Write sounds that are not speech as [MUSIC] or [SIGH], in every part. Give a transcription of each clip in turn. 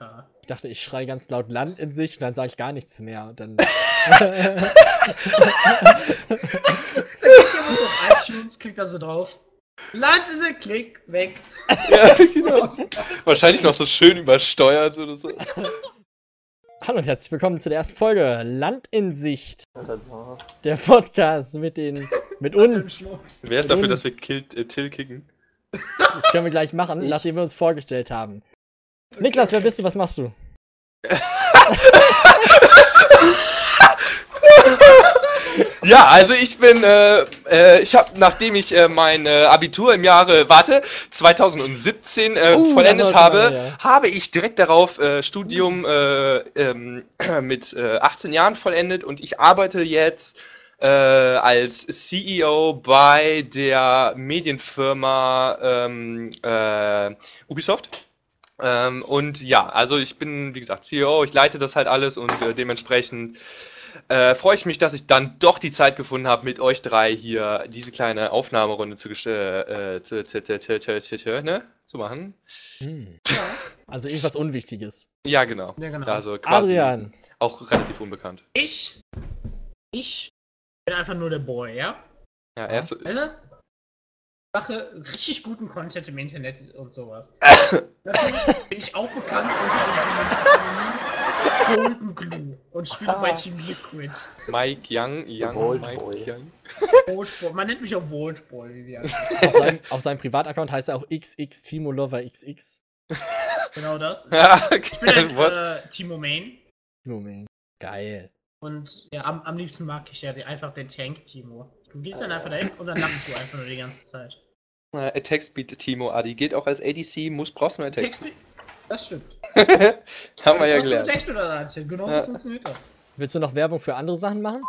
Alter. Ich dachte, ich schreie ganz laut Land in sich und dann sage ich gar nichts mehr. Und dann. Dann klickt jemand auf iTunes, klickt da so drauf. Land in den Klick, weg. Ja, genau. [LAUGHS] Wahrscheinlich noch so schön übersteuert oder so. Hallo und herzlich willkommen zu der ersten Folge Land in Sicht. Der Podcast mit den mit uns. Wer ist dafür, dass wir Uns. Kill, äh, Till kicken? Das können wir gleich machen, nachdem wir uns vorgestellt haben. Niklas, wer bist du? Was machst du? [LAUGHS] Ja, also ich bin, äh, äh, ich habe, nachdem ich äh, mein äh, Abitur im Jahre, warte, 2017 äh, Uh, vollendet habe, lange her. habe ich direkt darauf äh, Studium äh, ähm, [CLEARS THROAT] mit äh, 18 Jahren vollendet und ich arbeite jetzt als CEO bei der Medienfirma ähm, äh, Ubisoft. Ähm, und ja, also ich bin, wie gesagt, CEO, ich leite das halt alles und äh, dementsprechend äh, freue ich mich, dass ich dann doch die Zeit gefunden habe, mit euch drei hier diese kleine Aufnahmerunde zu, äh, zu, zu, zu, zu, zu, zu, zu, ne? zu machen. Hm. Also irgendwas Unwichtiges. Ja, genau. Ja, genau. Also quasi Adrian. auch relativ unbekannt. Ich, ich bin einfach nur der Boy, ja? Ja, er ist so, Also, mache richtig guten Content im Internet und sowas. [LAUGHS] Natürlich bin ich auch bekannt unter dem Golden Glue und spiele bei Team Liquid. Mike Young, Young, Volt Mike Boy. Young. Volt Boy. Man nennt mich auch Volt Boy, wie wir alle. Auf seinem, auf seinem Privataccount heißt er auch XX Timo Lover XX. Genau das. [LAUGHS] Ja, Ich bin ein What? äh, Timo Main. Moment. Geil. Und ja, am, am liebsten mag ich ja die, einfach den Tank Timo. Du gehst dann einfach dahin und dann lachst du einfach nur die ganze Zeit. Äh, Attack Speed Timo Adi geht auch als ADC, muss brauchst du nur Attack Text, Speed. das stimmt. [LAUGHS] Haben wir ja gelernt. Text oder erzählen. Genau Ja. so funktioniert das. Willst du noch Werbung für andere Sachen machen?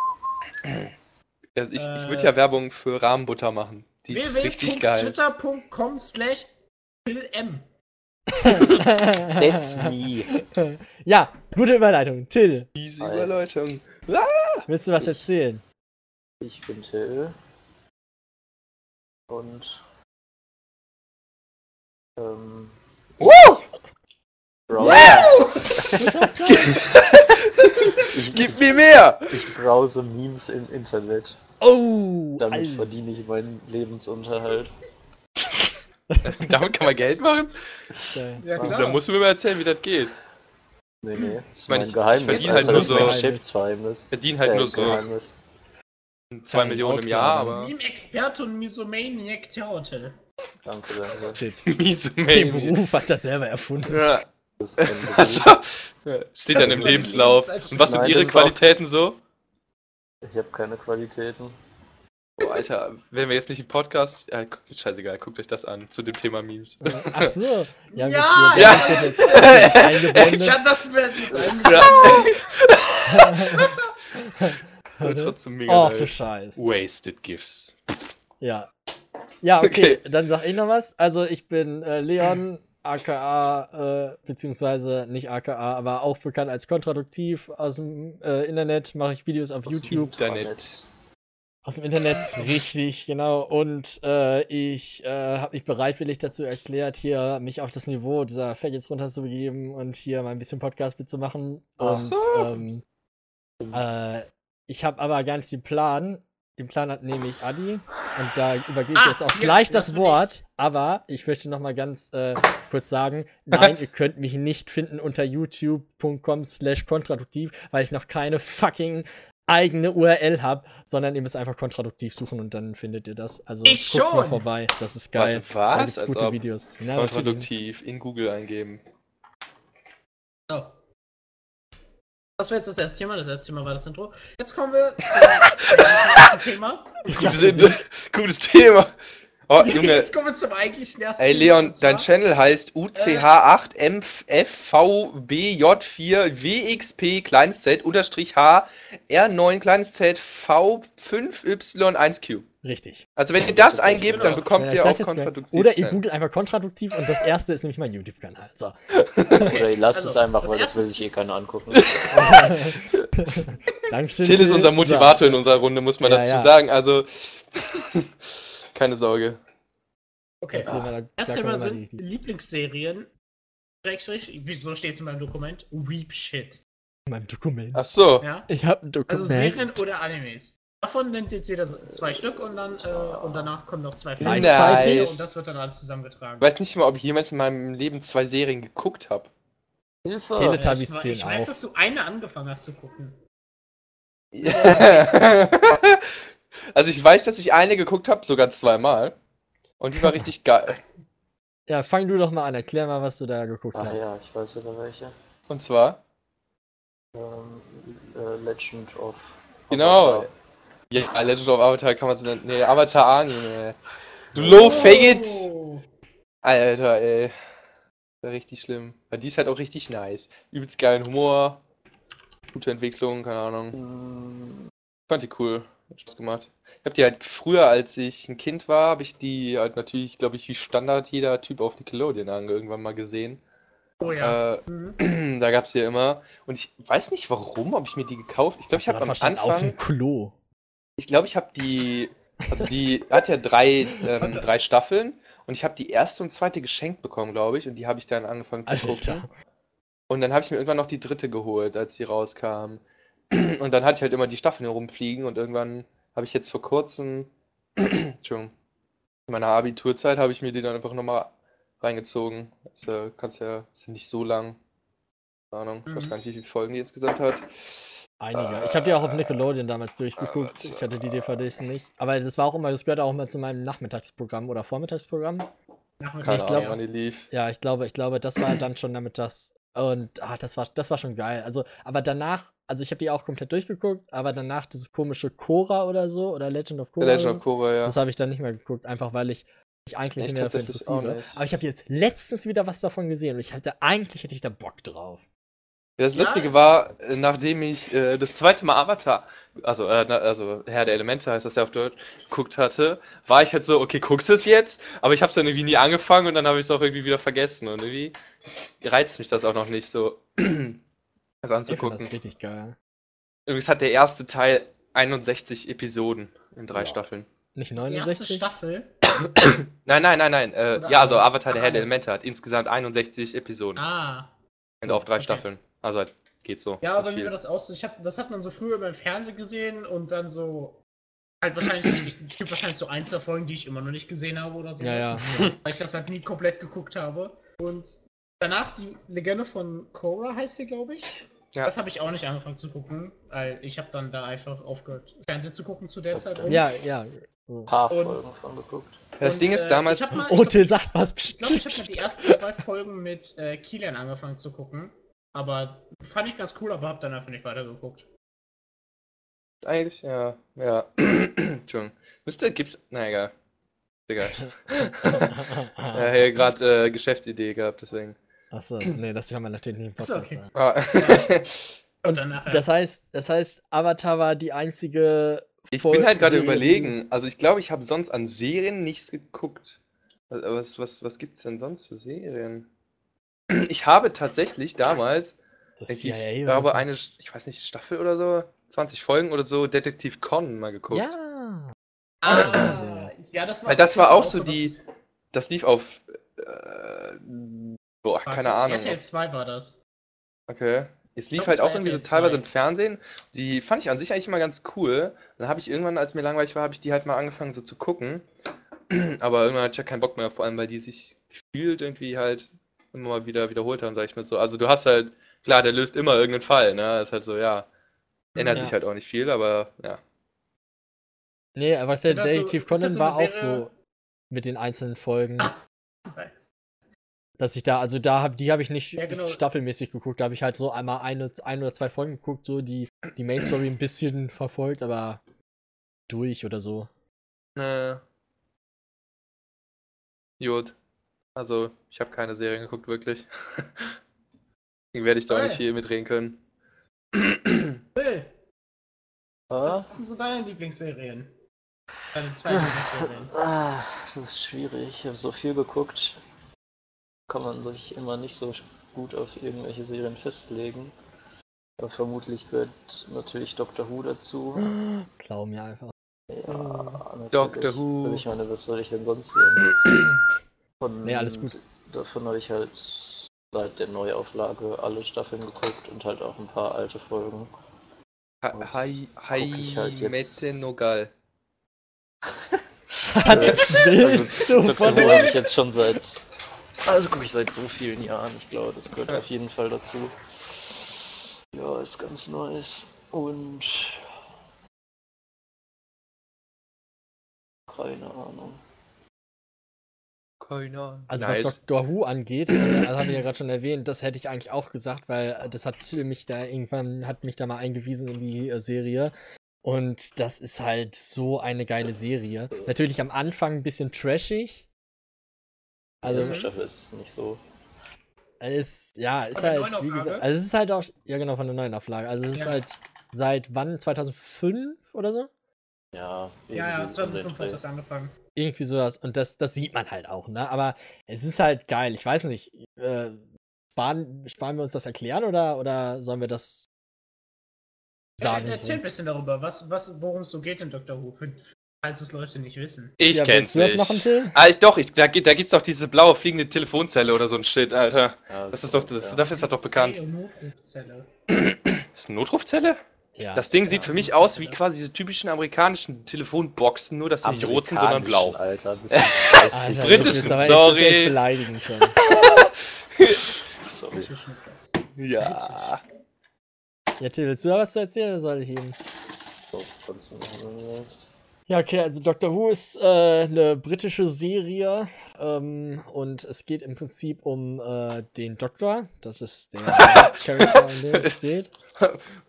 Ja, Ich, ich Äh, würde ja Werbung für Rahmenbutter machen. Die ist richtig geil. www.twitter.com slash m. [LAUGHS] That's me. [LAUGHS] ja, gute Überleitung. Till, Easy Hi. Überleitung. willst du was Ich- erzählen? Ich bin Till. Und. Ähm. Woo! Browse, [LAUGHS] ich, Gib mir mehr! ich browse Memes im Internet. Oh, Damit Alter. verdiene ich meinen Lebensunterhalt. [LAUGHS] Damit kann man Geld machen? Ja, Da musst du mir mal erzählen, wie das geht. Nee, nee. Das ist mein ich- Geheimnis. ich verdiene halt Alter, nur das ist so- Geschäftsgeheimnis. Verdien halt Äh, nur so Geheimnis. 2 Keine Millionen im Jahr, aber. Meme-Experte und Misomaniac Theater. Danke, danke. [LAUGHS] Shit. [LAUGHS] Miese Den. Beruf hat er selber erfunden. Ja. Also, steht dann im Lebenslauf. Und was sind Nein, ihre das ist auch- Qualitäten so? Ich habe keine Qualitäten. Oh, Alter, wenn wir jetzt nicht im Podcast. Ja, gu- scheißegal, guckt euch das an zu dem Thema Memes. Ach so. Ja, Ja, ja. [LAUGHS] Ich hab das mir jetzt Ja. Aber trotzdem mega Ach du. Scheiß. Wasted Gifts. Ja. Ja, okay, Okay. dann sag ich noch was. Also ich bin äh, Leon, aka, äh, beziehungsweise nicht aka, aber auch bekannt als kontraduktiv. Aus dem äh, Internet mache ich Videos auf Aus dem YouTube. Internet. Aus dem Internet, richtig, genau. Und äh, ich äh, habe mich bereitwillig dazu erklärt, hier mich auf das Niveau dieser Faggots runterzubegeben und hier mal ein bisschen Podcast mitzumachen. Ach Und so. ähm, äh, ich habe aber gar nicht den Plan. Den Plan hat nämlich Adi. Und da übergebe ich Ah, jetzt auch ja, gleich das das Wort. Aber ich möchte noch mal ganz äh, kurz sagen, nein, [LAUGHS] ihr könnt mich nicht finden unter youtube.com slash kontraduktiv, weil ich noch keine fucking eigene URL habe, sondern ihr müsst einfach kontraduktiv suchen und dann findet ihr das. Also Ich guckt mal schon. vorbei, das ist geil. Warte, was? Da gibt's Als gute ob Videos. Ja, natürlich. Kontraduktiv in Google eingeben. So. Das war jetzt das erste Thema. Das erste Thema war das Intro. Jetzt kommen wir [LAUGHS] zum ersten Thema. Gutes, [LAUGHS] gutes Thema. Oh, Junge. Jetzt kommen wir zum eigentlichen ersten Ey, Thema. Leon, und zwar- dein Channel heißt UCH8MFVBJ4WXP kleines z unterstrich H R9 kleines z V5Y1Q. Richtig. Also wenn ihr das eingebt, Genau. dann bekommt Wenn ihr auch kontraduktiv. Oder ihr googelt einfach kontraduktiv und das erste ist nämlich mein YouTube-Kanal. So. [LAUGHS] Oder ihr lasst Also, es einfach, das weil das will sich eh keiner angucken. [LAUGHS] Dankeschön. Till ist unser Motivator in unserer Runde, muss man Ja, dazu ja. sagen. Also [LAUGHS] keine Sorge. Okay. So. Das sehen wir da- da Erst kommen Thema wir mal sind die- die- Lieblingsserien. Schrägstrich, wieso steht es in meinem Dokument? Weep Shit. In meinem Dokument. Ach so. Ja? Ich habe ein Also Dokument. Serien oder Animes. Davon nennt jetzt jeder zwei Stück und dann äh, und danach kommen noch zwei Gleichzeitig? Nice. und das wird dann alles zusammengetragen. Ich weiß nicht mal, ob ich jemals in meinem Leben zwei Serien geguckt habe. Hilfe! Tele- ich, Teletubbies ich zählen weiß, auch. dass du eine angefangen hast zu gucken. [LAUGHS] also ich weiß, dass ich eine geguckt habe, sogar zweimal. Und die war richtig [LAUGHS] geil. Ja, fang du doch mal an. Erklär mal, was du da geguckt Ah hast. ja, ich weiß sogar welche. Und zwar, Ähm, äh, Legend of. Genau. Avatar. Ja, Legend of Avatar kann man es nennen. Nee, Avatar Anime. Du low faggot! Oh. Alter, ey. Das ist ja richtig schlimm. Weil die ist halt auch richtig nice. Übelst geilen Humor. Gute Entwicklung, keine Ahnung. Fand die cool. Hat Spaß gemacht. Ich hab die halt früher, als ich ein Kind war, habe ich die halt natürlich, glaube ich, wie Standard jeder Typ auf Nickelodeon ange- irgendwann mal gesehen. Oh ja. Äh, Mhm. [CLEARS THROAT] da gab's die ja immer. Und ich weiß nicht warum, ob ich mir die gekauft. Ich glaube, ich habe am stand auf Anfang. dem Klo. Ich glaube, ich habe die. Also die hat ja drei, ähm, drei Staffeln und ich habe die erste und zweite geschenkt bekommen, glaube ich, und die habe ich dann angefangen zu gucken. Alter. Und dann habe ich mir irgendwann noch die dritte geholt, als die rauskam. [CLEARS THROAT] Und dann hatte ich halt immer die Staffeln herumfliegen und irgendwann habe ich jetzt vor kurzem, [CLEARS THROAT] Entschuldigung, in meiner Abiturzeit habe ich mir die dann einfach nochmal reingezogen. Das äh, kannst ja, ist ja nicht so lang. Keine Ahnung, ich weiß Mhm. gar nicht, wie viele Folgen die insgesamt hat. Einige. Ich habe die auch auf Nickelodeon damals durchgeguckt. Ich hatte die DVDs nicht. Aber das war auch immer, das gehört auch immer zu meinem Nachmittagsprogramm oder Vormittagsprogramm. Nachmittag, Keine Ich lief. Ja, ich glaube, ich glaube, das war dann schon damit das. Und ah, das war, das war schon geil. Also, aber danach, also ich habe die auch komplett durchgeguckt, aber danach dieses komische Cora oder so oder Legend of Cora. Legend of Korra, ja. Das habe ich dann nicht mehr geguckt, einfach weil ich mich eigentlich Ich nicht mehr dafür interessiere. Aber ich habe jetzt letztens wieder was davon gesehen und ich hatte eigentlich hätte ich da Bock drauf. Das Ja. Lustige war, äh, nachdem ich äh, das zweite Mal Avatar, also, äh, also Herr der Elemente heißt das ja auf Deutsch, geguckt hatte, war ich halt so, okay, guckst du es jetzt? Aber ich habe es dann irgendwie nie angefangen und dann habe ich es auch irgendwie wieder vergessen und irgendwie reizt mich das auch noch nicht so, [CLEARS THROAT] das Ich finde das anzugucken. richtig geil. Übrigens hat der erste Teil 61 Episoden in drei Wow. Staffeln. Nicht Die erste 69? Staffel. [CLEARS THROAT] Nein, nein, nein, nein. Äh, ja, also? Avatar der Herr der. Elemente hat insgesamt 61 Episoden Ah. und auf drei okay. Staffeln. Also halt, geht so. Ja, aber wie wir das aus. Ich hab, das hat man so früher immer im Fernsehen gesehen und dann so. Halt wahrscheinlich. es gibt wahrscheinlich so ein, zwei Folgen, die ich immer noch nicht gesehen habe oder so. Ja, ja. Weil ich das halt nie komplett geguckt habe. Und danach die Legende von Korra heißt sie, glaube ich. Ja. Das habe ich auch nicht angefangen zu gucken, weil ich habe dann da einfach aufgehört, Fernsehen zu gucken zu der Zeit. Und, Ja, ja. So. paar Folgen von geguckt. Das und, Ding ist äh, damals. Mal, Oh, Till sagt was. ich glaube, ich habe die ersten zwei Folgen mit äh, Kilian angefangen zu gucken. Aber fand ich ganz cool, aber habe dann einfach nicht weitergeguckt. Eigentlich, ja, ja. [CLEARS THROAT] Entschuldigung. Müsste, gibt's, na egal. Egal. [LAUGHS] Ja, hier gerade äh, Geschäftsidee gehabt, deswegen. Achso, nee, das kann man natürlich nicht im Ist Podcast okay. sagen. Ah. [LAUGHS] Und das heißt, das heißt, Avatar war die einzige. Ich Voll- bin halt gerade überlegen. Also ich glaube, ich habe sonst an Serien nichts geguckt. Was, was, was gibt's denn sonst für Serien? Ich habe tatsächlich damals, Das CIA ich oder glaube, so. eine, ich weiß nicht, Staffel oder so, 20 Folgen oder so, Detektiv Con mal geguckt. Ja. Ah, ja, das war Weil das war auch das so die, dass- das lief auf, äh, boah, warte, keine Ahnung. RTL 2 war das. Okay. Es lief halt auch irgendwie so teilweise 2. im Fernsehen. Die fand ich an sich eigentlich immer ganz cool. Dann habe ich irgendwann, als mir langweilig war, habe ich die halt mal angefangen so zu gucken. [CLEARS THROAT] Aber irgendwann hatte ich ja keinen Bock mehr, vor allem weil die sich gefühlt irgendwie halt immer mal wieder wiederholt haben, sag ich mal so. Also du hast halt, klar, der löst immer irgendeinen Fall, ne? Ist halt so, ja. Ändert Ja. sich halt auch nicht viel, aber ja. Nee, aber der so- Detektiv ist das Conan so war auch so mit den einzelnen Folgen. Okay. Dass ich da, also da hab, die habe ich nicht Ja, genau. staffelmäßig geguckt, da habe ich halt so einmal eine, ein oder zwei Folgen geguckt, so die, die Main Story ein bisschen [CLEARS THROAT] verfolgt, aber durch oder so. Ne. Gut. Also, ich habe keine Serien geguckt, wirklich. [LAUGHS] Deswegen werde ich da auch nicht viel mitreden können. [CLEARS THROAT] Ah? was sind so deine Lieblingsserien? Deine zwei Lieblingsserien. Ah, das ist schwierig. Ich habe so viel geguckt. Kann man sich immer nicht so gut auf irgendwelche Serien festlegen. Aber vermutlich gehört natürlich Doctor Who dazu. [GASPS] Klau mir einfach. Ja, natürlich. Doctor Who. Also ich meine, was soll ich denn sonst sehen? [CLEARS THROAT] Von, Nee, alles gut. Davon habe ich halt seit der Neuauflage alle Staffeln geguckt und halt auch ein paar alte Folgen. Ha- Das Hai, halt jetzt- Mette Nogal. Was willst du Dr. von Who habe uns? ich jetzt schon seit. Also gucke ich seit so vielen Jahren. Ich glaube, das gehört auf jeden Fall dazu. Ja, ist ganz nice. Und. Keine Ahnung. Keine Ahnung. Also Nice. was Doctor Who angeht, das habe ich, ja gerade schon erwähnt, das hätte ich eigentlich auch gesagt, weil das hat mich da irgendwann, hat mich da mal eingewiesen in die äh, Serie. Und das ist halt so eine geile Serie. Natürlich am Anfang ein bisschen trashig. Also, Also die erste Staffel ist nicht so. es, ja, ist halt, wie gesagt, also es ist halt auch, ja genau, von der neuen Auflage. Also es ist Ja. halt seit wann? 2005 oder so? Ja, Ja, ja, irgendwie so um den 2005 Dreh. hat das angefangen. Irgendwie sowas. Und das, das sieht man halt auch, ne? Aber es ist halt geil. Ich weiß nicht, äh, sparen, sparen wir uns das erklären oder, oder sollen wir das sagen? Äh, Erzähl ein bisschen darüber, was, was, worum es so geht in Dr. Who, für, [LAUGHS] falls es Leute nicht wissen. Ich ja, kenn's willst du das nicht. machen, Till? Ah, ich, doch, ich, da, gibt- da gibt's auch diese blaue fliegende Telefonzelle oder so ein Shit, Alter. Ja, Das so, ist doch, das, ja. dafür ist das doch bekannt. Notrufzelle. [CLEARS THROAT] Das ist eine Notrufzelle? Ja. Das Ding sieht Ja. für mich aus wie quasi diese typischen amerikanischen Telefonboxen, nur dass sie nicht rot sind, sondern blau. Alter, Alter, das Britischen, [LAUGHS] ist echt- sorry. Das ist echt beleidigend schon. [LAUGHS] Sorry. Ja. Ja, Till, willst du da was zu erzählen oder soll ich eben? So, kannst du machen, wenn du willst. Ja, okay, also Doctor Who ist äh, eine britische Serie ähm, und es geht im Prinzip um äh, den Doktor. Das ist der [LAUGHS] Charakter, um den es geht.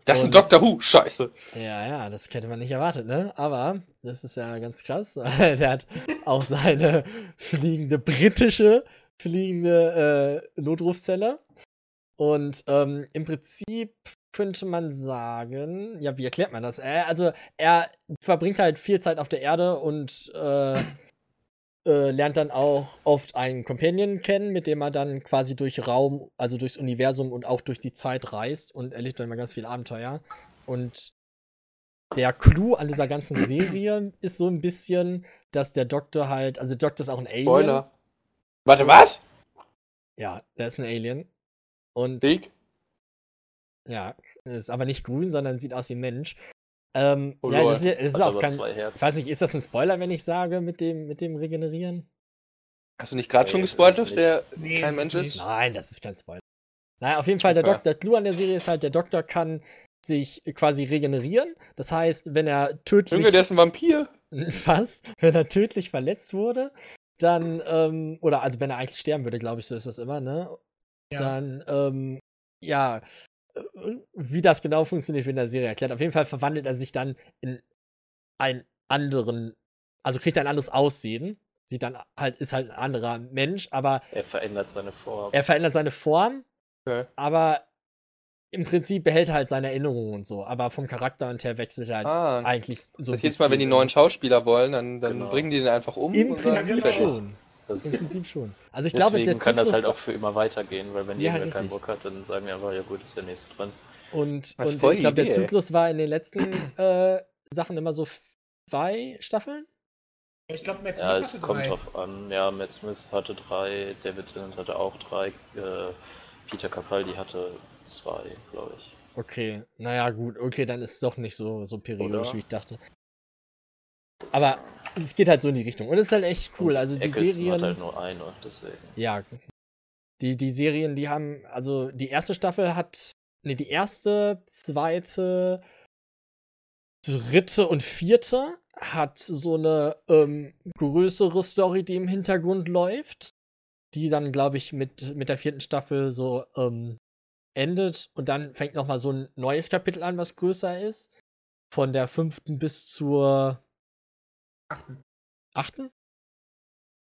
Das ist ein Doctor Who, scheiße. Ja, ja, das hätte man nicht erwartet, ne? Aber das ist ja ganz krass. [LAUGHS] Der hat auch seine fliegende britische fliegende äh, Notrufzelle. Und ähm, im Prinzip könnte man sagen, ja, wie erklärt man das? Äh, also er verbringt halt viel Zeit auf der Erde und äh, äh, lernt dann auch oft einen Companion kennen, mit dem er dann quasi durch Raum, also durchs Universum und auch durch die Zeit reist und erlebt dann mal ganz viel Abenteuer. Und der Clou an dieser ganzen Serie ist so ein bisschen, dass der Doktor halt, also der Doktor ist auch ein Alien. Spoiler. Warte, was? Ja, der ist ein Alien. Und Dick? ja, ist aber nicht grün, sondern sieht aus wie ein Mensch. Ähm, Oh ja, das ist, das ist auch kein. zwei Ich weiß nicht, ist das ein Spoiler, wenn ich sage, mit dem, mit dem Regenerieren? Hast du nicht gerade schon Nee, gespoilt, das dass der Nee, kein ist Mensch ist? Nein, das ist kein Spoiler. Naja, auf jeden Fall, der, Okay. Dok der Clou an der Serie ist halt, der Doktor kann sich quasi regenerieren. Das heißt, wenn er tödlich. Junge, der ist ein Vampir. [LAUGHS] Was? Wenn er tödlich verletzt wurde, dann, ähm, oder also wenn er eigentlich sterben würde, glaube ich, so ist das immer, ne? Ja. Dann, ähm, ja, wie das genau funktioniert, wird in der Serie erklärt. Auf jeden Fall verwandelt er sich dann in einen anderen, also kriegt ein anderes Aussehen. Sieht dann halt, ist halt ein anderer Mensch, aber Er verändert seine Form. er verändert seine Form, Okay. aber im Prinzip behält er halt seine Erinnerungen und so. Aber vom Charakter und her wechselt er halt Ah. eigentlich so. Das jedes Mal, wenn die neuen Schauspieler wollen, dann, dann Genau. bringen die den einfach um. Im Prinzip schon. Das Im ist, Prinzip schon. Also ich glaube, deswegen der kann das Zyklus halt auch für immer weitergehen, weil wenn Ja, jemand keinen. Bock hat, dann sagen wir einfach, ja gut, ist der nächste dran. und, und ich glaube, der. Zyklus war in den letzten äh, Sachen immer so zwei Staffeln. Ich glaube, Matt Ja, Smith es hatte kommt drei. drauf an. Ja, Matt Smith hatte drei, David Tennant hatte auch drei, äh, Peter Capaldi hatte zwei, glaube ich. Okay, naja, gut, okay, dann ist es doch nicht so, so periodisch, Oder? wie ich dachte. Aber es geht halt so in die Richtung. Und es ist halt echt cool. Und Also die Eccleston Serien. hat halt nur eine, deswegen. Ja. Die, die Serien, die haben, also die erste Staffel hat, ne, die erste, zweite, dritte und vierte hat so eine ähm, größere Story, die im Hintergrund läuft, die dann, glaube ich, mit, mit der vierten Staffel so ähm, endet und dann fängt noch mal so ein neues Kapitel an, was größer ist. Von der fünften bis zur Achten. achten?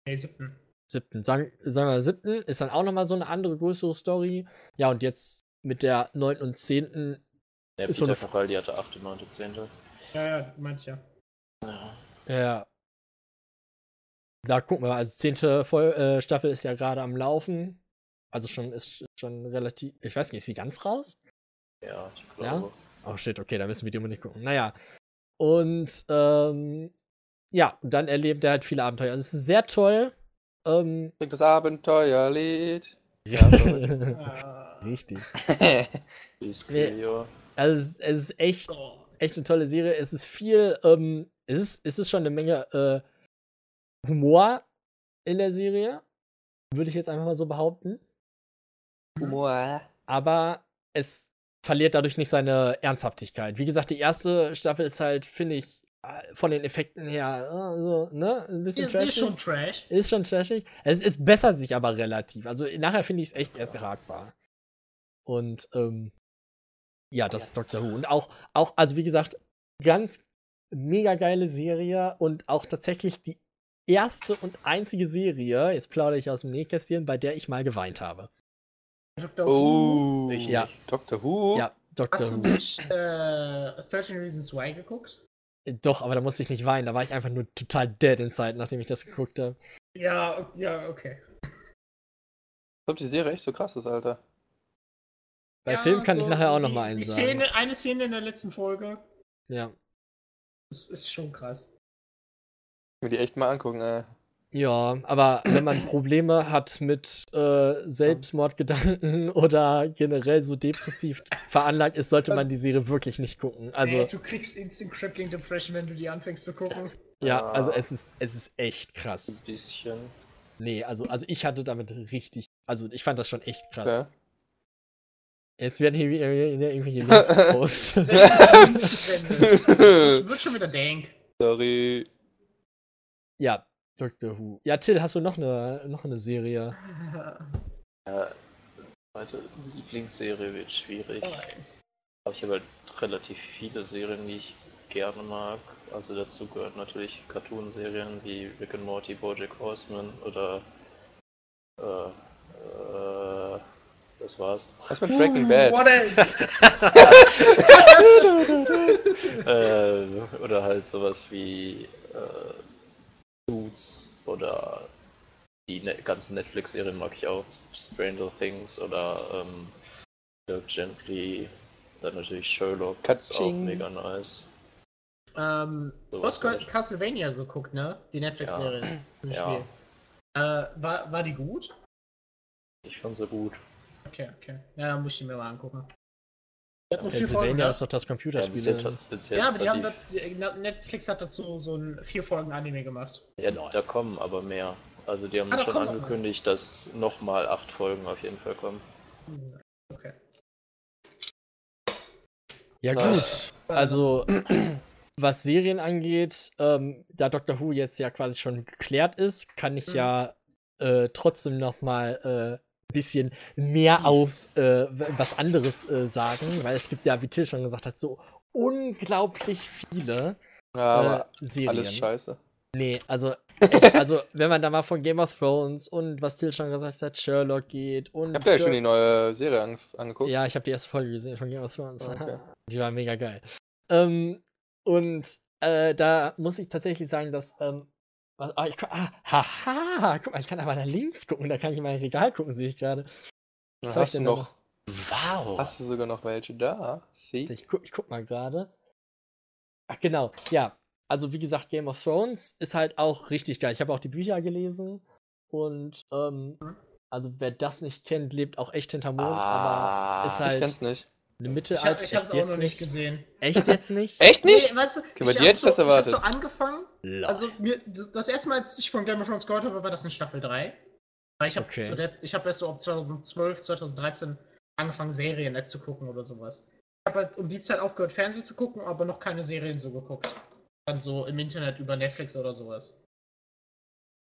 Nee, siebten. siebten, sagen, sagen wir siebten, ist dann auch nochmal so eine andere größere Story. Ja, und jetzt mit der neunten und zehnten, Ja, Ist so Peter eine- Capaldi hatte 8., 9., 10. Ja, ja, meinte ich ja. Ja. ja. Da gucken wir mal, also zehnte Voll äh, Staffel ist ja gerade am Laufen. Also schon, ist schon relativ, ich weiß nicht, ist sie ganz raus? ja, ich Ja? glaube. Oh shit, okay, da müssen wir die unbedingt gucken. Naja. Und, ähm, ja, und dann erlebt er halt viele Abenteuer. Also es ist sehr toll. Ähm, Singt das Abenteuerlied. [LAUGHS] Ja, sorry. Ah, Richtig. [LAUGHS] Also es ist, es ist echt, echt eine tolle Serie. Es ist viel, ähm, es ist, es ist schon eine Menge äh, Humor in der Serie. Würde ich jetzt einfach mal so behaupten. Humor. aber es verliert dadurch nicht seine Ernsthaftigkeit. Wie gesagt, die erste Staffel ist halt, finde ich, von den Effekten her, äh, so, ne, ein bisschen ist trashig. schon trash. Ist schon trashig. Es, es bessert sich aber relativ. Also nachher finde ich es echt ertragbar. Und ähm, ja, das ist Doctor Who. Und auch, auch, also wie gesagt, ganz mega geile Serie und auch tatsächlich die erste und einzige Serie, jetzt plaudere ich aus dem Nähkästchen, bei der ich mal geweint habe. Who. Oh. Richtig. Ja. Doctor Who. Ja, Doctor Hast du Who. nicht äh, 13 Reasons Why geguckt? Doch, aber da musste ich nicht weinen. Da war ich einfach nur total dead inside, nachdem ich das geguckt habe. Ja, ja, okay. Ich glaube, die Serie echt so krass ist, Alter. Bei ja, Film kann ich so- nachher so auch noch die- mal einen die sagen. Szene, Eine Szene in der letzten Folge, Ja. das ist schon krass. Mir die echt mal angucken, ey. Ja, aber wenn man Probleme hat mit äh, Selbstmordgedanken [LAUGHS] oder generell so depressiv veranlagt ist, sollte man die Serie wirklich nicht gucken. Also, Ey, du kriegst Instant Crippling Depression, wenn du die anfängst zu gucken. ja, Ah. also es ist, es ist echt krass. Ein bisschen. Nee, also, also ich hatte damit richtig, also ich fand das schon echt krass. Okay. Jetzt werden hier irgendwelche Links [LAUGHS] gepostet. [LAUGHS] Wird schon wieder dank. Sorry. ja, Doctor Who. Ja, Till, hast du noch eine, noch eine Serie? Ja, zweite Lieblingsserie wird schwierig. Oh, Aber ich habe halt relativ viele Serien, die ich gerne mag. Also dazu gehören natürlich Cartoon-Serien wie Rick and Morty, BoJack Horseman oder äh, äh, das war's. Was mit Breaking Bad? What else? [LAUGHS] äh, oder halt sowas wie äh, Suits oder die ne ganzen Netflix-Serien mag ich auch. Stranger Things oder ähm, Dirk Gently. Dann natürlich Sherlock. Ist auch mega nice. ähm, du hast halt. Castlevania geguckt, ne? Die Netflix-Serie. Ja. Spiel. Äh, war, war die gut? Ich fand sie gut. Okay, okay. Ja, dann muss ich die mir mal angucken. Folgen. Castlevania Ne? ist doch das Ja, Computerspiel. jetzt Ja, aber die haben das, die, Netflix hat dazu so ein vier Folgen Anime gemacht. Ja, da kommen aber mehr. Also die haben Ah, schon kommen noch angekündigt, dass nochmal acht Folgen auf jeden Fall kommen. Okay. Ja, gut. Also, [CLEARS THROAT] was Serien angeht, ähm, da Doctor Who jetzt ja quasi schon geklärt ist, kann ich Mhm. ja äh, trotzdem noch mal äh, bisschen mehr aus äh, was anderes äh, sagen, weil es gibt ja, wie Till schon gesagt hat, so unglaublich viele Ja, aber äh, Serien. alles scheiße. Nee, also, echt, also wenn man da mal von Game of Thrones und was Till schon gesagt hat, Sherlock geht und Habt ihr ja schon die neue Serie ange angeguckt? ja, ich habe die erste Folge gesehen von Game of Thrones. Ah, okay. [LAUGHS] Die war mega geil. Ähm, und äh, da muss ich tatsächlich sagen, dass. Ähm, was- ah, ich, ah, haha, guck mal, ich kann aber nach links gucken, da kann ich in mein Regal gucken, sehe ich gerade. Was ich hast du noch, Wow! hast du sogar noch welche da? See? Ich guck, ich guck mal gerade. Ach, genau, ja. Also, wie gesagt, Game of Thrones ist halt auch richtig geil. Ich habe auch die Bücher gelesen und, ähm, also, wer das nicht kennt, lebt auch echt hinterm Mond, Ah, aber ist ich halt kenn's nicht. Eine Ich, Mittelalter. hab, ich hab's auch jetzt noch nicht gesehen. Echt jetzt nicht? [LAUGHS] Echt nicht? Nee, weißt du, Okay, ich hab ich das so, erwartet. Ich hab so angefangen, Lol. also mir, das erste Mal, als ich von Game of Thrones gehört habe, war das in Staffel 3. Weil ich habe Okay. zuletzt, ich habe erst so ab 2012, 2013 angefangen, Serien nicht zu gucken oder sowas. Ich habe halt um die Zeit aufgehört, Fernsehen zu gucken, aber noch keine Serien so geguckt. Dann so im Internet über Netflix oder sowas.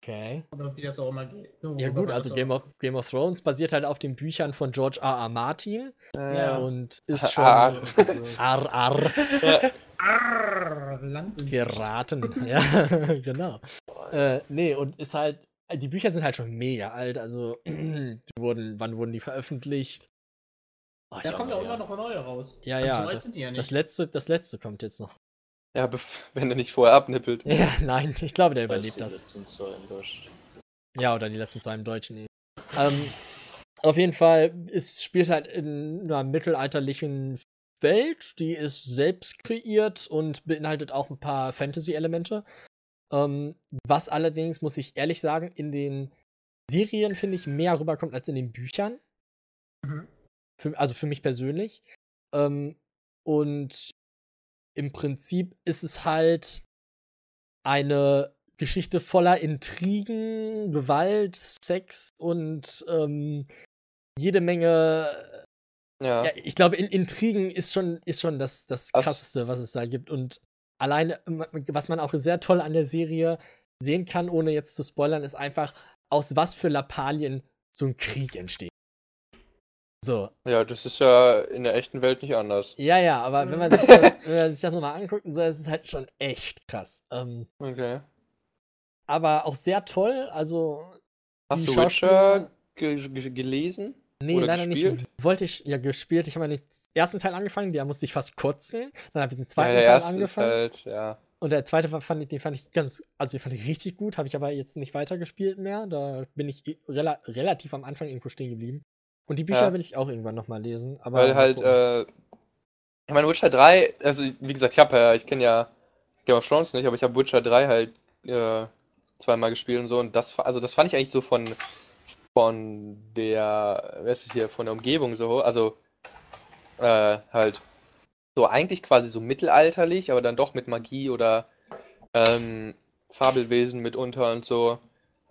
Okay. Oder wie das auch immer geht. Ja gut, also Game of, Game of Thrones basiert halt auf den Büchern von George R. R. Martin Ja. und ist schon Ar. [LAUGHS] Ar, Ar Arrrr, Land und geraten. ja, [LAUGHS] genau. Äh, nee, und ist halt, die Bücher sind halt schon mega alt, also [CLEARS THROAT] die wurden, wann wurden die veröffentlicht? Oh, Da kommt ja auch immer noch eine neue raus. Ja, Also ja, So alt das- sind die ja das nicht. letzte, das letzte kommt jetzt noch. Ja, [LAUGHS] wenn er nicht vorher abnippelt. Ja, nein, ich glaube, der überlebt die das. Ja, oder die letzten zwei im Deutschen. Nee. Ähm, auf jeden Fall, es spielt halt in einer mittelalterlichen Welt, die ist selbst kreiert und beinhaltet auch ein paar Fantasy-Elemente. Ähm, was allerdings, muss ich ehrlich sagen, in den Serien, finde ich, mehr rüberkommt als in den Büchern. Mhm. Für, also für mich persönlich. Ähm, und im Prinzip ist es halt eine Geschichte voller Intrigen, Gewalt, Sex und ähm, jede Menge. Ja. Ja, ich glaube, in Intrigen ist schon, ist schon das, das Was- krasseste, was es da gibt. Und alleine, was man auch sehr toll an der Serie sehen kann, ohne jetzt zu spoilern, ist einfach, aus was für Lappalien so ein Krieg entsteht. So, ja, das ist ja in der echten Welt nicht anders. ja, ja, aber wenn man [LAUGHS] sich das, wenn man sich das nochmal anguckt so, ist es halt schon echt krass. Ähm, Okay. aber auch sehr toll, also. Hast die du Witcher ge ge gelesen? Nee, Oder leider gespielt? nicht. Wollte ich, ja, gespielt. Ich habe den ersten Teil angefangen, der musste ich fast kotzen. Dann habe ich den Ja, zweiten der Teil ist angefangen. halt, ja. Und der zweite fand ich, den fand ich ganz, also den fand ich richtig gut, habe ich aber jetzt nicht weitergespielt mehr. Da bin ich rela relativ am Anfang irgendwo stehen geblieben. Und die Bücher Ja. will ich auch irgendwann nochmal lesen. Aber Weil halt, äh, ich meine, Witcher 3, also wie gesagt, ich habe ja, ich kenne ja Game of Thrones nicht, aber ich habe Witcher 3 halt äh, zweimal gespielt und so und das, also das fand ich eigentlich so von, von der, wer ist hier, von der Umgebung so, also äh, halt so eigentlich quasi so mittelalterlich, aber dann doch mit Magie oder ähm, Fabelwesen mitunter und so.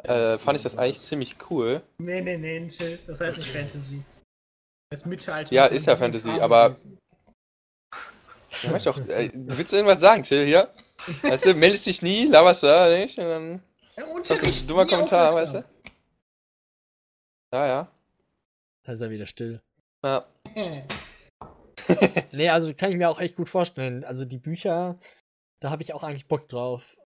Äh, fand ich das eigentlich ziemlich cool. Nee, nee, nee, chill. Das heißt nicht Fantasy. Das ist Mittelalter. Ja, ist ja Fantasy, aber-. Ja, ich doch, äh, willst du irgendwas sagen, Till, hier? Weißt du, [LAUGHS] meldest dich nie, laberst da nicht und dann Ja, das ist Unterricht, ein dummer Kommentar, weißt du? Ja, ja. da ist er wieder still. ja. [LAUGHS] Nee, also kann ich mir auch echt gut vorstellen. Also die Bücher, da habe ich auch eigentlich Bock drauf.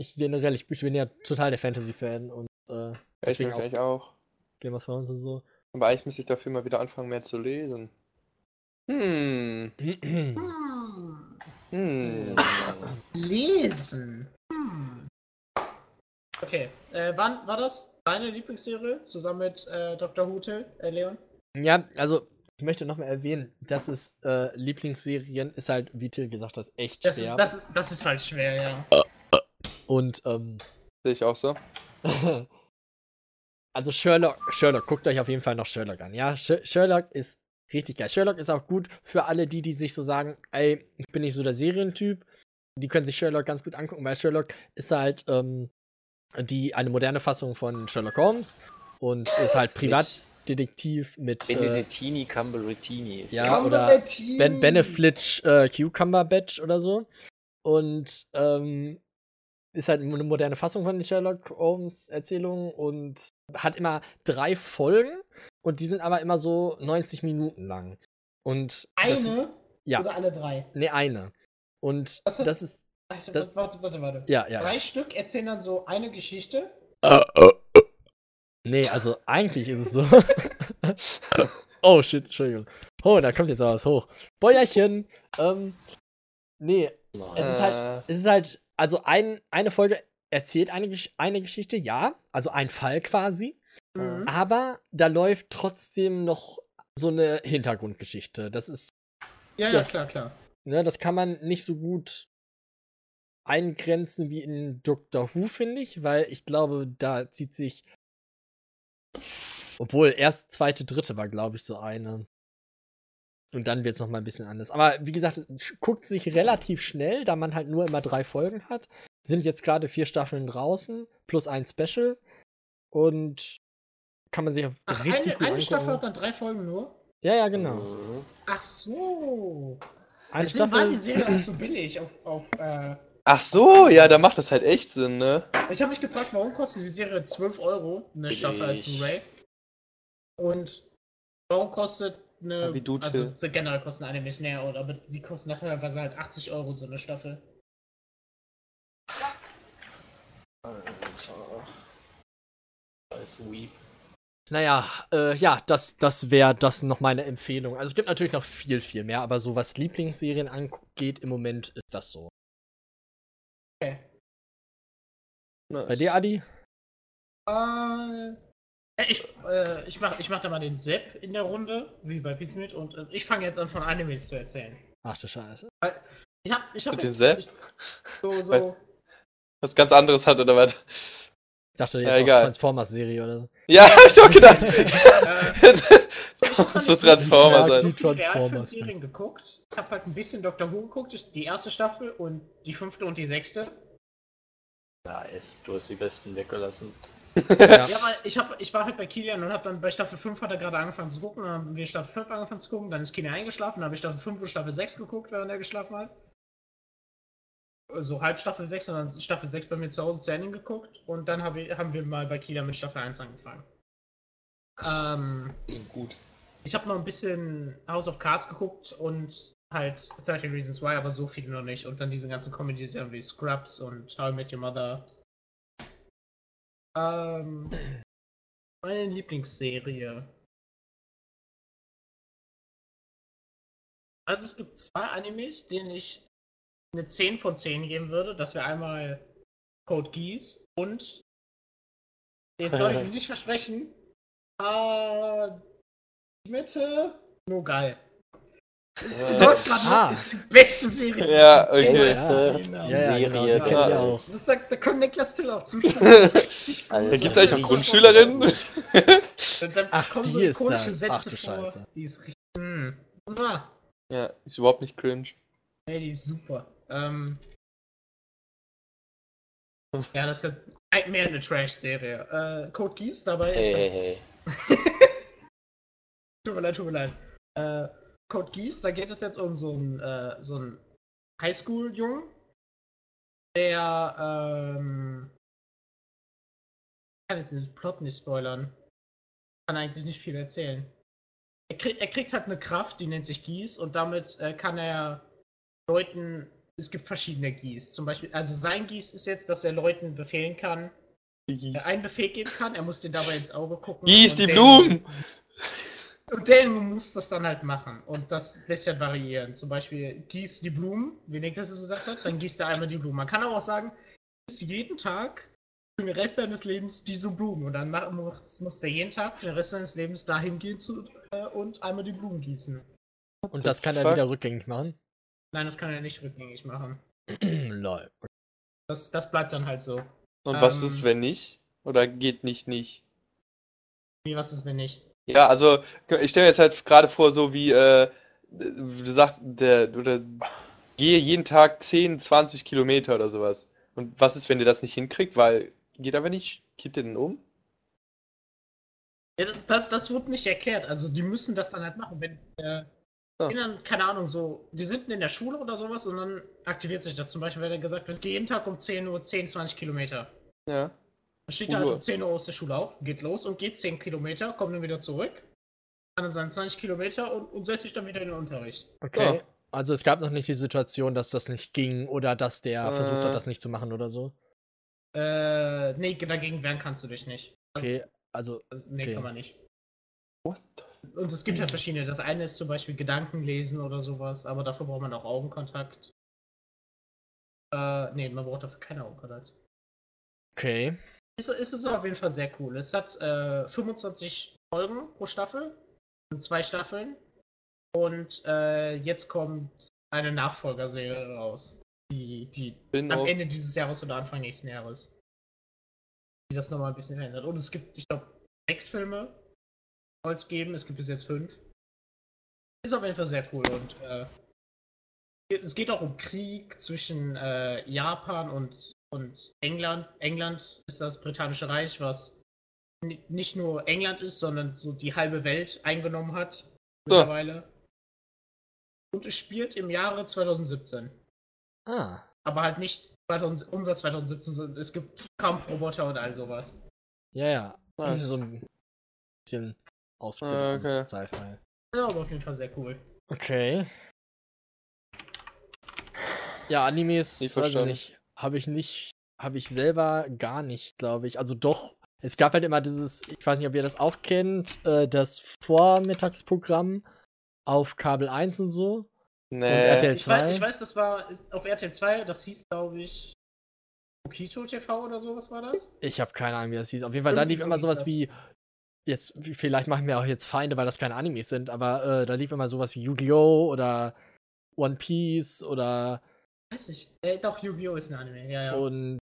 Ich generell, ich bin ja total der Fantasy-Fan und äh, Ich deswegen bin auch auch. Game of Thrones und so. Aber eigentlich müsste ich dafür mal wieder anfangen, mehr zu lesen. Hm. hm, Hm. lesen. Hm. Okay, äh, wann war das deine Lieblingsserie zusammen mit äh, Dr. Hute, äh, Leon? Ja, also ich möchte nochmal erwähnen, dass es äh, Lieblingsserien ist halt, wie Till gesagt hat, echt Das schwer. ist, das, ist, das ist halt schwer, ja. Und ähm, Sehe ich auch so. [LAUGHS] also Sherlock, Sherlock, guckt euch auf jeden Fall noch Sherlock an. Ja, Sh Sherlock ist richtig geil. Sherlock ist auch gut für alle die, die sich so sagen, ey, ich bin nicht so der Serientyp. Die können sich Sherlock ganz gut angucken, weil Sherlock ist halt ähm, die eine moderne Fassung von Sherlock Holmes und ist halt Privatdetektiv mit äh, Benedettini Camberettini. ist Ja, das. oder Ben Beneflitch äh, Cucumber Badge oder so. Und ähm, ist halt eine moderne Fassung von den Sherlock Holmes Erzählungen und hat immer drei Folgen und die sind aber immer so 90 Minuten lang. Und das, Eine ja, oder alle drei? nee, eine. Und Was ist- das ist Warte, Das- warte, warte, warte. ja, ja. Drei Stück erzählen dann so eine Geschichte. Nee, also eigentlich ist es so. [LAUGHS] oh shit, Entschuldigung. Oh, da kommt jetzt auch was hoch. Bäuerchen. Ähm, nee. Es ist halt- es ist halt, also ein, eine Folge erzählt eine, eine Geschichte, ja, also ein Fall quasi, Mhm. aber da läuft trotzdem noch so eine Hintergrundgeschichte. Das ist, Ja, ja, das- klar, klar. ne, das kann man nicht so gut eingrenzen wie in Doctor Who, finde ich, weil ich glaube, da zieht sich, obwohl erst zweite, dritte war, glaube ich, so eine. Und dann wird es nochmal ein bisschen anders. Aber wie gesagt, guckt sich relativ schnell, da man halt nur immer drei Folgen hat. Sind jetzt gerade vier Staffeln draußen, plus ein Special. Und kann man sich auch Ach, richtig eine, gut eine Staffel hat dann drei Folgen nur? Ja, ja, genau. Mhm. Ach so. Eine Deswegen war die Staffel. Serie auch so billig auf, auf äh, Ach so, ja, da macht das halt echt Sinn, ne? Ich habe mich gefragt, warum kostet die Serie 12 Euro, eine Staffel als. Blu-ray? Und warum kostet eine. Du, also generell kosten Animes mehr, oder, aber die kosten nachher halt 80 Euro so eine Staffel. Alter. Als Weep. Naja, äh, ja, das, das wäre das noch meine Empfehlung. Also es gibt natürlich noch viel, viel mehr, aber so was Lieblingsserien angeht, im Moment ist das so. Okay. Bei dir, Adi? Äh, ja, ich, äh, ich, mach, ich mach da mal den Sepp in der Runde, wie bei Pizmeet, und äh, ich fange jetzt an von Animes zu erzählen. Ach du Scheiße. Ich hab, ich hab Mit den Sepp? ich- So, so. Weil- Was ganz anderes hat, oder was? dachte Ja, jetzt auch egal. Transformers-Serie oder so. Ja, [LAUGHS] hab ich auch gedacht. Äh, [LAUGHS] ich so nicht Transformer Ja, sein. die so viele Transformers, Realfilmserien geguckt. Ich habe halt ein bisschen Doctor Who geguckt, die erste Staffel und die fünfte und die sechste. Nice, du hast die besten weggelassen. Ja. Ja, aber ich, hab, ich war halt bei Kilian und habe dann bei Staffel 5 hat er gerade angefangen zu gucken, dann haben wir Staffel 5 angefangen zu gucken, dann ist Kilian eingeschlafen, dann habe ich Staffel 5 und Staffel 6 geguckt, während er geschlafen hat. So halb Staffel 6 und dann ist Staffel 6 bei mir zu Hause zu Ende geguckt und dann hab ich, haben wir mal bei Kilian mit Staffel 1 angefangen. Ähm, Gut. ich habe noch ein bisschen House of Cards geguckt und halt 30 Reasons Why, aber so viele noch nicht. Und dann diese ganzen Comedy-Serien wie Scrubs und How I Met Your Mother. Ähm, meine Lieblingsserie. Also es gibt zwei Animes, denen ich eine 10 von 10 geben würde. Das wäre einmal Code Geass und jetzt soll ich mich [LAUGHS] nicht versprechen. Äh, Mitte, nur geil. Es Äh, läuft gerade ah. noch, ist die beste Serie. Ja, okay. Beste Ja, ja, genau, Serie. kennen wir auch. Das, da, da kann Niklas Till auch zustimmen. [LAUGHS] Das ist richtig gut. Alter. Da gibt's eigentlich auch Grundschülerinnen? [LAUGHS] Dann, dann Ach, kommen die so ist komische das. Sätze Ach du vor. Scheiße. Die ist richtig. Mh. Wunderbar. Ja, ist überhaupt nicht cringe. Ey, die ist super. Ähm, ja, das ist ja mehr eine Trash-Serie. Äh, Code Geass dabei ist. Hey, hey, hey. [LAUGHS] Tut mir leid, tut mir leid. Äh, Code Geass, da geht es jetzt um so einen, äh, so einen Highschool-Jungen, der, ähm, ich kann jetzt den Plot nicht spoilern. Kann eigentlich nicht viel erzählen. Er, krieg, er kriegt halt eine Kraft, die nennt sich Geass und damit äh, kann er Leuten, es gibt verschiedene Geass. Zum Beispiel, also sein Geass ist jetzt, dass er Leuten befehlen kann, äh, Gieß. einen Befehl geben kann, er muss den dabei ins Auge gucken. Gieß die der- Blumen! [LAUGHS] Und der muss das dann halt machen. Und das lässt ja variieren. Zum Beispiel gießt die Blumen, wie Niklas es gesagt hat, dann gießt er einmal die Blumen. Man kann aber auch sagen, gieß jeden Tag für den Rest deines Lebens diese Blumen. Und dann muss, muss er jeden Tag für den Rest seines Lebens dahin gehen zu, äh, und einmal die Blumen gießen. Und das kann er wieder rückgängig machen. Nein, das kann er nicht rückgängig machen. [CLEARS THROAT] Lol. Das, das bleibt dann halt so. Und was Ähm. ist, wenn nicht? Oder geht nicht nicht? Wie, was ist, wenn nicht? Ja, also ich stelle mir jetzt halt gerade vor, so wie äh, du sagst, der oder gehe jeden Tag 10, 20 Kilometer oder sowas. Und was ist, wenn der das nicht hinkriegt? Weil geht aber nicht, kippt der denn um? Ja, das, das wird nicht erklärt. Also die müssen das dann halt machen. Wenn äh, Ah. Kindern, keine Ahnung, so, die sind in der Schule oder sowas und dann aktiviert sich das. Zum Beispiel, wenn er gesagt wird, geh jeden Tag um 10 Uhr 10, 20 Kilometer. Ja. Dann steht er halt Uhr. um 10 Uhr aus der Schule auf, geht los und geht 10 Kilometer, kommt dann wieder zurück, kann dann seine 20 Kilometer und, und setzt sich dann wieder in den Unterricht. Okay. Ja. Also es gab noch nicht die Situation, dass das nicht ging oder dass der versucht Äh. hat, das nicht zu machen oder so. Äh, nee, dagegen wehren kannst du dich nicht. Also, Okay, also also, nee, okay. kann man nicht. What the Und es gibt halt verschiedene. Das eine ist zum Beispiel Gedanken lesen oder sowas, aber dafür braucht man auch Augenkontakt. Äh, nee, man braucht dafür keinen Augenkontakt. okay. Ist, ist es auf jeden Fall sehr cool. Es hat äh, 25 Folgen pro Staffel. Es sind zwei Staffeln. Und äh, jetzt kommt eine Nachfolgerserie raus. Die, die Bin am. Ende dieses Jahres oder Anfang nächsten Jahres. Die das nochmal ein bisschen verändert. Und es gibt, ich glaube, sechs Filme soll es geben. Es gibt bis jetzt fünf. Ist auf jeden Fall sehr cool. Und äh, es geht auch um Krieg zwischen äh, Japan und, und England. England ist das britannische Reich, was ni- nicht nur England ist, sondern so die halbe Welt eingenommen hat mittlerweile. Und es spielt im Jahre 2017. Ah. Aber halt nicht 2000, unser 2017, sondern es gibt Kampfroboter und all sowas. Ja, ja. Nice. So ein bisschen Ah, ausgebildet. okay. also Sci-Fi. Ja, aber auf jeden Fall sehr cool. Okay. Ja, Animes, weiß ich verstanden. nicht. Habe ich nicht, habe ich selber gar nicht, glaube ich. Also doch, es gab halt immer dieses, ich weiß nicht, ob ihr das auch kennt, äh, das Vormittagsprogramm auf Kabel 1 und so. Nee. RTL Ich weiß, 2? ich weiß, das war auf RTL 2, das hieß, glaube ich, Okito TV oder so, was war das? Ich habe keine Ahnung, wie das hieß. Auf jeden Fall, da lief so immer sowas das. wie, jetzt, vielleicht machen wir auch jetzt Feinde, weil das keine Animes sind, aber äh, da lief immer sowas wie Yu-Gi-Oh! oder One Piece oder Weiß ich. Äh, doch, Yu-Gi-Oh! ist ein Anime, ja, ja. und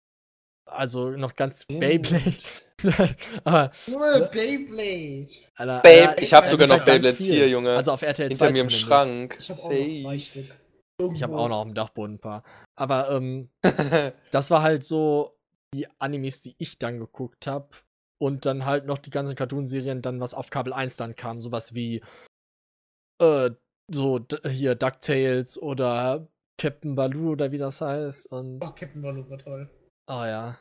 also noch ganz Stimmt. Beyblade. [LAUGHS] aber, Nur Beyblade. Alter, ja, ich habe es sogar noch ganz Beyblades hier, Junge. Also auf RTL 2 Hinter mir im. Schrank. Ich habe auch noch zwei. Stück. Ich habe Irgendwo. auch noch am Dachboden ein paar. Aber ähm, [LAUGHS] das war halt so die Animes, die ich dann geguckt habe. Und dann halt noch die ganzen Cartoonserien, dann was auf Kabel 1 dann kam. Sowas wie äh, so hier DuckTales oder Captain Baloo oder wie das heißt. Und Oh, Captain Baloo war toll. oh ja.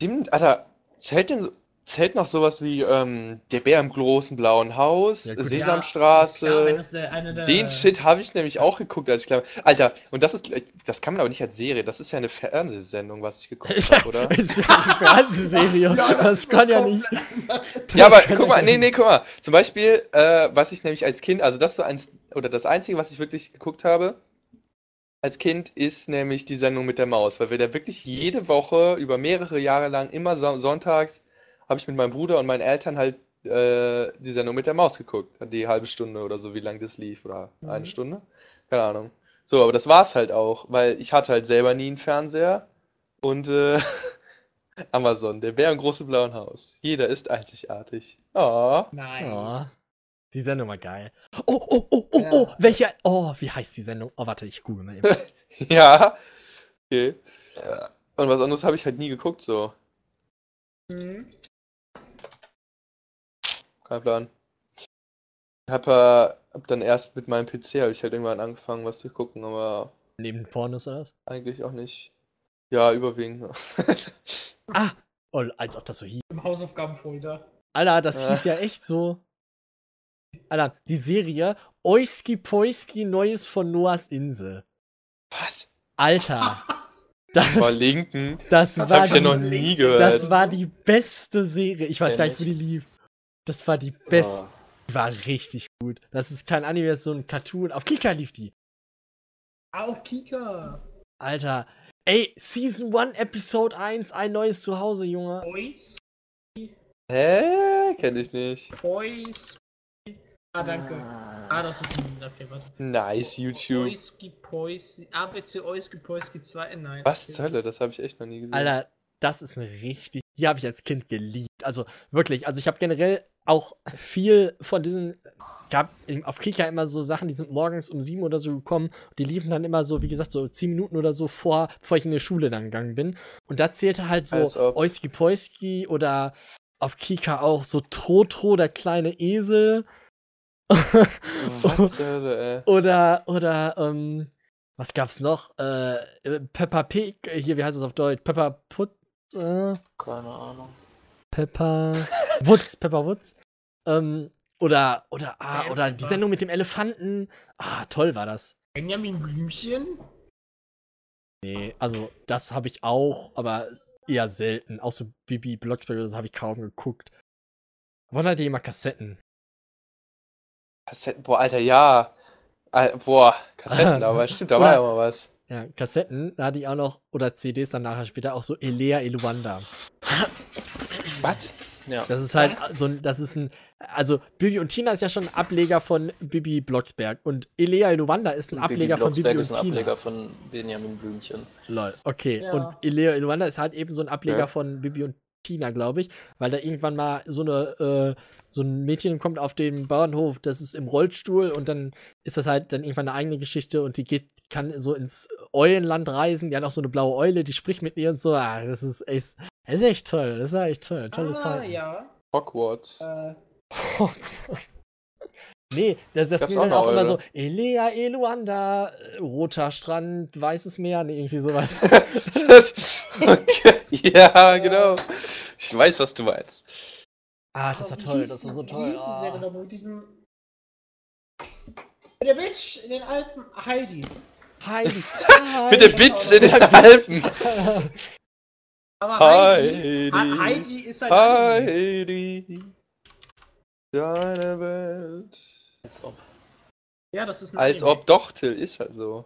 Stimmt, Alter, zählt denn so- zählt noch sowas wie ähm, der Bär im großen blauen Haus, Ja, gut, Sesamstraße? Ja, das der, der, Den Shit habe ich nämlich auch geguckt, als ich war. Alter, und das ist, das kann man aber nicht als Serie, das ist ja eine Fernsehsendung, was ich geguckt [LAUGHS] habe, oder? ist ja eine Fernsehserie. [LAUGHS] das, ist kann ja nicht. Ja, Das aber guck ja mal, nee, nee, guck mal. Zum Beispiel, äh, was ich nämlich als Kind, also das ist so eins, oder das Einzige, was ich wirklich geguckt habe, als Kind, ist nämlich die Sendung mit der Maus, weil wir da wirklich jede Woche über mehrere Jahre lang immer so sonntags habe ich mit meinem Bruder und meinen Eltern halt äh, die Sendung mit der Maus geguckt. Die halbe Stunde oder so, wie lang das lief, oder eine Mhm. Stunde. Keine Ahnung. So, aber das war's halt auch, weil ich hatte halt selber nie einen Fernseher und äh, [LAUGHS] Amazon, der Bär im großen blauen Haus. Jeder ist einzigartig. Oh. Nein. Oh, die Sendung war geil. Oh, oh, oh, oh, oh, Ja. welche. Oh, wie heißt die Sendung? Oh, warte, ich google mal eben. [LAUGHS] Ja. Okay. Und was anderes habe ich halt nie geguckt, so. Mhm. Kein Plan. Ich hab, äh, hab dann erst mit meinem PC habe ich halt irgendwann angefangen, was zu gucken, aber Neben Pornos oder was? eigentlich auch nicht. Ja, überwiegend. [LAUGHS] Ah, oh, als ob das so hieß. Im Hausaufgabenfolder. Alter, das hieß ja echt so. Alter, die Serie Oiski Poiski Neues von Noahs Insel. Was? Alter, das, Verlinken? das, Das war habe ich ja die, noch nie gehört. das war die beste Serie. Ich weiß gar nicht, wo die Ehrlich? lief. Das war die beste. Die war richtig gut. Das ist kein Anime, das ist so ein Cartoon. Auf Kika lief die. Auf Kika. Alter. Ey, Season 1, Episode 1, ein neues Zuhause, Junge. Boys. Hä? Kenn ich nicht. Boys. Ah, danke. Ah, das ist ein. Okay, warte. Nice, YouTube. Oiski Poiski. ABC Oiski Poiski 2. Nein. Was okay. zur Hölle? Das habe ich echt noch nie gesehen. Alter, das ist eine richtig. Die habe ich als Kind geliebt. Also wirklich. Also ich habe generell auch viel von diesen. Gab im- auf Kika immer so Sachen, die sind morgens um sieben oder so gekommen. Die liefen dann immer so, wie gesagt, so zehn Minuten oder so vor, bevor ich in die Schule dann gegangen bin. Und da zählte halt so. Oiski Poiski oder auf Kika auch so Trotro, der kleine Esel. Was zur Hölle, ey? Oder, oder, ähm, was gab's noch? Äh, Peppa Pig, hier, wie heißt es auf Deutsch? Peppa Put, äh, Keine Ahnung. Peppa Woods, Peppa Woods. Ähm, oder, oder, ah, oder die. Sendung mit dem Elefanten. Ah, toll war das. Benjamin Blümchen? Nee, also, das habe ich auch, aber eher selten. Auch so Bibi Blocksberg, das habe ich kaum geguckt. Wann hatte jemand Kassetten? Kassetten, boah, Alter, ja. Al- Boah, Kassetten, aber [LAUGHS] stimmt, da war ja mal was. Ja, Kassetten, da hatte ich auch noch, oder CDs dann nachher später auch so Elea Eluanda. [LAUGHS] Was? Ja. Das ist halt Was? so ein, das ist ein, also Bibi und Tina ist ja schon ein Ableger von Bibi Blocksberg und Elea Eluanda ist ein Ableger von Bibi Blocksberg und ist ein Tina. Ableger von Benjamin Blümchen. Lol, okay. Ja. Und Elea Eluanda ist halt eben so ein Ableger Ja. von Bibi und Tina, glaube ich, weil da irgendwann mal so eine, äh, so ein Mädchen kommt auf den Bauernhof, das ist im Rollstuhl und dann ist das halt dann irgendwann eine eigene Geschichte und die geht, kann so ins Eulenland reisen, die hat auch so eine blaue Eule, die spricht mit ihr und so. Ah, das ist echt, das ist echt toll, das ist echt toll, tolle ah, Zeit. ja. Hogwarts. Äh, [LAUGHS] Nee, das, das Gab's ging auch dann auch immer Eule? so, Elea, Eluanda, äh, roter Strand, weißes Meer, nee, irgendwie sowas. [LAUGHS] [LAUGHS] okay. Ja, genau. Ich weiß, was du meinst. Ah, das war toll, hieß das war so wie toll. hieß die Serie Ah. da mit diesem. Mit der Bitch in den Alpen, Heidi. Heidi. [LAUGHS] Mit der Bitch in den Alpen. [LAUGHS] Aber Heidi, Heidi. Heidi ist halt. Heidi. Deine Welt. Als ob. Ja, das ist ein Als Anime. ob doch, Till ist halt so.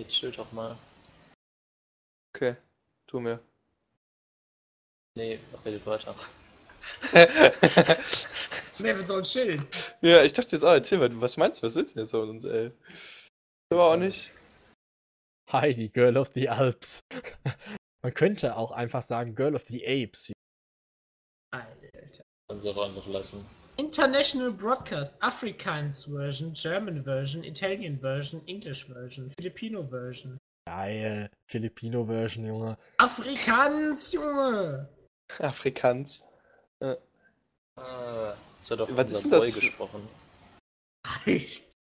Jetzt chill doch mal. Okay, tu mir. Nee, redet weiter. [LAUGHS] Nee, wir sollen chillen. ja, ich dachte jetzt auch, Till, was meinst du, was willst du jetzt von uns, ey? Aber auch nicht. Heidi, Girl of the Alps. [LAUGHS] Man könnte auch einfach sagen Girl of the Apes. Alter. Kannst du auch einfach lassen. International Broadcast, Afrikaans Version, German Version, Italian Version, English Version, Filipino Version. Geil. Filipino-Version, Junge. Afrikaans, Junge! [LAUGHS] Afrikaans. Ah, jetzt hat doch Was ist denn das Boy gesprochen.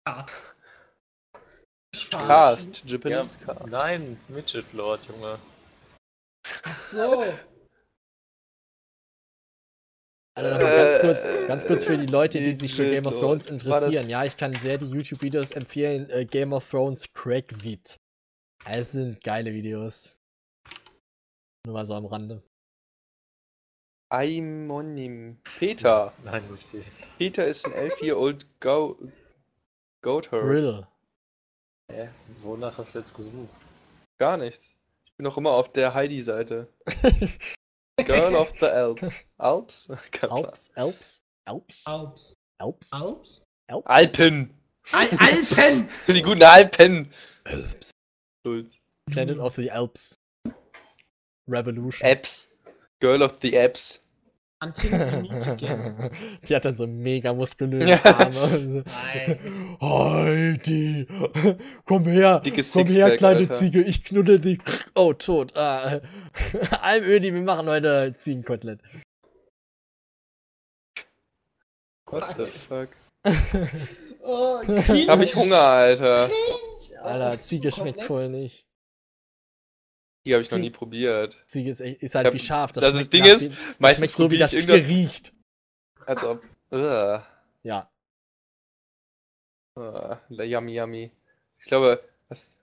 Alter. Cast. Ja, Japanese Cast. nein, Midget Lord, Junge. Ach so. Also ganz kurz, ganz kurz für die Leute, die sich für Game of. Thrones interessieren. das- Ja, ich kann sehr die YouTube-Videos empfehlen. Äh, Game of Thrones Crack Vid. Es sind geile Videos. Nur mal so am Rande. Aimonim. Peter. Nein, nicht die. Peter ist ein elf-year-old go goat herd. Rill. Hä? Wonach hast du jetzt gesucht? Gar nichts. Ich bin noch immer auf der Heidi-Seite. [LAUGHS] Girl of the Alps. Alps? [LAUGHS] Alps, Alps, Alps, Alps. Alps, Alps? Alps. Alpen. Al Alpen! [LAUGHS] Die guten Alpen. Alps. Schuld. Planet of the Alps. Revolution. Apps. Girl of the Apps. Antillen [LAUGHS] Mietigen. Die hat dann so mega muskulöse. Arme. Nein. Heidi, komm her, Dickes komm her, kleine Alter. Ziege, ich knuddel dich. Oh, tot. Ah. [LAUGHS] Almödi, wir machen heute Ziegenkotelett. What the fuck? Oh, [LAUGHS] cringe. Hab ich Hunger, Alter. Alter, Oh, Ziege schmeckt voll nicht. Die habe ich noch Sie- nie probiert. Ziege ist, ist halt Ja, wie Schaf. das schmeckt Ding ist, dem- das Meistens schmeckt so, wie das Tier riecht. Als ob. Ugh. [LAUGHS] Ja. Ah, yummy, yummy. Ich glaube, was.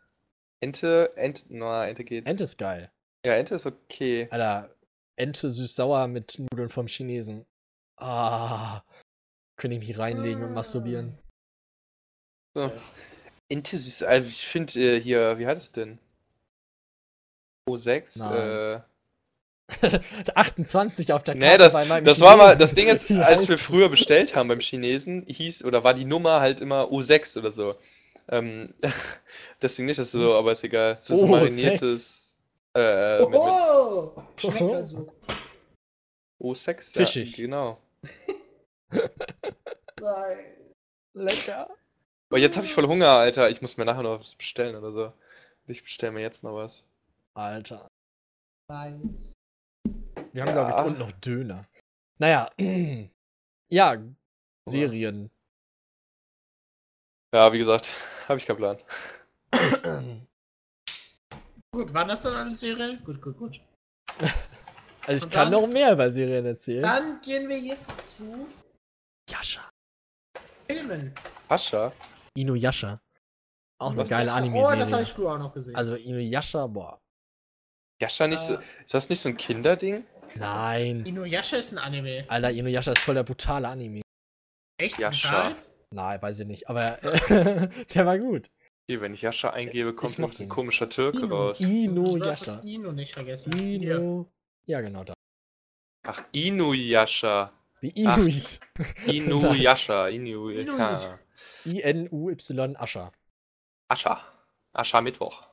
Ente, Ente, na, Ente geht. Ente ist geil. Ja, Ente ist okay. Alter, Ente süß-sauer mit Nudeln vom Chinesen. Ah. Könnte ich mich reinlegen und masturbieren. So. Ente süß. Also ich finde äh, hier, wie heißt es denn? O6? Nein. Äh, [LAUGHS] 28 auf der Karte nee, das, bei meinem das war mal das Ding jetzt, [LAUGHS] als wir früher bestellt haben beim Chinesen, hieß oder war die Nummer halt immer O6 oder so. Ähm, [LAUGHS] deswegen nicht, das ist so, aber ist egal. Es ist so O6. mariniertes. Äh, mit, mit Oh, schmeckt also. O6, Fischig. ja, genau. Nein. Lecker. Aber jetzt habe ich voll Hunger, Alter. Ich muss mir nachher noch was bestellen oder so. Ich bestelle mir jetzt noch was. Alter. Nein. Wir haben, Ja. glaube ich, und noch Döner. Naja. [CLEARS THROAT] ja, Serien. Ja, wie gesagt, [LAUGHS] habe ich keinen Plan. [CLEARS THROAT] Gut, waren das dann alles Serien? Gut, gut, gut. [LAUGHS] Also ich Und kann dann? noch mehr über Serien erzählen. Dann gehen wir jetzt zu Yasha. Filmen. Pascha? Inuyasha. Auch eine Was geile Oh, das habe ich Anime-Serie. früher auch noch gesehen. Also Inuyasha, boah. Jascha nicht so. Äh. Ist das nicht so ein Kinderding? Nein. Inuyasha ist ein Anime. Alter, Inuyasha ist voll der brutale Anime. Echt? Yasha. Brutal? Nein, weiß ich nicht. Aber [LAUGHS] der war gut. Hier, wenn ich Jascha eingebe, kommt noch so ein komischer Türke Inu. raus. Du hast Inuyasha. das Ino nicht vergessen. Inu. Ja, genau da. Ach, Inuyasha. Wie Ach. Inuit. Inuyasha. Inuyasha. [LAUGHS] I-N-U-Y Ascha. Ascha. Ascha Mittwoch.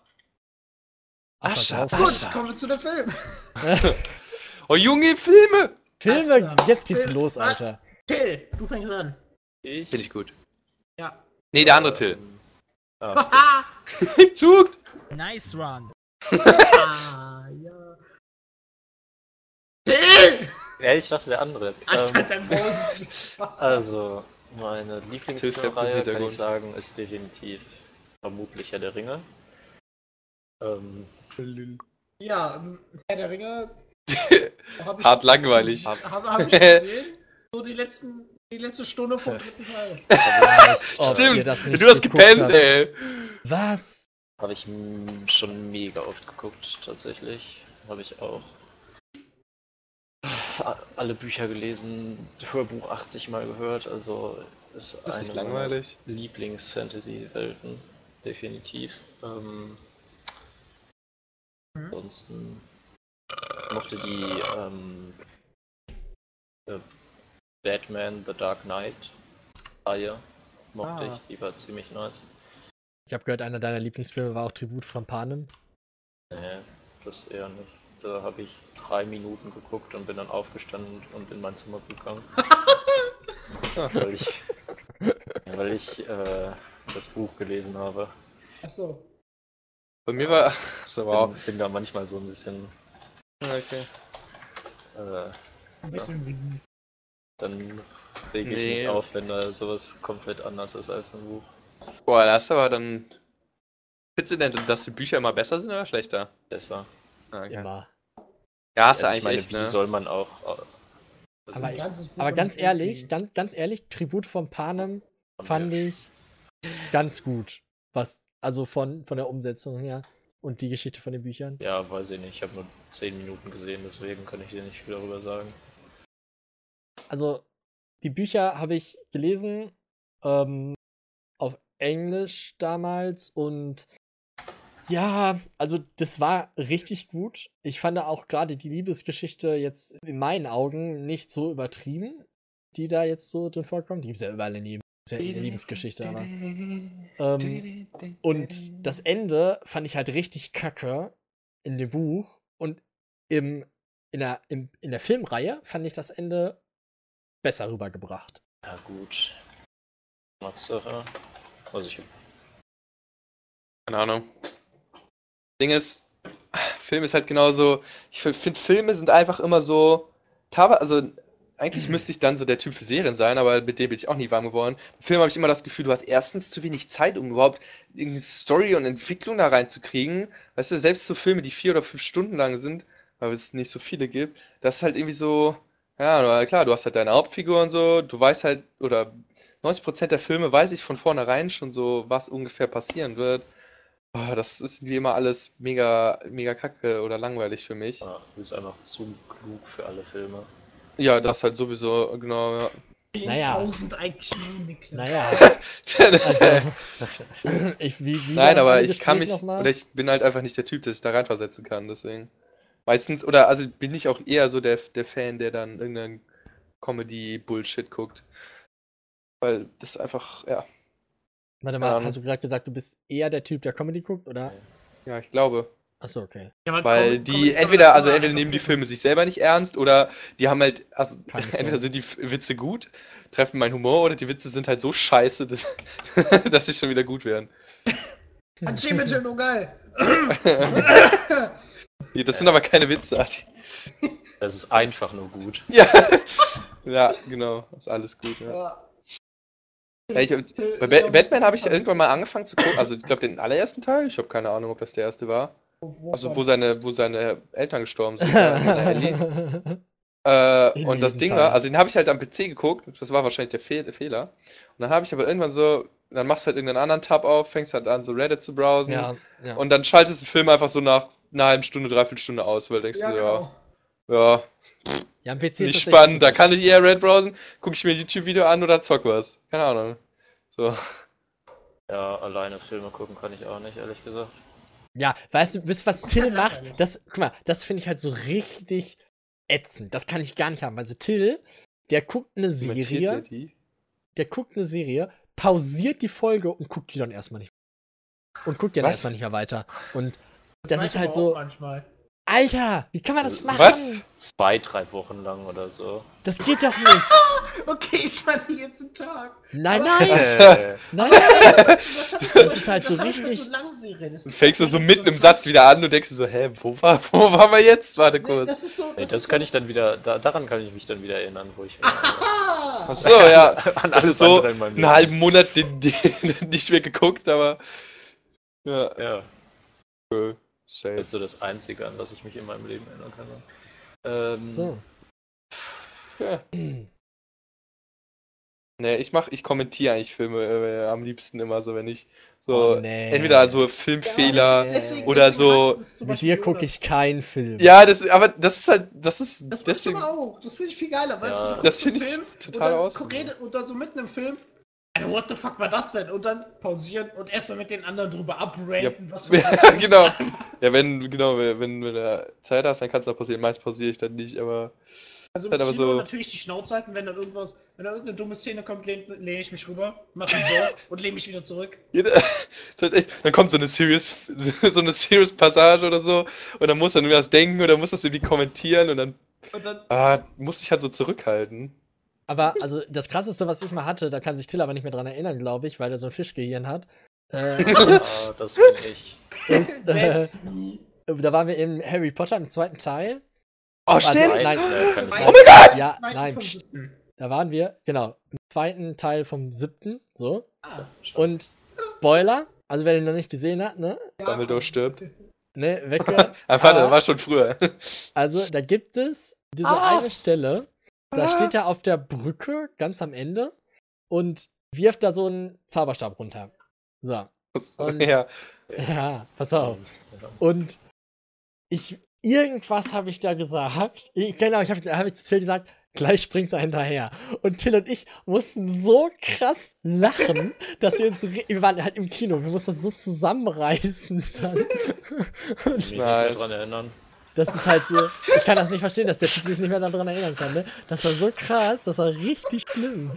Ascha Ascha. Gut, kommen wir zu den Film. [LAUGHS] Oh, Junge, Filme! Filme, jetzt geht's Film. los, Alter. Till, du fängst an. Ich? Finde ich gut. Ja. Nee, der andere Till. [LAUGHS] Ah, Haha! [LAUGHS] Tut! Nice run. ah, ja. Till! ja, ich dachte der andere jetzt. Alter, Ähm, dein Maul ist was. also, meine Lieblingsreihe, kann ich sagen, ist definitiv vermutlich Herr der Ringe. Ähm, Ja, Herr der Ringe. [LAUGHS] hab ich- Hart langweilig. Hab, hab ich gesehen. So die letzten, die letzte Stunde vom dritten Teil. Ihr Stimmt, das nicht du hast gepennt, habt. ey. Was? Habe ich schon mega oft geguckt, tatsächlich. Habe ich auch a- [SIGHS] alle Bücher gelesen, Hörbuch 80 Mal gehört, also ist Das ist eine langweilig. Lieblings-Fantasy-Welten, definitiv. Ähm, Mhm. Ansonsten mochte die ähm, äh, Batman The Dark Knight Reihe, mochte Ah. ich, die war ziemlich nice. Ich habe gehört, einer deiner Lieblingsfilme war auch Tribut von Panem. Nee, das eher nicht. Da habe ich drei Minuten geguckt und bin dann aufgestanden und in mein Zimmer gegangen. [LAUGHS] weil ich, weil ich äh, das Buch gelesen habe. Achso. Bei mir war. [LAUGHS] [LAUGHS] So, wow. Bin, bin da manchmal so ein bisschen. Okay. Äh, Ein bisschen wie. dann rege ich Nee. mich auf, wenn da sowas komplett anders ist als ein Buch. Boah, das ist aber dann. Findest du denn, dass die Bücher immer besser sind oder schlechter? Besser. Ah, okay. Immer. Ja, hast du Also eigentlich ich meine, echt, wie ne? soll man auch. Also Aber- Aber ganz ehrlich, ganz, ganz ehrlich, Tribut von Panem fand ich ganz gut. Was, also von, von der Umsetzung her und die Geschichte von den Büchern. Ja, weiß ich nicht. Ich habe nur zehn Minuten gesehen, deswegen kann ich dir nicht viel darüber sagen. Also, die Bücher habe ich gelesen ähm, auf Englisch damals und ja, also das war richtig gut. Ich fand auch gerade die Liebesgeschichte jetzt in meinen Augen nicht so übertrieben, die da jetzt so drin vorkommt. Die gibt es ja überall in jedem. Ist ja eine Liebesgeschichte, aber. Ähm, und das Ende fand ich halt richtig kacke in dem Buch und im, in, der, im, in der Filmreihe fand ich das Ende besser rübergebracht. Ja, gut. Max-Sache. Also ich Keine Ahnung. Ding ist, Film ist halt genauso. Ich finde, Filme sind einfach immer so. Also, eigentlich müsste ich dann so der Typ für Serien sein, aber mit dem bin ich auch nie warm geworden. Im Film habe ich immer das Gefühl, du hast erstens zu wenig Zeit, um überhaupt irgendeine Story und Entwicklung da reinzukriegen. Weißt du, selbst so Filme, die vier oder fünf Stunden lang sind, weil es nicht so viele gibt, das ist halt irgendwie so. Ja, klar, du hast halt deine Hauptfigur und so, du weißt halt, oder 90% der Filme weiß ich von vornherein schon so, was ungefähr passieren wird. Oh, das ist wie immer alles mega, mega kacke oder langweilig für mich. ja, du bist einfach zu klug für alle Filme. Ja, das halt sowieso, genau, ja. Naja. 10.000 IQ, Niklas. Naja, [LAUGHS] also. [LAUGHS] ich, wie, wie Nein, aber ich kann mich, oder ich bin halt einfach nicht der Typ, der sich da reinversetzen kann, deswegen. Meistens, oder also bin ich auch eher so der, der Fan, der dann irgendeinen Comedy-Bullshit guckt. Weil das einfach, ja, Warte mal, ähm, hast du gerade gesagt, du bist eher der Typ, der Comedy guckt, oder? ja, ich glaube. Achso, okay. Ja, Weil komm- die komm, entweder, also entweder nehmen die. Filme sich selber nicht ernst oder die haben halt, also entweder sind die Witze gut, treffen meinen Humor oder die Witze sind halt so scheiße, dass, [LAUGHS] dass sie schon wieder gut werden. Achievement nur geil. [LAUGHS] Das sind aber keine Witze. Adi. Das ist einfach nur gut. [LAUGHS] Ja, ja, genau, ist alles gut. Ja. Ja. Ja, ich, bei Ba- Batman habe ich irgendwann mal angefangen zu gucken, also ich glaube den allerersten Teil, ich habe keine Ahnung, ob das der erste war. Also wo seine, wo seine Eltern gestorben sind. [LAUGHS] Äh, und das Ding Teil. war, also den habe ich halt am PC geguckt, das war wahrscheinlich der Fehl Fehler. Und dann habe ich aber irgendwann so, dann machst du halt irgendeinen anderen Tab auf, fängst halt an, so Reddit zu browsen. ja, ja. Und dann schaltest du den Film einfach so nach einer halben Stunde, dreiviertel Stunde aus, weil du denkst Ja, du, genau. ja, ja, ja, am PC ist nicht spannend, da kann ich eher Red browsen, gucke ich mir ein YouTube-Video an oder zock was. Keine Ahnung. So. Ja, alleine Filme gucken kann ich auch nicht, ehrlich gesagt. Ja, weißt du, wisst ihr, was Till [LAUGHS] macht? Das, guck mal, das finde ich halt so richtig ätzend. Das kann ich gar nicht haben. Also Till, der guckt eine Serie, der guckt eine Serie, pausiert die Folge und guckt die dann erstmal nicht. Und guckt die dann Was? erstmal nicht mehr weiter. Und Das das ist halt so, Manchmal. Alter, wie kann man das machen? Was? Zwei, drei Wochen lang oder so. Das geht doch nicht. [LAUGHS] Okay, ich die jetzt im Tag. Nein, nein, Äh, nein. Das, ich Das so- ist halt so das ich richtig- So. Das fängst du so mitten im so Satz wieder an und denkst dir so, hä, wo war, [LAUGHS] wo waren wir jetzt? Warte Nee, kurz. das ist so. nee, Das, das ist kann so, ich dann wieder, da, daran kann ich mich dann wieder erinnern, wo ich Ah! Ach so, ja. [LAUGHS] an Das ist so andere in meinem einen halben Monat den, den, nicht mehr geguckt, aber. Ja, Ja, cool. Safe. jetzt so das Einzige, an das ich mich in meinem Leben erinnern kann. Ähm, So. Ja. [CLEARS THROAT] Nee, ich mach, ich kommentiere eigentlich Filme äh, am liebsten immer so, wenn ich so Oh, nee. entweder so Filmfehler. Ja, deswegen- oder deswegen so- Mit dir gucke ich keinen Film. Ja, das, aber das ist halt, das ist Das ich deswegen. aber auch. Das finde ich viel geiler. Weißt Ja. du, du Das finde ich Film total aus. Und dann so mitten im Film. Alter, what the fuck war das denn? Und dann pausieren und erstmal mit den anderen drüber abranten, was du [LAUGHS] Ja, genau. Ja, wenn, genau, wenn, wenn du Zeit hast, dann kannst du auch pausieren. Meist pausiere ich dann nicht, aber Also Dann aber so- natürlich die Schnauze halten, wenn dann irgendwas, wenn da irgendeine dumme Szene kommt, lehne lehn ich mich rüber, mache ein Tor [LAUGHS] und lehne mich wieder zurück. Jeder, [LAUGHS] das heißt echt, dann kommt so eine Serious, so eine Serious Passage oder so und dann muss er nur was denken oder muss das irgendwie kommentieren und dann Und dann, ah, muss ich halt so zurückhalten. Aber also das krasseste, was ich mal hatte, da kann sich Till aber nicht mehr dran erinnern, glaube ich, weil er so ein Fischgehirn hat. Äh, [LAUGHS] ist, Ja, das bin ich. ist, äh, da waren wir im Harry Potter im zweiten Teil. Oh, Also, stimmt! nein, Oh. Oh mein Gott! ja, Nein, da waren wir, genau, im zweiten Teil vom siebten, so. Ah, Und Spoiler, also wer den noch nicht gesehen hat, ne, Dumbledore stirbt. ne, weggehört. [LAUGHS] Ah, warte, Aber- war schon früher. Also, da gibt es diese Ah. eine Stelle, da Ah. steht er auf der Brücke ganz am Ende und wirft da so einen Zauberstab runter. So. Und- [LAUGHS] ja. Ja, pass auf. Und ich, irgendwas habe ich da gesagt. Ich genau, ich habe hab ich zu Till gesagt, gleich springt er hinterher. Und Till und ich mussten so krass lachen, dass wir uns, wir waren halt im Kino, wir mussten uns so zusammenreißen dann. [LAUGHS] Und mich nicht mehr Nice. dran erinnern. Das ist halt so, ich kann das nicht verstehen, dass der Typ sich nicht mehr daran erinnern kann, ne? Das war so krass, das war richtig schlimm.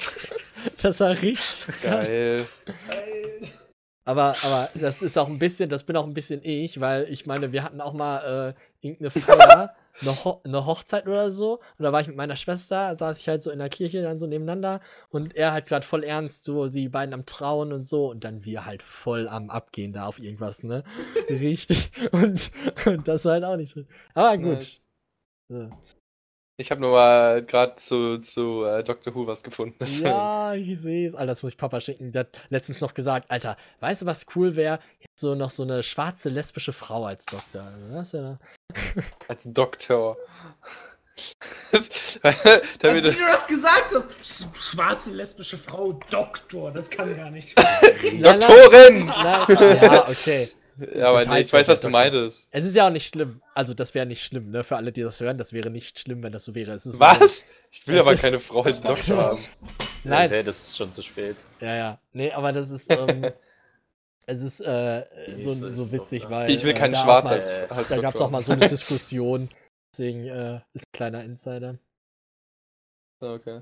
Das war richtig krass. Geil. Aber, aber das ist auch ein bisschen, das bin auch ein bisschen ich, weil ich meine, wir hatten auch mal äh, irgendeine Feier, eine, Ho eine Hochzeit oder so. Und da war ich mit meiner Schwester, saß ich halt so in der Kirche dann so nebeneinander und er halt gerade voll ernst, so sie beiden am Trauen und so und dann wir halt voll am Abgehen da auf irgendwas, ne? [LAUGHS] Richtig. Und, und das war halt auch nicht so. Aber gut. Nice. Ich habe nur mal gerade zu, zu äh, Doctor Who was gefunden. [LAUGHS] deswegen. Ja, ich sehe es. Alter, das muss ich Papa schicken. Der hat letztens noch gesagt, Alter, weißt du, was cool wäre? So noch so eine schwarze lesbische Frau als Doktor. Das wäre [LAUGHS] Als Doktor. Das, [LAUGHS] Wie damit, du das gesagt hast, sch- schwarze lesbische Frau, Doktor, das kann gar nicht. Doktorin! Ja, okay. Ja, aber Das nee, ich weiß, was du meintest. Es ist ja auch nicht schlimm. Also, das wäre nicht schlimm, ne? Für alle, die das hören, das wäre nicht schlimm, wenn das so wäre. Es ist Was? Ich will aber ist- keine [LAUGHS] Frau als Doktor haben. Nein, Ja, das ist schon zu spät. ja, ja. Nee, aber das ist, ähm, [LAUGHS] es ist äh, so, so witzig, weil. Ich will äh, keinen da auch Schwarz mal- als, äh, als Da gab es auch mal so eine [LAUGHS] Diskussion. Deswegen äh, ist ein kleiner Insider. Okay.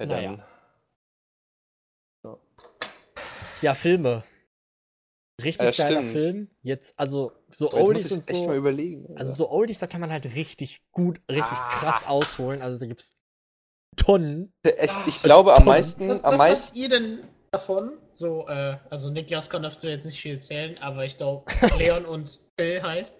Ja, Naja. dann. Ja, Filme. Richtig Ja, geiler stimmt. Film. Jetzt, also so muss Oldies ich und echt so. mal überlegen. Also so Oldies, da kann man halt richtig gut, richtig Ah. krass ausholen. Also da gibt's Tonnen. Echt, ich glaube am Tom. meisten, Was, am was meisten. habt ihr denn davon? So, äh, also Niklas kann dazu jetzt nicht viel erzählen, aber ich glaube, [LAUGHS] Leon und Phil halt.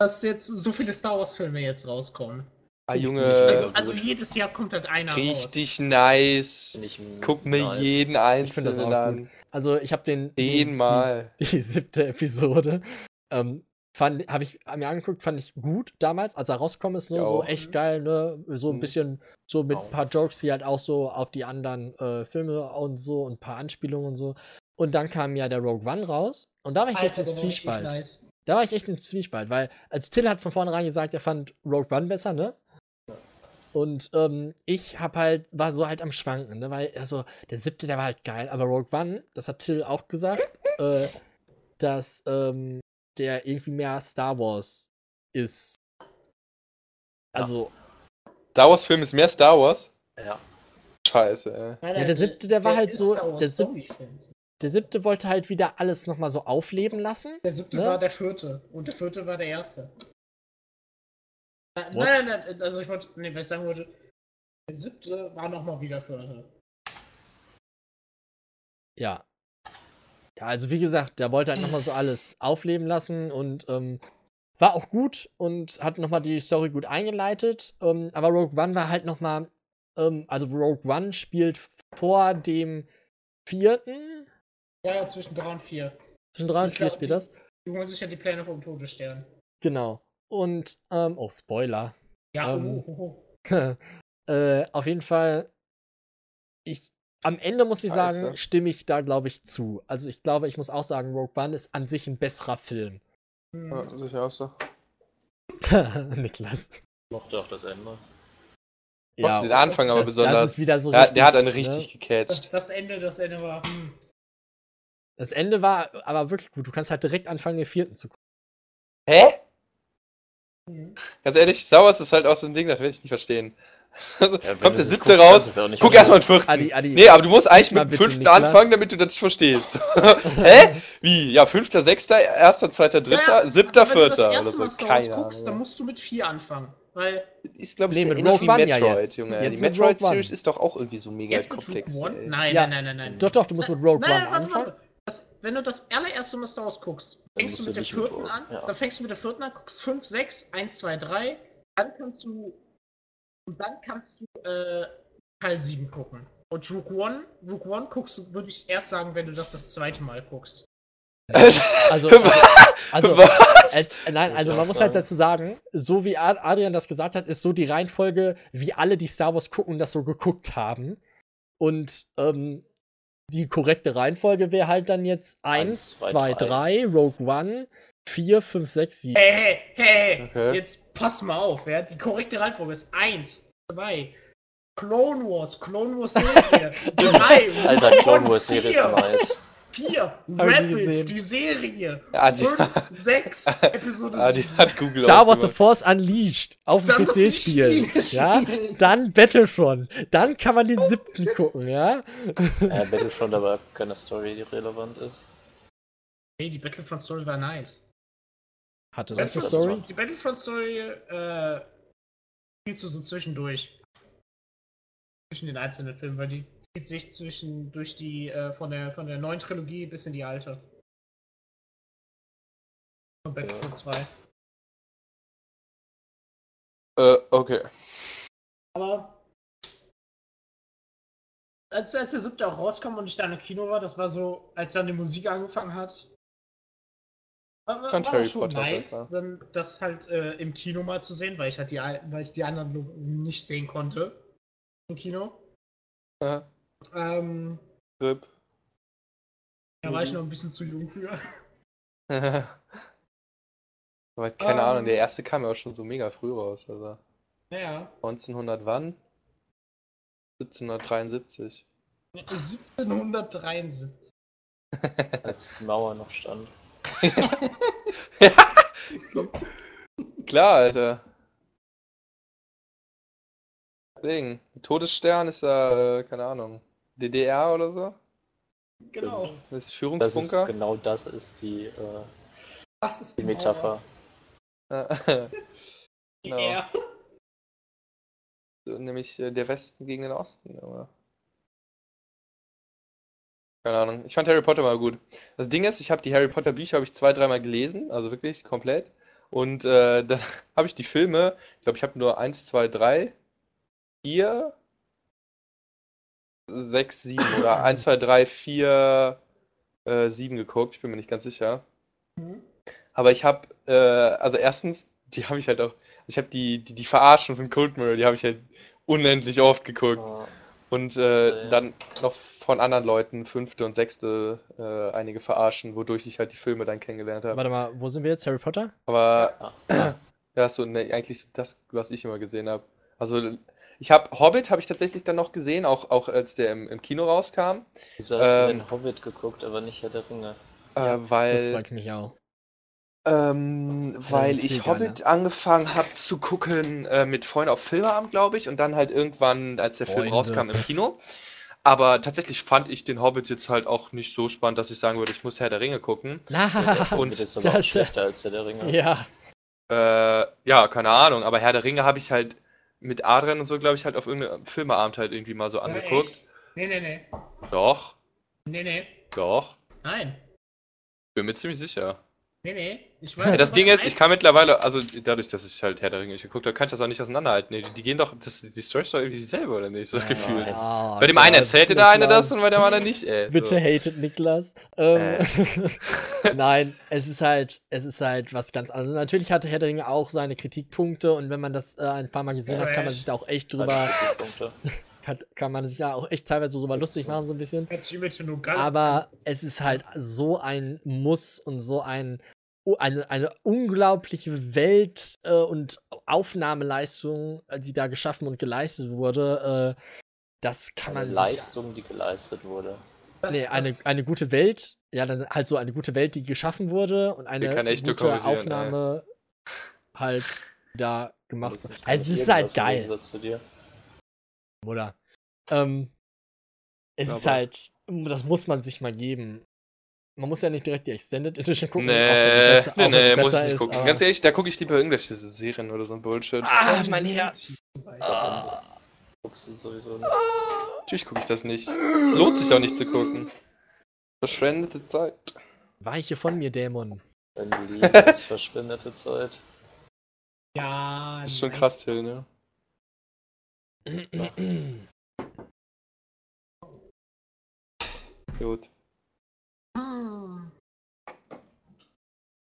Dass jetzt so viele Star Wars-Filme jetzt rauskommen. Ah, Also, Junge, Also, also jedes Jahr kommt halt einer raus. richtig nice. Finde ich Guck mir nice. jeden einzelnen an. Also ich habe den Zehnmal. Die, [LAUGHS] die siebte Episode. Ähm, fand, habe ich mir angeguckt, fand ich gut damals, als er rausgekommen ist, ne, Ich so auch. echt geil, ne, so ein Mhm. bisschen, so mit ein paar. Jokes, die halt auch so auf die anderen äh, Filme und so und ein paar Anspielungen und so. Und dann kam ja der Rogue One raus und da war ich echt Alter, im war richtig Zwiespalt. nice. Da war ich echt im Zwiespalt, weil als Till hat von vornherein gesagt, er fand Rogue One besser, ne? Und ähm, ich hab halt, war so halt am Schwanken, ne? Weil, also, der siebte, der war halt geil, aber Rogue One, das hat Till auch gesagt, äh, dass ähm, der irgendwie mehr Star Wars ist. Also, Star Wars Film ist mehr Star Wars? Ja. Scheiße, ey. Nein, Ja, der siebte, der war halt so- Star der sieb- der siebte wollte halt wieder alles nochmal so aufleben lassen. Der siebte Ne? war der vierte und der vierte war der erste. Nein, What? nein, nein, also ich wollte, nee, was ich sagen wollte, der siebte war nochmal wieder vierte. Ja. Ja, also wie gesagt, der wollte halt nochmal so alles aufleben lassen und ähm, war auch gut und hat nochmal die Story gut eingeleitet. Ähm, aber Rogue One war halt nochmal, ähm, also Rogue One spielt vor dem vierten, Ja, ja, zwischen drei und vier. zwischen drei und vier spielt das. Die holen sich ja die Pläne vom Todesstern. Genau. Und, ähm, oh, Spoiler. Ja, Ähm, oh, oh, oh. [LAUGHS] äh, auf jeden Fall, ich, am Ende muss ich Scheiße. sagen, stimme ich da, glaube ich, zu. Also ich glaube, ich muss auch sagen, Rogue One ist an sich ein besserer Film. Hm. Ja, das ist ja auch so. [LAUGHS] Niklas. Mochte auch das Ende. Mochte den Anfang aber das, besonders. Das ist wieder so Der, der hat einen ne? richtig Das, gecatcht. das Ende, das Ende war. Hm. Das Ende war aber wirklich gut. Du kannst halt direkt anfangen, den vierten zu gucken. Hä? Ganz ehrlich, Star Wars ist halt auch so ein Ding, das werde ich nicht verstehen. [LAUGHS] Also, Ja, kommt der sie siebte guckst, raus, guck verstehen. erstmal den vierten. Adi, Adi. Nee, aber du musst eigentlich mit dem fünften Niklas. anfangen, damit du das verstehst. [LAUGHS] Hä? Wie? Ja, fünfter, sechster, erster, zweiter, dritter, Ja, siebter, also wenn du vierter das oder erste so. Mal Star Wars guckst, dann Ahnung. musst du mit 4 anfangen. Weil Ist, glaube ich, Nee, so mit Rogue One ja Metroid, jetzt. Junge. Jetzt die Metroid-Series One. ist doch auch irgendwie so mega komplex. Nein, Ja. nein, nein, nein, nein. Doch, doch, du musst mit Rogue One warte, anfangen. warte. Das, wenn du das allererste Mal Star Wars guckst, fängst du mit der mit vierten Rogue- an, ja. dann fängst du mit der vierten an, guckst 5, 6, 1, 2, 3, dann kannst du und dann kannst du äh, Teil 7 gucken. Und Rogue One, Rogue One guckst du, würde ich erst sagen, wenn du das das zweite Mal guckst. [LAUGHS] Also, also, also [LAUGHS] Was? es, nein, also man muss halt dazu sagen, so wie Ad- Adrian das gesagt hat, ist so die Reihenfolge, wie alle, die Star Wars gucken, das so geguckt haben. Und ähm, die korrekte Reihenfolge wäre halt dann jetzt 1, Eins, 2, zwei, 3, Rogue One, 4, 5, 6, 7. Hey, hey, hey, Okay. jetzt pass mal auf, ja? Die korrekte Reihenfolge ist 1, 2, Clone Wars, Clone Wars Serie, [LAUGHS] 3, Alter, Clone Wars Serie ist nice. 4, Hab ich nie Rebels, die Serie, Ja, die- 5, 6, [LAUGHS] Episode die 7. hat Google Star Wars The. Force Unleashed auf dem Dann das PC-Spiel. Spiel. Ja, dann Battlefront. Dann kann man den siebten [LAUGHS] gucken, ja. Ja, Battlefront aber keine Story, die relevant ist. Hey, die Battlefront Story war nice. Hatte das eine Battlefront Story? Die Battlefront Story, äh, spielst du so zwischendurch. Zwischen den einzelnen Filmen, weil die zieht sich zwischen, durch die, äh, von der, von der neuen Trilogie bis in die alte. Von Battlefront 2. Äh, okay. Aber als, als der siebte auch rauskam und ich da im Kino war, das war so, als dann die Musik angefangen hat. War, war, war Harry schon Potter nice, besser. dann das halt äh, im Kino mal zu sehen, weil ich halt die, weil ich die anderen nicht sehen konnte im Kino. Äh, Ähm, Rip. da war ich Mhm. noch ein bisschen zu jung für. [LAUGHS] Aber keine Ähm. Ahnung, der erste kam ja auch schon so mega früh raus. Also Naja, 1900 wann? 1773. 1773. [LAUGHS] Als die Mauer noch stand. [LAUGHS] Klar, Alter. Deswegen, Todesstern ist ja, äh, keine Ahnung, DDR oder so? Genau. Das ist Das ist Führungsbunker? genau das ist die, äh, Das ist die Metapher. [LAUGHS] Genau. Ja. So, Nämlich äh, der Westen gegen den Osten. Aber... Keine Ahnung. Ich fand Harry Potter mal gut. Das Ding ist, ich habe die Harry Potter Bücher habe ich zwei, dreimal gelesen, also wirklich komplett. Und äh, [LAUGHS] dann habe ich die Filme, ich glaube, ich habe nur eins, zwei, drei, vier, sechs, sieben oder eins, zwei, drei, vier, äh, sieben geguckt. Ich bin mir nicht ganz sicher. Mhm. Aber ich habe, äh, also erstens, die habe ich halt auch, ich habe die, die, die Verarschen von Cold Mirror, die habe ich halt unendlich oft geguckt. Äh, Und äh, Ja. dann noch von anderen Leuten, fünfte und sechste, äh, einige verarschen, wodurch ich halt die Filme dann kennengelernt habe. Warte mal, wo sind wir jetzt? Harry Potter? Aber ja, [CLEARS THROAT] so, ne, eigentlich so das, was ich immer gesehen habe. Also ich habe Hobbit habe ich tatsächlich dann noch gesehen, auch, auch als der im, im Kino rauskam, Wieso hast du Ähm. den Hobbit geguckt, aber nicht Herr der Ringe? äh, Das weil fragt mich auch. Ähm, weil ist ich Hobbit angefangen habe zu gucken äh, mit Freunden auf Filmeabend, glaube ich, und dann halt irgendwann, als der Film Freunde. rauskam, im Kino. Aber tatsächlich fand ich den Hobbit jetzt halt auch nicht so spannend, dass ich sagen würde, ich muss Herr der Ringe gucken. [LAUGHS] Na, Und Hobbit ist aber auch das, schlechter als Herr der Ringe. ja. Äh, ja, keine Ahnung, aber Herr der Ringe habe ich halt mit Adrian und so, glaube ich, halt auf irgendeinem Filmeabend halt irgendwie mal so angeguckt. echt? Nee, nee, nee. Doch, Nee, nee. doch, Nein. bin mir ziemlich sicher. Nee, nee. Ich Ja, [LAUGHS] weiß das Ding ist, nein. ich kann mittlerweile, also dadurch, dass ich halt Herr der Ringe nicht geguckt habe, kann ich das auch nicht auseinanderhalten. Nee, die, die gehen doch, das, die Story ist doch irgendwie dieselbe, oder nicht? So das Gefühl. Oh, Bei dem einen Gott, erzählte der eine das und bei dem anderen nicht, ey. Bitte So. hatet Niklas. Ähm, [LAUGHS] Nein, es ist halt, es ist halt was ganz anderes. Natürlich hatte Herr der Ringe auch seine Kritikpunkte und wenn man das äh, ein paar Mal gesehen hat, kann man sich da auch echt drüber, [LAUGHS] kann, kann man sich da auch echt teilweise drüber lustig machen, so ein bisschen. Aber es ist halt so ein Muss und so ein eine, eine unglaubliche Welt äh, und Aufnahmeleistung, äh, die da geschaffen und geleistet wurde. Äh, das kann Eine man sich Leistung, die geleistet wurde. Nee, eine, eine gute Welt, ja, dann halt so eine gute Welt, die geschaffen wurde und eine gute Aufnahme halt da gemacht ist Also es ist halt geil, Gegensatz zu dir. oder? Ähm, es Ja, ist halt, das muss man sich mal geben. Man muss ja nicht direkt die Extended Edition gucken. Nee, besser- auch nee, nee, muss ich nicht ist, gucken. aber- Ganz ehrlich, da gucke ich lieber irgendwelche Serien oder so ein Bullshit. Ah, mein Herz. Ah. Guckst du sowieso nicht. Natürlich gucke ich das nicht. Es lohnt sich auch nicht zu gucken. Verschwendete Zeit. Weiche von mir, Dämon. Wenn du liebst, [LAUGHS] verschwendete Zeit. Ja, Das ist schon nice. krass, Till, ne? [CLEARS THROAT] Gut.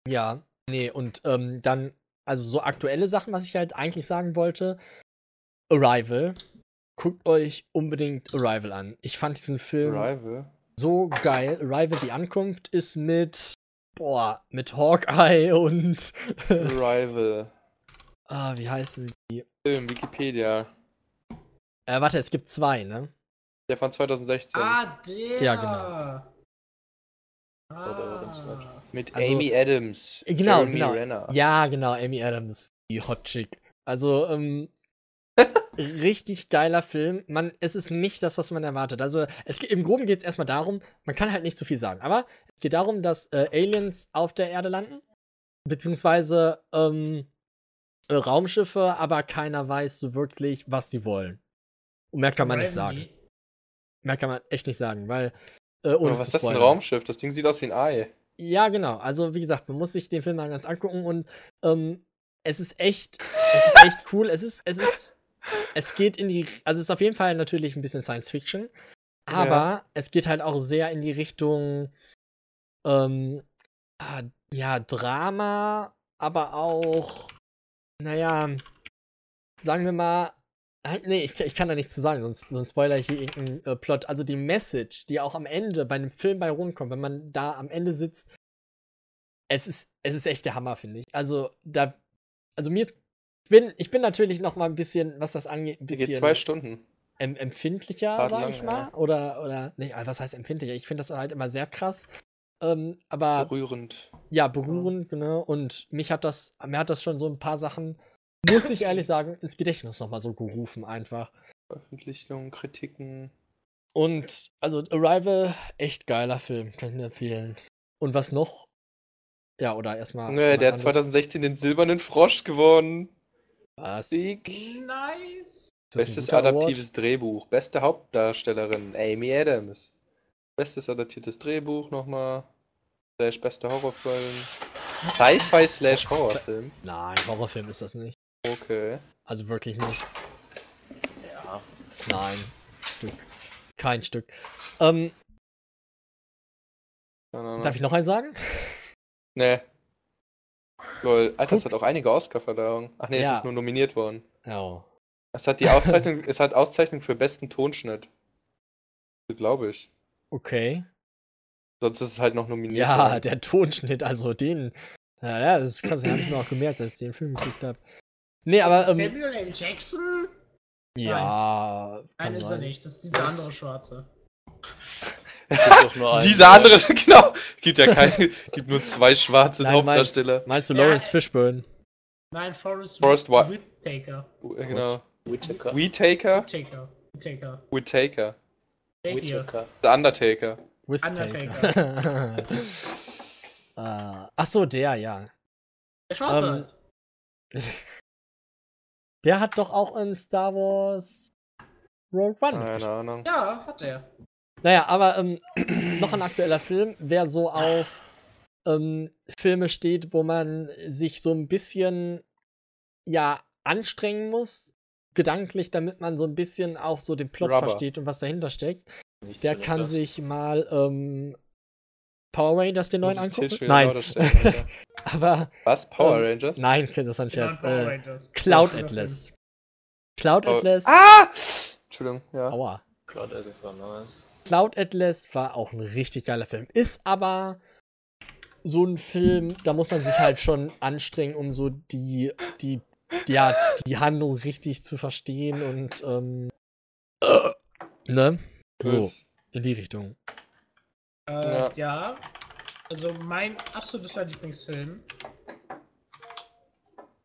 Ja, nee, und ähm, dann, also so aktuelle Sachen, was ich halt eigentlich sagen wollte. Arrival. Guckt euch unbedingt Arrival an. Ich fand diesen Film Rival. so geil. Arrival, die Ankunft ist mit, boah, mit Hawkeye [LAUGHS] und, Rival. [LAUGHS] ah, wie heißen die? Film, Wikipedia. Äh, warte, es gibt zwei, ne? Der von 2016. Ah, der. Ja, genau. Oder Adam Sandler. Mit also- Amy Adams. Genau, Jeremy genau. Renner. Ja, genau, Amy Adams, die Hot Chick. Also, ähm, [LAUGHS] richtig geiler Film. Man, es ist nicht das, was man erwartet. Also, es, geht- im Groben geht es erstmal darum, man kann halt nicht zu viel sagen, aber es geht darum, dass äh, Aliens auf der Erde landen, beziehungsweise ähm, äh, Raumschiffe, aber keiner weiß so wirklich, was sie wollen. Und mehr kann man nicht sagen. Mehr kann man echt nicht sagen, weil. Äh, ohne was ist das für ein. Raumschiff? Das Ding sieht aus wie ein Ei. Ja, genau. Also, wie gesagt, man muss sich den Film mal ganz angucken und ähm, es ist echt, es ist echt cool. Es ist, es ist, es geht in die, also es ist auf jeden Fall natürlich ein bisschen Science Fiction, aber Ja. es geht halt auch sehr in die Richtung, ähm, ah, ja, Drama, aber auch, naja, sagen wir mal, nee, ich, ich kann da nichts zu sagen, sonst, sonst spoiler ich hier irgendeinen äh, Plot. Also die Message, die auch am Ende bei einem Film bei rumkommt, wenn man da am Ende sitzt, es ist, es ist echt der Hammer, finde ich. Also da, also mir, ich bin, ich bin natürlich noch mal ein bisschen, was das angeht, ein bisschen geht zwei Stunden. em empfindlicher, Fahrt sag lang, ich mal. ja. Oder, oder, nee, äh, was heißt empfindlicher? Ich finde das halt immer sehr krass. Ähm, aber Berührend. ja, berührend, genau. Und mich hat das, mir hat das schon so ein paar Sachen, muss ich ehrlich sagen, ins Gedächtnis nochmal so gerufen einfach. Veröffentlichungen, Kritiken. Und also Arrival, echt geiler Film, kann ich nur empfehlen. Und was noch? Ja, oder erstmal. Nö, der hat 2016 den silbernen Frosch gewonnen. Was? Sieg. Nice. Bestes guter Award? adaptives Drehbuch. Beste Hauptdarstellerin Amy Adams. Bestes adaptiertes Drehbuch nochmal. Slash bester Horrorfilm. Sci-Fi slash Horrorfilm. Nein, Horrorfilm ist das nicht. Okay. Also wirklich nicht. Ja. Nein. Stück. Kein Stück. Ähm, Keine Ahnung. darf ich noch einen sagen? Nee. Lol. Alter, es hat auch einige Oscar-Verleihungen. Ach nee, Ja. es ist nur nominiert worden. Ja. Es hat die Auszeichnung, [LAUGHS] es hat Auszeichnung für besten Tonschnitt. Glaube ich. Okay. Sonst ist es halt noch nominiert. Ja, worden. der Tonschnitt, also den. Ja, ja, das ist krass, den habe ich mir auch gemerkt, dass ich den Film geguckt habe. Nee, aber. ist Ähm, Samuel L. Jackson? ja. Nein, kann ist er sein. nicht. Das ist dieser andere Schwarze. Gibt doch nur [LAUGHS] einen, Dieser andere, [LAUGHS] genau. Gibt ja keine, [LAUGHS] gibt nur zwei schwarze Nein, meinst, Hauptdarsteller. meinst du Ja, Lawrence äh, Fishburne? Nein, Forrest, Forrest Whit- Whitaker. Äh, Genau. Whittaker. Whitaker? Whitaker. Whitaker. Whitaker. Der hier. Whittaker. The Undertaker. With Undertaker. äh, ach so, der, ja. Der Schwarze. Ähm, halt. Der hat doch auch in Star Wars Rogue One Keine. Ahnung. Ja, hat er. Naja, aber ähm, noch ein aktueller Film, wer so auf ähm, Filme steht, wo man sich so ein bisschen ja anstrengen muss, gedanklich, damit man so ein bisschen auch so den Plot Rubber. versteht und was dahinter steckt, Nichts der kann das. sich mal ähm, Power Rangers den neuen angucken. Nein, stellen, [LAUGHS] aber Was? Power Ähm, Rangers? nein, das ist ein Scherz. Power Äh, Rangers. Cloud Atlas. Cloud Oh. Atlas. Ah! Entschuldigung, ja. Aua. Cloud Atlas war nice. Cloud Atlas war auch ein richtig geiler Film. Ist aber so ein Film, da muss man sich halt schon anstrengen, um so die, die, ja, die Handlung richtig zu verstehen und, ähm, ne? So, in die Richtung. Äh, Ja. ja. Also mein absoluter Lieblingsfilm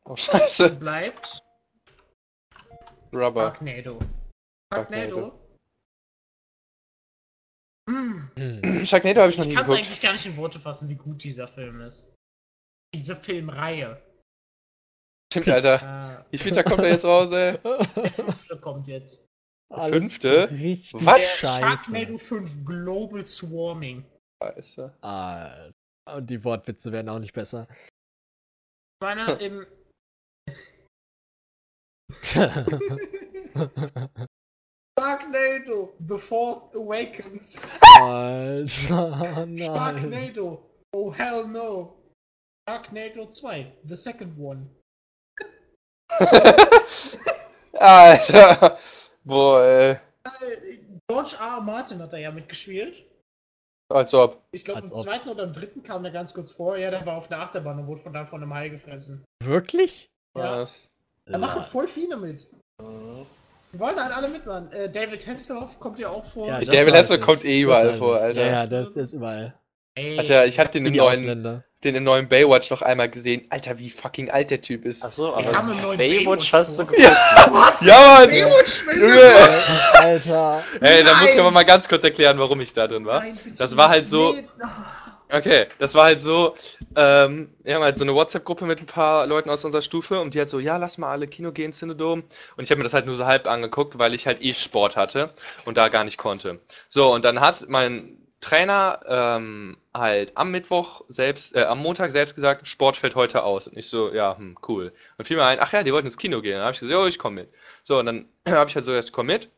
Oh, scheiße. [LAUGHS] bleibt Rubber. Sharknado. Sharknado. Sharknado. Hm. Sharknado habe ich noch Ich nie kann es geguckt. eigentlich gar nicht in Worte fassen, wie gut dieser Film ist. Diese Filmreihe. Stimmt, Alter. Wie viel Tag kommt er jetzt raus, ey? [LAUGHS] der fünfte kommt jetzt. Alles Fünfte? Richtig Was? Sharknado 5 Global Swarming. Scheiße. Ah, und die Wortwitze werden auch nicht besser. Ich meine, im. [LAUGHS] Sharknado, The Fourth Awakens. Alter, nein. Sharknado, oh hell no. Sharknado 2, the second one. [LAUGHS] Alter. Boah, ey. Äh, George R. R. Martin hat da ja mitgespielt. Als ob. Ich glaube, im ob. zweiten oder im dritten kam der ganz kurz vor. Ja, der war auf der Achterbahn und wurde von da von einem Hai gefressen. Wirklich? Ja. Was? Da machen Lol. voll viele mit. Mhm. Die wollen halt alle mitmachen. Äh, David Hasselhoff kommt ja auch vor. Ja, David Hasselhoff kommt eh überall vor. Alter. Ja, ja, das ist überall. Ey, Alter, ich hab den im neuen, den im neuen Baywatch noch einmal gesehen. Alter, wie fucking alt der Typ ist. Achso, aber neuen Baywatch Baywatch hast du geguckt. Ja, [LAUGHS] Was? ja Mann! Baywatch, Junge! Alter. Ey, da muss ich aber mal ganz kurz erklären, warum ich da drin war. Nein, Das war halt so- Nee. Ah. Okay, das war halt so, ähm, wir haben halt so eine WhatsApp-Gruppe mit ein paar Leuten aus unserer Stufe und die halt so, ja, lass mal alle Kino gehen, Cinedom. Und ich habe mir das halt nur so halb angeguckt, weil ich halt eh Sport hatte und da gar nicht konnte. So, und dann hat mein Trainer ähm, halt am Mittwoch selbst, äh, am Montag selbst gesagt, Sport fällt heute aus. Und ich so, ja, hm, cool. Und fiel mir ein, ach ja, die wollten ins Kino gehen. Dann habe ich gesagt, jo, ich komme mit. So, und dann [CLEARS THROAT] habe ich halt so gesagt, ich komme mit.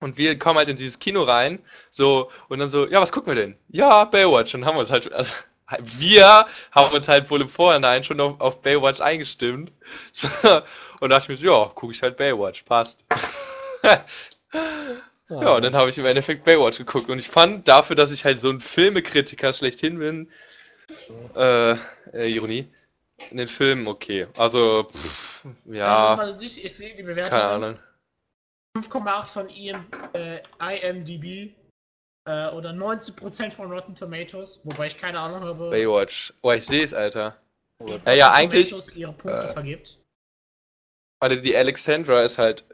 Und wir kommen halt in dieses Kino rein, so, und dann so, ja, was gucken wir denn? Ja, Baywatch. Und haben wir uns halt, also, [LAUGHS] wir haben uns halt wohl im Vorhinein schon auf, auf Baywatch eingestimmt. [LAUGHS] So, und dachte ich mir so, ja, gucke ich halt Baywatch, passt. [LAUGHS] Ja, und dann habe ich im Endeffekt Baywatch geguckt. Und ich fand dafür, dass ich halt so ein Filmekritiker schlechthin bin, äh, äh Ironie, in den Filmen okay. Also, pff, Also, ja, mal, ich, ich sehe die keine Bewertung. Ahnung. 5,8 von IM, äh, IMDb. Äh, oder 19% von Rotten Tomatoes. Wobei ich keine Ahnung habe. Baywatch. Oh, ich sehe es, Alter. Ja, ja, eigentlich- Tomatoes ihre Punkte vergibt. Also die Alexandra ist halt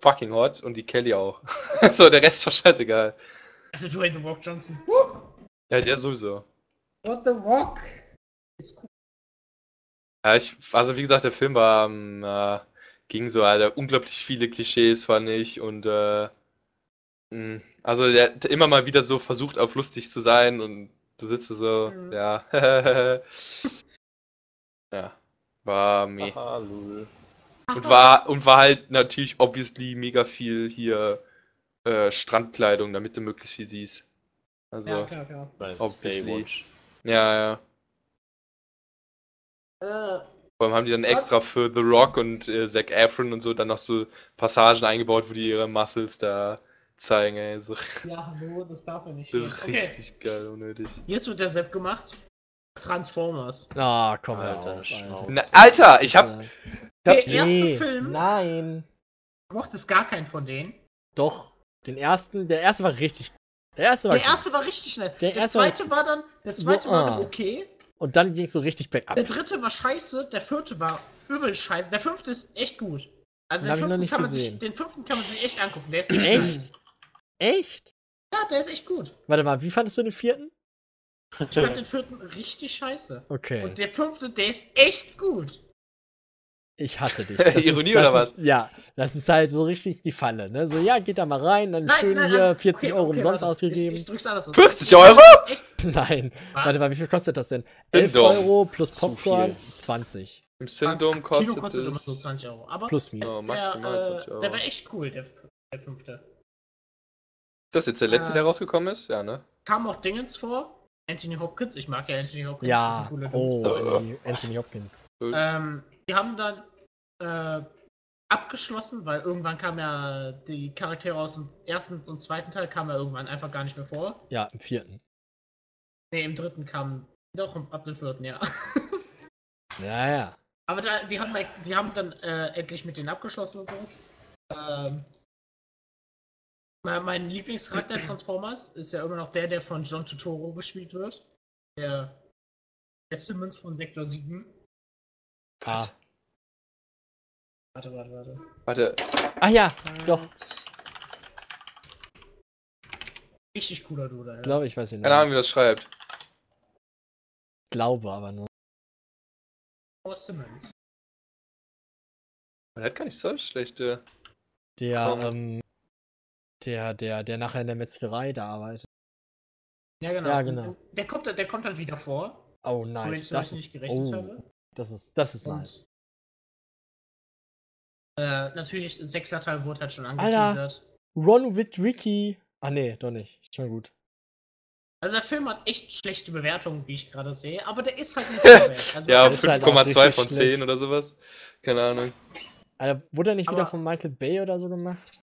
fucking hot und die Kelly auch. [LAUGHS] so, der Rest war scheißegal. Also Dwayne The Rock Johnson. Woo! Ja, der sowieso. What the Rock? Ist cool. Ja, ich, also wie gesagt, der Film war, ähm, äh, ging so, Alter, unglaublich viele Klischees, fand ich, und, äh, mh, also der hat immer mal wieder so versucht, auf lustig zu sein, und du sitzt so, Mhm. ja, [LAUGHS] ja, war meh. Aha, lul. Und war, und war halt natürlich obviously mega viel hier, äh, Strandkleidung, damit du möglichst viel siehst. Also, Ja, ja, klar, klar. Obviously. Baywatch. ja. Äh, Vor allem haben die dann extra für The Rock und äh, Zac Efron und so dann noch so Passagen eingebaut, wo die ihre Muscles da zeigen, ey. So, ja, hallo, das darf ja nicht. so. Okay, richtig geil, unnötig. jetzt wird der Sepp gemacht. Transformers. Ah, komm Alter, Alter, auf. Na, Alter, ich hab. Der erste Nee, Film, Nein. mochte es gar keinen von denen. Doch. Den ersten, der erste war richtig. Der erste war Der erste war richtig nett. Der Der, erste war- zweite war dann, der So, zweite war ah. dann okay. Und dann ging es so richtig bergab. Der dritte war scheiße, der vierte war übel scheiße. Der fünfte ist echt gut. Also Den den fünften, kann man sich, den fünften kann man sich echt angucken. Der ist echt, Echt? Echt? Ja, der ist echt gut. Warte mal, wie fandest du den vierten? Ich fand den vierten richtig scheiße. Okay. Und der fünfte, der ist echt gut. Ich hasse dich. [LAUGHS] Ironie das oder ist, Ja, das ist halt so richtig die Falle, ne? So, ja, geht da mal rein, dann Nein, schön nein, hier also- 40 okay, Euro okay, umsonst warte. ausgegeben. Ich, ich anders aus. 40 Euro? Echt? [LAUGHS] Nein. Was? Warte mal, wie viel kostet das denn? Bin 11 dumm. Euro plus Popcorn, viel. 20. Im Kino Cinedom kostet, kostet immer es. so 20 Euro. Aber Plus minus. Oh, der, maximal 20 äh, Euro. der war echt cool, der, der fünfte. Ist das jetzt der letzte, Äh, der rausgekommen ist? Ja, ne? Kam auch Dingens vor. Anthony Hopkins. Ich mag ja Anthony Hopkins. Ja, das ist ein cooler oh. Anthony, Anthony Hopkins. Ähm, die haben dann äh, abgeschlossen, weil irgendwann kam ja die Charaktere aus dem ersten und zweiten Teil kamen ja irgendwann einfach gar nicht mehr vor. Ja, im vierten. Ne, im dritten kam doch ab dem vierten, ja. [LAUGHS] Ja, ja. Aber da, die haben, die haben dann äh, endlich mit denen abgeschlossen und so. Ähm, mein, Lieblingscharakter in Transformers ist ja immer noch der, der von John Turturro gespielt wird. Der, der Simmons von Sektor 7. Ah, Warte, warte, warte. Warte. Ah ja, doch. Richtig cooler Dude, ja. Ich glaube, ich weiß ihn Keine Ahnung, wie das schreibt. Ich glaube aber nur. Paul Simmons. Der hat gar nicht so schlechte. Der, Komm. ähm, der, der, der nachher in der Metzgerei da arbeitet. Ja, genau. Ja, genau. Der kommt, der kommt halt wieder vor. Oh, nice. ich Das ist, nicht oh, habe. das ist, das ist Und, nice. Äh, natürlich, sechster Teil wurde halt schon Alter. angeteasert. Ron with Ricky. Ah, nee, doch nicht. Schon gut. Also der Film hat echt schlechte Bewertungen, wie ich gerade sehe, aber der ist halt nicht so [LAUGHS] bad. Also Ja, Das ist halt auch 5,2 richtig von 10 schlecht. oder sowas. Keine Ahnung. Alter, wurde er nicht wieder Aber- von Michael Bay oder so gemacht?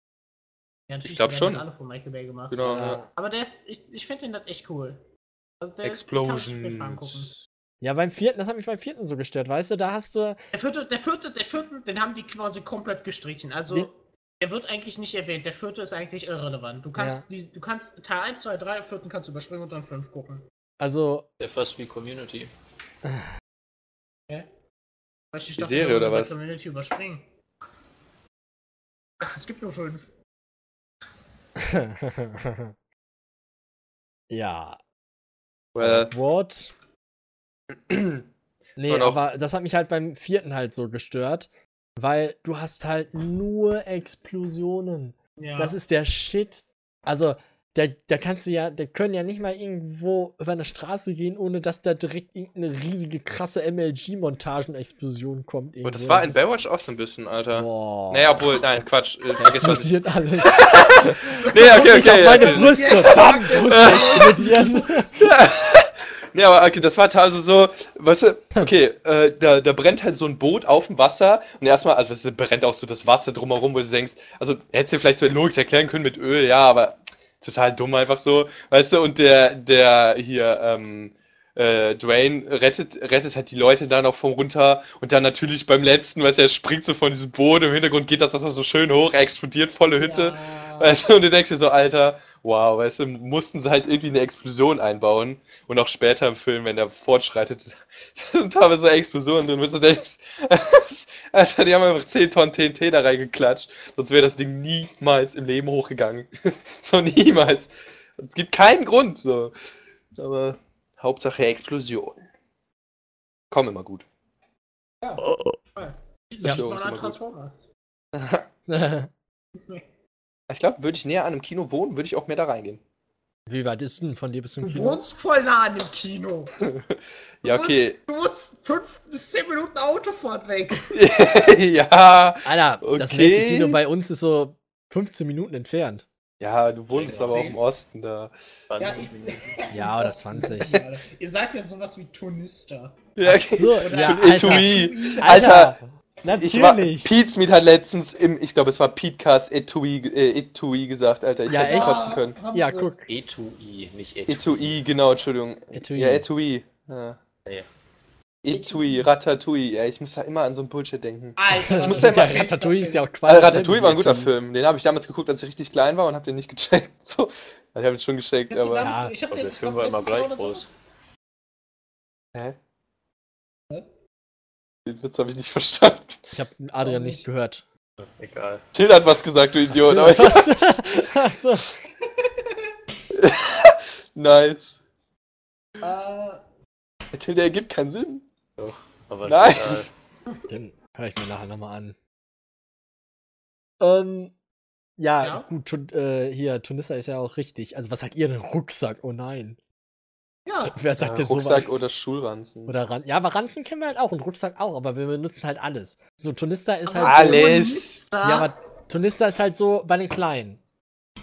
ja, natürlich ich glaub werden schon. alle von Michael Bay gemacht. Genau. Ja. Ja. Aber der ist, ich, ich finde den halt echt cool. Also der ist- den. Ja, beim vierten, das hat mich beim vierten so gestört, weißt du, da hast du. Der vierte, der vierte, der vierte, den haben die quasi komplett gestrichen. Also, Wie- der wird eigentlich nicht erwähnt. Der vierte ist eigentlich irrelevant. Du kannst, Ja. die, du kannst Teil 1, 2, 3, vierten kannst du überspringen und dann 5 gucken. Also, Der fast wie Community. Weil ich Die dachte, Serie oder was? Community überspringen. Dachte, Es gibt nur 5. [LAUGHS] ja. Well, What? [CLEARS THROAT] Nee, Und auch- aber das hat mich halt beim vierten halt so gestört, weil du hast halt nur Explosionen. Ja. Das ist der Shit. Also, da, da kannst du ja, da können ja nicht mal irgendwo über eine Straße gehen, ohne dass da direkt irgendeine riesige, krasse MLG-Montagen-Explosion kommt. und irgendwo. das war in Baywatch auch so ein bisschen, Alter. Boah. Naja, obwohl, nein, Quatsch. Äh, da vergiss was ich. alles. [LAUGHS] Nee, okay, Nicht auf okay. meine okay. Brüste. [LAUGHS] Bam, Brüste [LAUGHS] explodieren. Nee, aber okay, das war also so, weißt du, okay, äh, da, da brennt halt so ein Boot auf dem Wasser und erstmal, also es brennt auch so das Wasser drumherum, wo du denkst, also hättest du vielleicht so Logik erklären können mit Öl, ja, aber total dumm einfach so, weißt du, und der, der hier, ähm, äh, Dwayne rettet, rettet halt die Leute da noch vom runter und dann natürlich beim letzten, weißt du, er springt so von diesem Boot, im Hintergrund geht das so schön hoch, er explodiert volle Hütte. Ja. Weißt du, und du denkst dir so, Alter, wow, weißt du, mussten sie halt irgendwie eine Explosion einbauen. Und auch später im Film, wenn der fortschreitet, [LAUGHS] sind teilweise Explosionen drin, wo du denkst, [LAUGHS] Alter, die haben einfach 10 Tonnen TNT da reingeklatscht. Sonst wäre das Ding niemals im Leben hochgegangen. [LAUGHS] so niemals. Es gibt keinen Grund, so. Aber Hauptsache Explosion. Komm immer gut. Ja. Ja. Ja. Ist an immer gut. Transformers. Ich glaube, würde ich näher an einem Kino wohnen, würde ich auch mehr da reingehen. Wie weit ist denn von dir bis zum Du Kino? wohnst voll nah an dem Kino. [LAUGHS] Du Ja, okay. Wohnst, du wohnst fünf bis zehn Minuten Autofahrt weg. [LAUGHS] ja. Alter, das Okay. nächste Kino bei uns ist so 15 Minuten entfernt. Ja, du wohnst Ja, aber auch im Osten da. 20 ich- Minuten. [LAUGHS] Ja, oder 20. Ihr sagt ja sowas wie Tonista. Ja, Ach so, Oder ja, Etui. Alter. Alter, Alter, Ich war, natürlich. Pete Smith hat letztens im, ich glaube, es war Petecast Etui, äh, Etui gesagt, Alter. Ich Ja, hätte es echt? kotzen können. Ja, guck. Etui, nicht Etui. Etui, genau, Entschuldigung. Etui. Ja, Etui. Ja. Ja. Etui, Ratatouille. Ja, ich muss da immer an so ein Bullshit denken. Alter, Ich muss ja ist immer- ein Ratatouille ist ja auch Also, quasi. Ratatouille war ein guter Etui. Film. Den habe ich damals geguckt, als ich richtig klein war und habe den nicht gecheckt. [LAUGHS] So. Ich habe ihn schon gecheckt, Ich aber. damals- Ja, ich hab den- der Film war immer gleich groß. Hä? Den Witz habe ich nicht verstanden. Ich habe Adrian nicht gehört. Egal. Till hat was gesagt, du Idiot. Aber Was? [LAUGHS] Achso. [LAUGHS] nice. Äh, Till, der ergibt keinen Sinn. Aber ist Nein. egal. Den höre ich mir nachher nochmal an. Ähm, ja, Ja? gut, äh, hier, Tunissa ist ja auch richtig. Also, was sagt ihr denn? Rucksack? Oh nein. Ja. [LAUGHS] Wer sagt Äh, denn Rucksack sowas? oder Schulranzen. Oder Ran ja, aber Ranzen kennen wir halt auch und Rucksack auch, aber wir benutzen halt alles. So, Tunista ist halt. Aber Alles. Tonista- Ja, aber Tunista ist halt so bei den Kleinen.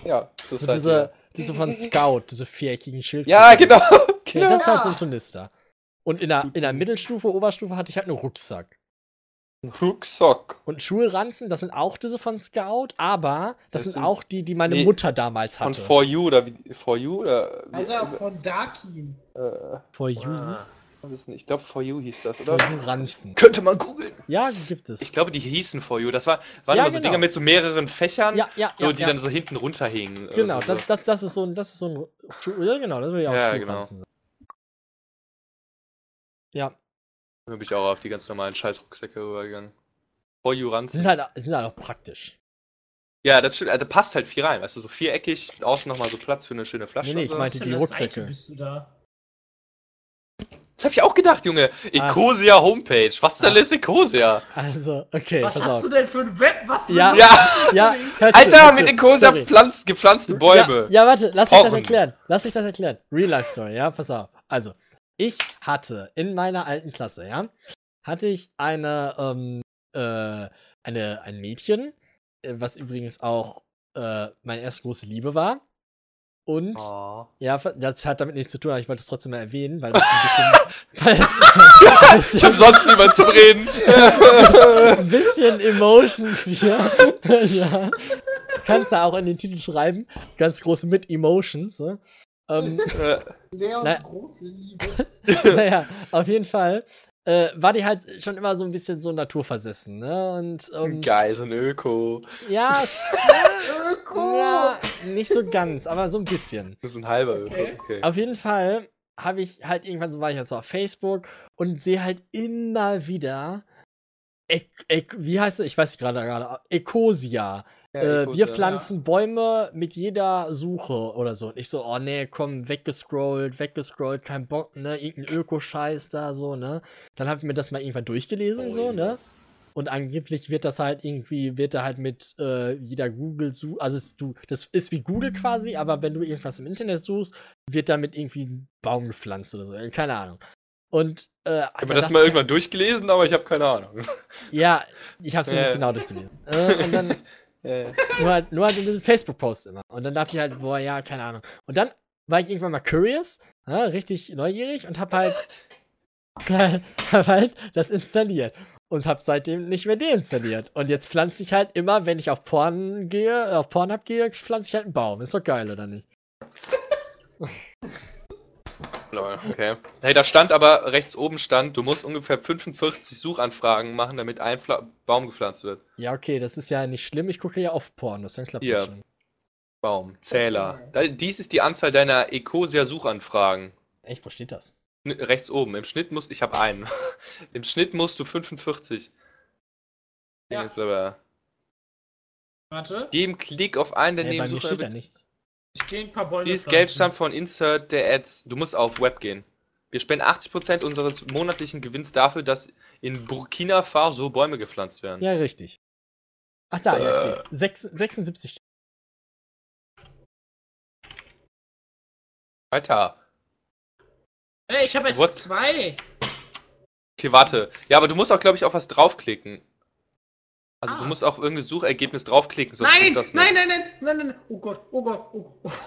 Ja, das So ist halt diese, diese von Scout, diese viereckigen Schildkröten. Ja, genau. [LAUGHS] Ja, genau. das ist halt so Ja. ein Tunista. Und in der, in der Mittelstufe, Oberstufe hatte ich halt einen Rucksack. Rucksack. Und Schulranzen, das sind auch diese von Scout, aber das, Das sind sind- auch die, die meine nee, Mutter damals Von hatte. For You oder wie? For You oder? wie- Also von Darkin. äh, For You. Ah? Ich glaube For You hieß das, For oder? You Ranzen. Könnte man googeln. Ja, gibt es. Ich glaube, die hießen For You. Das war, waren Ja, immer so genau. Dinger mit so mehreren Fächern, ja, ja, so ja, die ja. dann so hinten runterhingen. Genau, so. das, das, das ist so ein, das ist so ein, ja genau, das will ja auch Ja, Schulranzen sein. Ja, Da bin ich auch auf die ganz normalen Scheißrucksäcke rübergegangen. Die Juranzen. sind halt, die sind halt auch praktisch. Ja, das stimmt. Also passt halt viel rein. Weißt du, so viereckig, außen nochmal so Platz für eine schöne Flasche. Nee, nee, ich so. meinte die Rucksäcke. Bist du da? Das hab ich auch gedacht, Junge. Ah. Ecosia Homepage. Was zur Ah. Ist Ecosia? Also, okay, Was pass hast auf. du denn für ein Web? Was Ja. Ja, Ja, [LAUGHS] zu, Alter, mit. Ecosia pflanzt, gepflanzte Bäume. Ja, ja, warte, lass mich das erklären. Lass mich das erklären. Real Life Story, ja, pass auf. Also, ich hatte in meiner alten Klasse, ja, hatte ich eine, ähm, äh, eine, ein Mädchen, äh, was übrigens auch äh, meine erste große Liebe war. Und, Oh. ja, das hat damit nichts zu tun, aber ich wollte es trotzdem mal erwähnen, weil das ein bisschen, [LAUGHS] weil, Ich hab sonst niemand zum Reden. ein bisschen Emotions hier. [LAUGHS] ja. Kannst du auch in den Titel schreiben. Ganz groß mit Emotions. So. Ähm, [LAUGHS] Äh, Leons Na- große Liebe. [LAUGHS] naja, auf jeden Fall äh, war die halt schon immer so ein bisschen so naturversessen. Ne? Und ähm, Geil, so ein Öko. ja, [LAUGHS] Öko. ja, nicht so ganz, aber so ein bisschen. Das ist ein halber Öko. Okay. Okay. Auf jeden Fall habe ich halt irgendwann so war ich halt so auf Facebook und sehe halt immer wieder. Ek, Ek, wie heißt es? Ich weiß nicht gerade gerade. Ecosia. Ja, äh, wir pflanzen Bäume mit jeder Suche oder so. Und ich so, oh nee, komm, weggescrollt, weggescrollt, kein Bock, ne? Irgendein Öko-Scheiß da, so, ne? Dann habe ich mir das mal irgendwann durchgelesen, so, Ui. ne? Und angeblich wird das halt irgendwie, wird da halt mit äh, jeder google such also es, du, das ist wie Google quasi, aber wenn du irgendwas im Internet suchst, wird damit irgendwie ein Baum gepflanzt oder so. äh, Keine Ahnung. Und äh, Ich habe das mal irgendwann durchgelesen, aber ich habe keine Ahnung. Ja, ich hab's mir Ja. nicht genau durchgelesen. [LAUGHS] äh, und dann nur halt, nur halt in einem Facebook-Post immer. Und dann dachte ich halt, boah, ja, keine Ahnung. Und dann war ich irgendwann mal curious, ja, richtig neugierig und hab halt, [LAUGHS] hab halt das installiert. Und hab seitdem nicht mehr deinstalliert. Und jetzt pflanze ich halt immer, wenn ich auf Porn gehe, auf Pornhub gehe, pflanze ich halt einen Baum. Ist doch geil, oder nicht? [LAUGHS] Lol, okay. Hey, da stand aber, rechts oben stand, du musst ungefähr 45 Suchanfragen machen, damit ein Pfla Baum gepflanzt wird. Ja, okay, das ist ja nicht schlimm. Ich gucke ja auf Pornos, dann klappt Ja. das schon. Baum, Zähler. Okay. Da, dies ist die Anzahl deiner Ecosia-Suchanfragen. Echt, wo steht das? N- Rechts oben. Im Schnitt musst ich habe einen. [LAUGHS] Im Schnitt musst du 45. Ja. Warte, Jedem Klick auf einen der Ey, bei mir Nebensucher steht da nichts. Ich gehe ein paar Bäume Dies pflanzen. Geld stammt von Insert der Ads. Du musst auf Web gehen. Wir spenden 80% unseres monatlichen Gewinns dafür, dass in Burkina Faso Bäume gepflanzt werden. Ja, richtig. Ach da, ich seh's. Sechs, 76 steht. Alter. Ey, ich habe jetzt What? zwei. Okay, warte. Ja, aber du musst auch, glaube ich, auf was draufklicken. Also du Ah. musst auch irgendein Suchergebnis draufklicken, sonst Nein, das nein, nicht. nein, nein, nein, nein, nein. Oh Gott, oh Gott, oh Gott. [LAUGHS]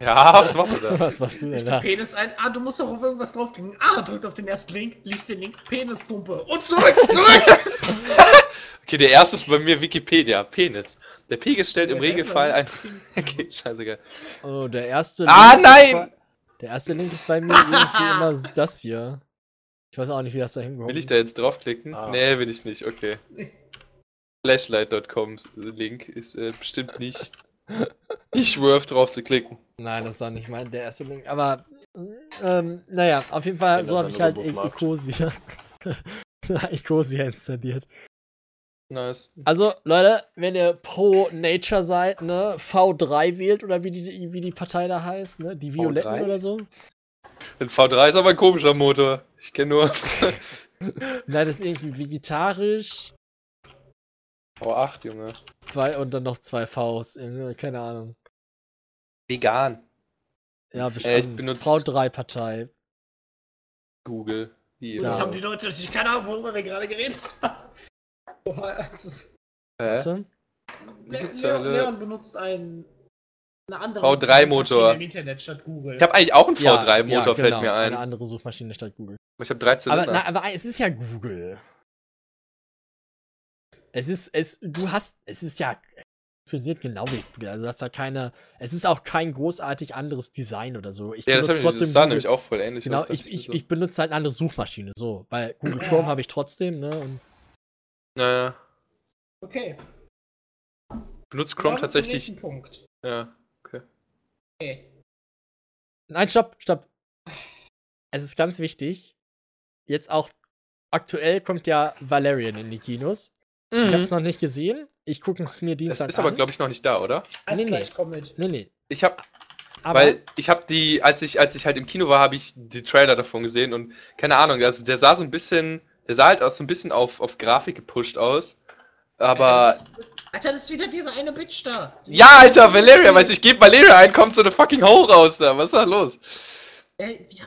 Ja, was machst du da? Was machst du denn da? Penis ein. Ah, du musst doch auf irgendwas draufklicken. Ah, drückt auf den ersten Link, liest den Link, Penispumpe. Und zurück, zurück! [LAUGHS] Okay, der erste ist bei mir Wikipedia. Penis. Der Pegel stellt im Regelfall ein. [LAUGHS] Okay, scheißegal. Oh, der erste Ah, Link nein! Ist bei, der erste Link ist bei mir irgendwie immer das hier. Ich weiß auch nicht, wie das da hinkommt. Will ich da jetzt draufklicken? Ah. Nee, will ich nicht, okay. Flashlight.com Link ist äh, bestimmt nicht, [LAUGHS] nicht worth drauf zu klicken. Nein, das ist auch nicht mein der erste Link. Aber ähm, naja, auf jeden Fall, so habe ich halt. Ecosia. [LAUGHS] Ecosia installiert. Nice. Also, Leute, wenn ihr pro Nature seid, ne, V3 wählt oder wie die, wie die Partei da heißt, ne? Die Violetten V3? oder so. Den V3 ist aber ein komischer Motor. Ich kenne nur [LAUGHS] Nein, das ist irgendwie vegetarisch. V8, Junge. Zwei, und dann noch zwei Vs. Keine Ahnung. Vegan. Ja, ich bestimmt. benutze- V3-Partei. Google. Das Ja. haben die Leute natürlich keine Ahnung, worüber wir gerade geredet haben. [LAUGHS] Warte. Leon? Leon benutzt einen, eine andere V3-Motor. Suchmaschine im Internet statt Google. Ich habe eigentlich auch einen Ja, V3-Motor, ja, fällt genau, mir ein. Eine andere Suchmaschine statt Google. Ich habe drei Aber, Zylinder. na, aber es ist ja Google. Es ist, es, du hast, es ist ja, es funktioniert genau wie Google. Also, du hast da keine, es ist auch kein großartig anderes Design oder so. Ich ja, das, benutze ich, trotzdem das sah nämlich auch voll ähnlich Genau, aus. ich, ich, ich benutze halt eine andere Suchmaschine, so. Weil Google Chrome habe ich trotzdem, ne? Und. Naja. Okay. Benutzt Chrome tatsächlich. Punkt. Ja. Okay. Nein, stopp, stopp. Es ist ganz wichtig. Jetzt auch aktuell kommt ja Valerian in die Kinos. Ich Mhm. hab's noch nicht gesehen. Ich gucke es mir Das Dienstag ist aber, an. glaube ich, noch nicht da, oder? Alles Nee, nee. gleich, komm mit. Nee, nee. Ich habe Aber Weil ich habe die, als ich, als ich halt im Kino war, habe ich die Trailer davon gesehen und keine Ahnung, also der sah so ein bisschen, der sah halt auch so ein bisschen auf, auf Grafik gepusht aus. Aber. Alter, das ist, Alter, das ist wieder diese eine Bitch da. Die- Ja, Alter, Valeria, weiß ich, gebe Valeria ein, kommt so eine fucking Ho raus da. Was ist da los? Ey, ja.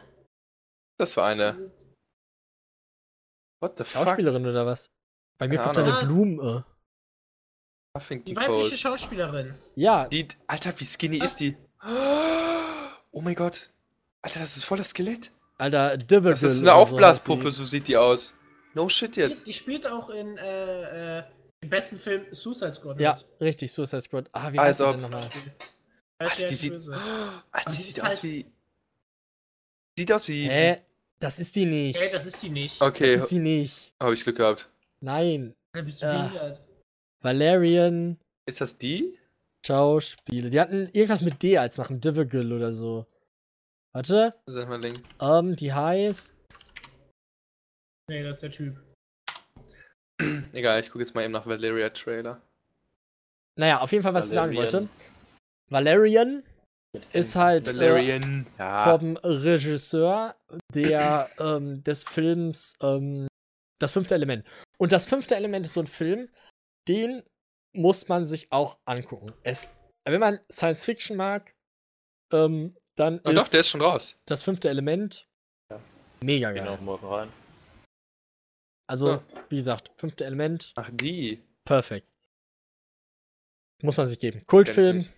Das für eine. What the fuck? Schauspielerin oder was? Bei mir kommt da eine. Blume. Die weibliche. Schauspielerin. Ja, Die, Alter, wie skinny Was? ist die? Oh mein Gott. Alter, das ist voll das Skelett. Alter, Dividend. Das ist eine Aufblaspuppe, so sieht die aus. No shit Die, jetzt. die spielt auch in äh, äh, dem besten Film Suicide Squad Ja, mit. richtig, Suicide Squad. Ah, wie Also- heißt der denn nochmal? Alter, [GASPS] die die sieht. Alter, die die sieht aus halt- wie. Sieht aus wie. Hä? Das ist die nicht. Ey, das ist die nicht. Okay, Das ist die nicht. habe ich Glück gehabt. Nein. Da bist du behindert. Valerian Ist das die? Schauspiele. Die hatten irgendwas mit D als nach dem Divigal oder so. Warte. Sag mal, Link. Ähm, die heißt. Nee, das ist der Typ. Egal, ich gucke jetzt mal eben nach Valeria Trailer. Naja, auf jeden Fall, was ich sagen Valerian. wollte. Valerian ist halt äh, Valerian. Ja. vom Regisseur der, ähm, des Films ähm, Das fünfte Element. Und das fünfte Element ist so ein Film, den muss man sich auch angucken. Es, wenn man Science Fiction mag, ähm, dann Oh, ist, doch, der ist schon raus. das fünfte Element Ja. mega Gehen geil. auch morgen rein. Also, Ja. wie gesagt, fünfte Element, Ach, die. perfekt. Muss man sich geben. Kultfilm,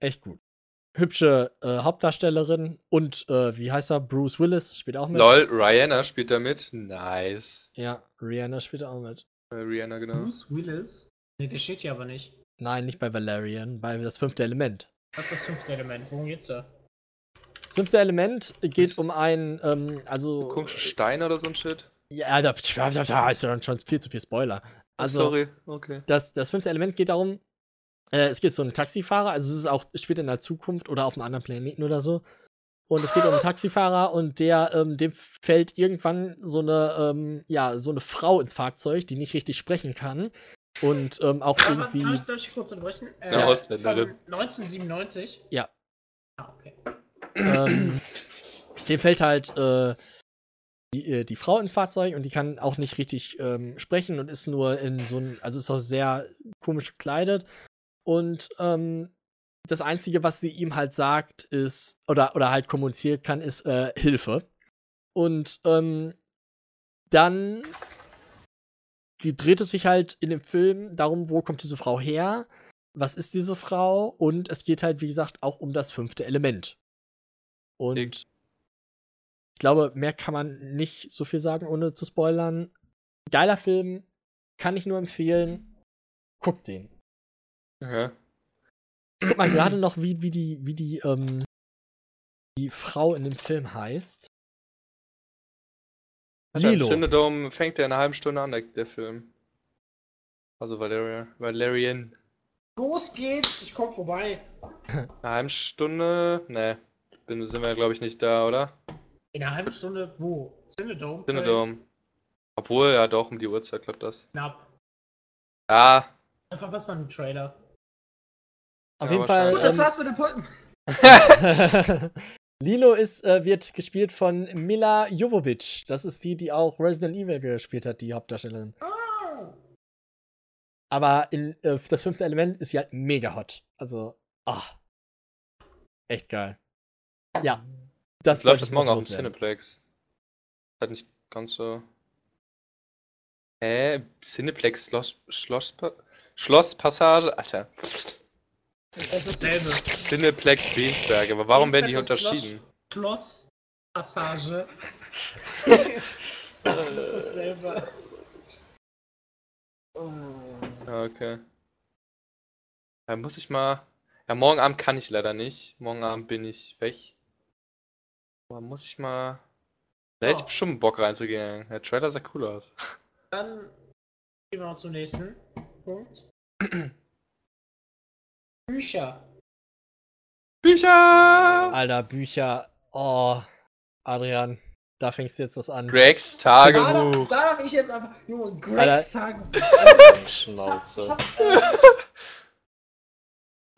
echt gut. Hübsche äh, Hauptdarstellerin und äh, wie heißt er? Bruce Willis spielt auch mit. Lol, Rihanna spielt da mit. Nice. Ja, Rihanna spielt auch mit. Äh, Rihanna, genau. Bruce Willis? Nee, der steht hier aber nicht. Nein, nicht bei Valerian, bei das fünfte Element. Das ist das fünfte Element. Worum geht's da? Das fünfte Element geht Was? um einen, ähm, also. Komische Steine oder so ein Shit. Ja, da, da ist ja dann schon viel zu viel Spoiler. Also, Sorry, okay. das, das fünfte Element geht darum, äh, es geht so um einen Taxifahrer, also es ist auch, spielt in der Zukunft oder auf einem anderen Planeten oder so. Und es geht um einen Taxifahrer und der, ähm, dem fällt irgendwann so eine, ähm, ja, so eine Frau ins Fahrzeug, die nicht richtig sprechen kann. Und ähm, auch darf, irgendwie. ich, darf ich kurz unterbrechen? Äh, Ausländerin. von 1997? Ja. Ah, okay. ähm, dem fällt halt äh, die, äh, die Frau ins Fahrzeug und die kann auch nicht richtig ähm, sprechen und ist nur in so ein, also ist auch sehr komisch gekleidet. Und ähm, das Einzige, was sie ihm halt sagt, ist, oder, oder halt kommuniziert kann, ist äh, Hilfe. Und ähm, dann dreht es sich halt in dem Film darum, wo kommt diese Frau her, was ist diese Frau und es geht halt, wie gesagt, auch um das fünfte Element. Und Dick. ich glaube, mehr kann man nicht so viel sagen, ohne zu spoilern. Geiler Film, kann ich nur empfehlen. Guckt den. Ja. Ich guck mal gerade noch, wie, wie die, wie die, ähm, die Frau in dem Film heißt. Alter, im Lilo. Cinedome fängt der in einer halben Stunde an, der, der Film. Also Valeria, Valerian. Los geht's, ich komm vorbei. Eine halbe Stunde? Ne. Sind wir, glaube ich, nicht da, oder? In einer halben Stunde, wo? Cinedome? Cinedome. Obwohl, ja doch, um die Uhrzeit klappt das. Knapp. Ja. Einfach was man im Trailer. Auf Ja, jeden Fall. Gut, das ähm, war's mit dem Punkten. [LAUGHS] Lilo ist, äh, wird gespielt von Mila Jovovich. Das ist die, die auch Resident Evil gespielt hat, die Hauptdarstellerin. Ah. Aber in äh, das fünfte Element ist sie halt mega hot. Also, ach. Echt geil. Ja. Das läuft das morgen im loswerden. Cineplex. Halt nicht ganz so. Hä? Cineplex Schloss, Schloss, Schlosspassage? Alter. Das ist dasselbe. Cineplex Beensberg. Aber warum werden die unterschieden? Schlosspassage. [LAUGHS] das ist dasselbe. Ja, okay. Da muss ich mal. Ja, morgen Abend kann ich leider nicht. Morgen Abend bin ich weg. Aber muss ich mal. Da hätte ich Ja. bestimmt Bock reinzugehen. Der Trailer sah cool aus. Dann gehen wir noch zum nächsten Punkt. [CLEARS THROAT] Bücher. Bücher! Alter, Bücher. Oh, Adrian. Da fängst du jetzt was an. Gregs Da darf, Tagebuch. da darf ich jetzt einfach. Junge, Alter. Gregs Tagebuch. Also, [LAUGHS] ich Schnauze. hab, ich hab, äh,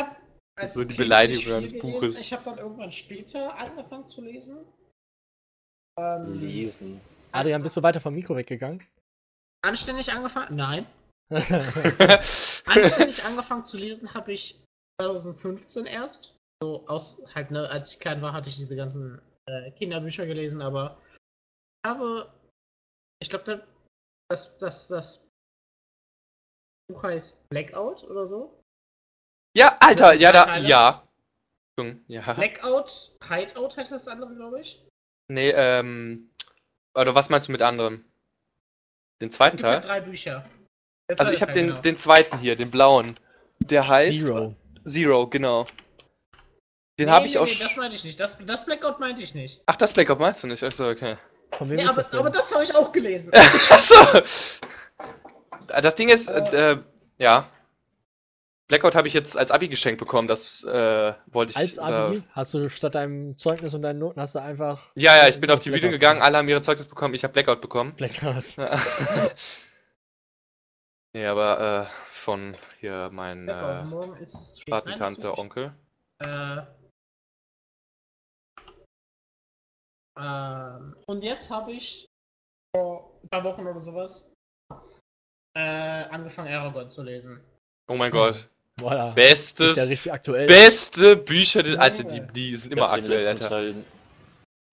ich [LAUGHS] als So die Beleidigung eines Buches. Ich habe dann irgendwann später angefangen zu lesen. Ähm, Lesen. Adrian, bist du weiter vom Mikro weggegangen? anständig angefangen? Nein. Also, [LAUGHS] Anständig angefangen zu lesen habe ich 2015 erst. So aus, halt, ne, als ich klein war, hatte ich diese ganzen äh, Kinderbücher gelesen, aber ich habe, ich glaube, das, das, das Buch heißt Blackout oder so. ja, Alter, ja, da, Teile? ja. Ja. Blackout, Hideout heißt das andere, glaube ich. Nee, ähm. Oder was meinst du mit anderem? Den Es zweiten gibt halt Teil? drei Bücher. Der Also ich habe Teil, den, genau. den zweiten hier, den blauen. Der heißt Zero. Zero, genau. Den Nee, habe ich nee, auch. Nee, das meinte ich nicht. Das, das Blackout meinte ich nicht. Ach, das Blackout meinst du nicht? Achso, okay. Von wem Nee, ist aber, das denn? aber das habe ich auch gelesen. [LAUGHS] Achso! Das Ding ist, äh, äh, ja. Blackout habe ich jetzt als Abi geschenkt bekommen, das äh, wollte ich. Als Abi Äh, hast du statt deinem Zeugnis und deinen Noten hast du einfach. ja, ja, ich bin auf die Bühne Blackout gegangen, alle haben ihre Zeugnis bekommen, ich habe Blackout bekommen. Blackout. [LAUGHS] nee, aber äh, von hier mein Blackout, äh. Patentante, Onkel. Äh, ähm, und jetzt habe ich vor ein paar Wochen oder sowas äh, angefangen, Aragorn zu lesen. Oh mein Hm. Gott. Voilà. Bestes, ist ja richtig aktuell. beste Bücher, Ja, also ja. die, die sind Ich immer aktuell, Alter.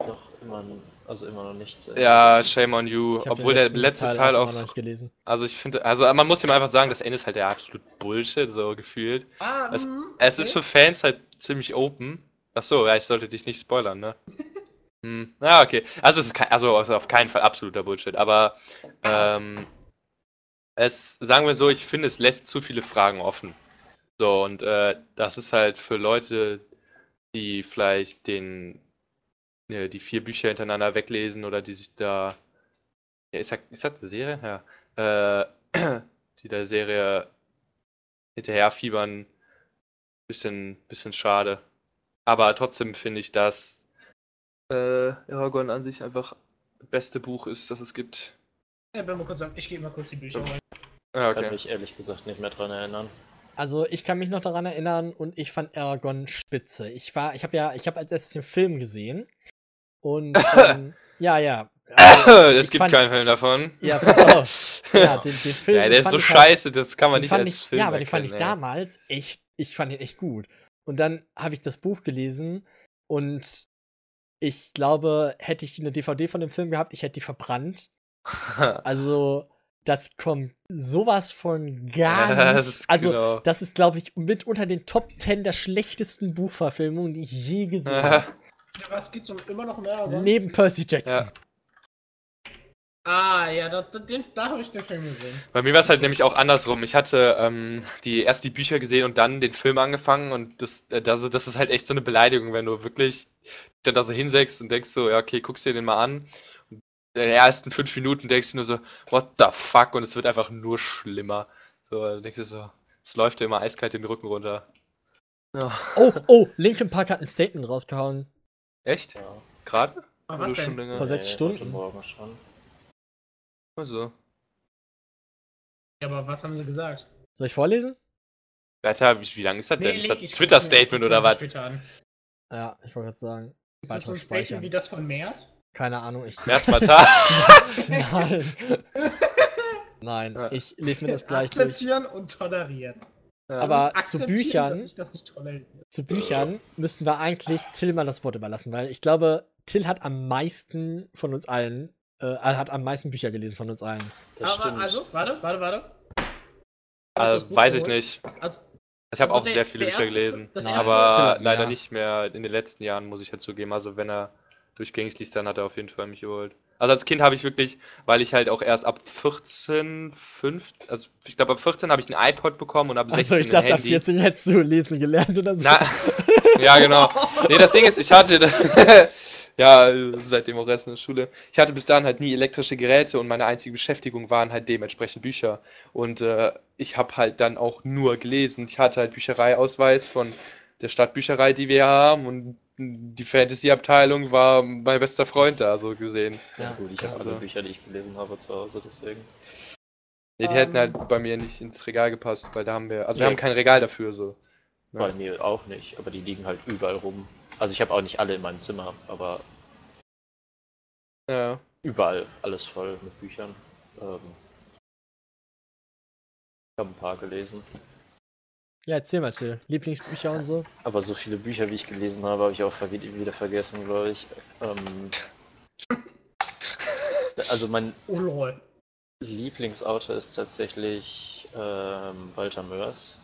Noch immer, also immer noch nicht zu Ende Ja, shame on you. Obwohl der letzte Teil immer auch, noch nicht gelesen. also ich finde, also man muss ihm einfach sagen, das Ende ist halt der absolut Bullshit, so gefühlt. Ah, Es- mhm, Es okay. ist für Fans halt ziemlich open. Ach so, ja, ich sollte dich nicht spoilern, ne? [LAUGHS] Hm. Ja, okay. Also es ist kein, also es ist auf keinen Fall absoluter Bullshit, aber ähm, es, sagen wir so, ich finde, es lässt zu viele Fragen offen. So, und äh, das ist halt für Leute, die vielleicht den, die vier Bücher hintereinander weglesen oder die sich da, ja, ist das, ist das eine Serie? Ja. Äh, [CLEARS THROAT] die der Serie hinterher fiebern, bisschen, bisschen schade. Aber trotzdem finde ich, dass äh, Aragorn an sich einfach das beste Buch ist, das es gibt. Ja, wenn wir kurz sagen, ich gehe mal kurz die Bücher holen. Ah, Kann okay. mich ehrlich gesagt nicht mehr dran erinnern. Also ich kann mich noch daran erinnern und ich fand Aragorn spitze. Ich war, ich habe ja, ich habe als erstes den Film gesehen und [LAUGHS] ähm, ja, ja. [COUGHS] Also, es gibt fand- keinen Film davon. Ja, pass auf. [LAUGHS] Ja, den, den Film. ja, der ist so halt- scheiße, das kann man nicht als ich, Film Ja, aber den fand ich ey. damals echt, ich fand ihn echt gut. Und dann habe ich das Buch gelesen und ich glaube, hätte ich eine DVD von dem Film gehabt, ich hätte die verbrannt. [LAUGHS] Also, das kommt sowas von gar Ja, nicht. das also, genau. das ist, glaube ich, mit unter den Top 10 der schlechtesten Buchverfilmungen, die ich je gesehen habe. Ja, was geht's um immer noch um Aragorn? Neben Percy Jackson. Ja. Ah, ja, da, da, den, da habe ich den Film gesehen. Bei mir war es halt nämlich auch andersrum. Ich hatte ähm, die erst die Bücher gesehen und dann den Film angefangen und das, äh, das, das ist halt echt so eine Beleidigung, wenn du wirklich dann da so hinsägst und denkst so, ja, okay, guckst dir den mal an. Und in den ersten fünf Minuten denkst du nur so, what the fuck? Und es wird einfach nur schlimmer. So, dann denkst du so, es läuft dir immer eiskalt den Rücken runter. Ja. Oh, oh, Linkin Park hat ein Statement rausgehauen. Echt? Ja. Gerade? Oder was schon denn? länger? Vor sechs Stunden. heute Morgen schon. Also. Ja, aber was haben sie gesagt? Soll ich vorlesen? Alter, wie, wie lang ist das denn? ist das ich Twitter-Statement oder was? Twitter. Ja, ich wollte gerade sagen. Ist das so ein Statement speichern. wie das von Mert? Keine Ahnung, ich. Mert [LAUGHS] Matar. Nein. [LAUGHS] Nein, ich lese mir das gleich durch. Akzeptieren und tolerieren. Aber zu Büchern, Dass ich das nicht toleriere. zu Büchern müssten wir eigentlich Till mal das Wort überlassen, weil ich glaube, Till hat am meisten von uns allen, äh, er hat am meisten Bücher gelesen von uns allen. Das Aber stimmt. also, warte, warte, warte. Also, weiß ich nicht. Also, Ich habe Also auch der- sehr viele Bücher erste- gelesen. aber leider ja. nicht mehr in den letzten Jahren, muss ich halt zugeben. Also wenn er durchgängig liest, dann hat er auf jeden Fall mich geholt. Also als Kind habe ich wirklich, weil ich halt auch erst ab 14, 15, also ich glaube ab 14 habe ich ein iPod bekommen und ab 16 Also ich dachte, ab Handy. 14 hättest du lesen gelernt oder so. Na, [LAUGHS] ja, genau. Nee, das Ding ist, ich hatte, [LAUGHS] ja, seitdem auch Rest in der Schule, ich hatte bis dahin halt nie elektrische Geräte und meine einzige Beschäftigung waren halt dementsprechend Bücher. Und äh, ich habe halt dann auch nur gelesen. Ich hatte halt Büchereiausweis von der Stadtbücherei, die wir haben und die Fantasy-Abteilung war mein bester Freund da, so gesehen. Ja, gut, ich habe also- alle Bücher, die ich gelesen habe, zu Hause, deswegen. Nee, die Ähm. hätten halt bei mir nicht ins Regal gepasst, weil da haben wir, also wir Nee. haben kein Regal dafür, so. Ja. Bei mir auch nicht, aber die liegen halt überall rum. Also ich habe auch nicht alle in meinem Zimmer, aber Ja. überall alles voll mit Büchern. Ähm, ich habe ein paar gelesen. Ja, erzähl mal, Till. Lieblingsbücher und so. Aber so viele Bücher, wie ich gelesen habe, habe ich auch wieder vergessen, glaube ich. Ähm, [LAUGHS] also mein Oh. Lieblingsautor ist tatsächlich ähm, Walter Mörs,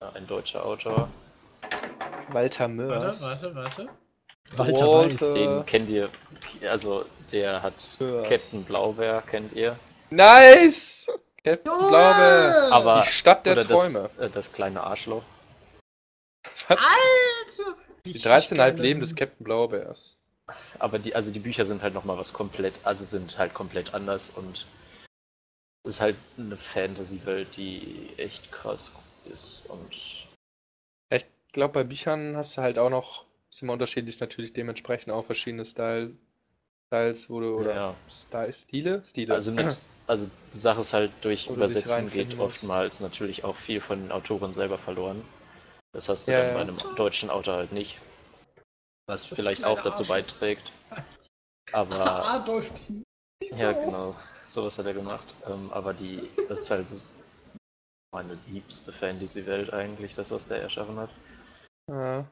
ein deutscher Autor. Walter Warte, Mörs. warte, warte. Walter Walter. Weiß. Den kennt ihr, also der hat Mörs. Captain Blaubeer, kennt ihr? Nice! Captain Glaube. Aber Die Stadt der oder Träume. Das, äh, das kleine Arschloch. Alter! Die 13,5 Leben des Captain Blaubeers. Aber die, also die Bücher sind halt nochmal was komplett, also sind halt komplett anders und es ist halt eine Fantasy-Welt, die echt krass ist und Ich glaube, bei Büchern hast du halt auch noch, ist immer unterschiedlich natürlich dementsprechend auch verschiedene Style, Styles, du, oder ja. Style, Stile? Stile. Also, mit, also die Sache ist halt, durch dich Übersetzen geht oftmals natürlich auch viel von den Autoren selber verloren. Das hast du Ja, dann ja. bei einem deutschen Autor halt nicht. Was Das vielleicht auch dazu Arschloch. beiträgt. Aber [LAUGHS] Adolf T. ja, genau, sowas hat er gemacht. Ähm, aber die, das ist halt das, meine liebste Fantasy-Welt eigentlich, das, was der erschaffen hat. ja,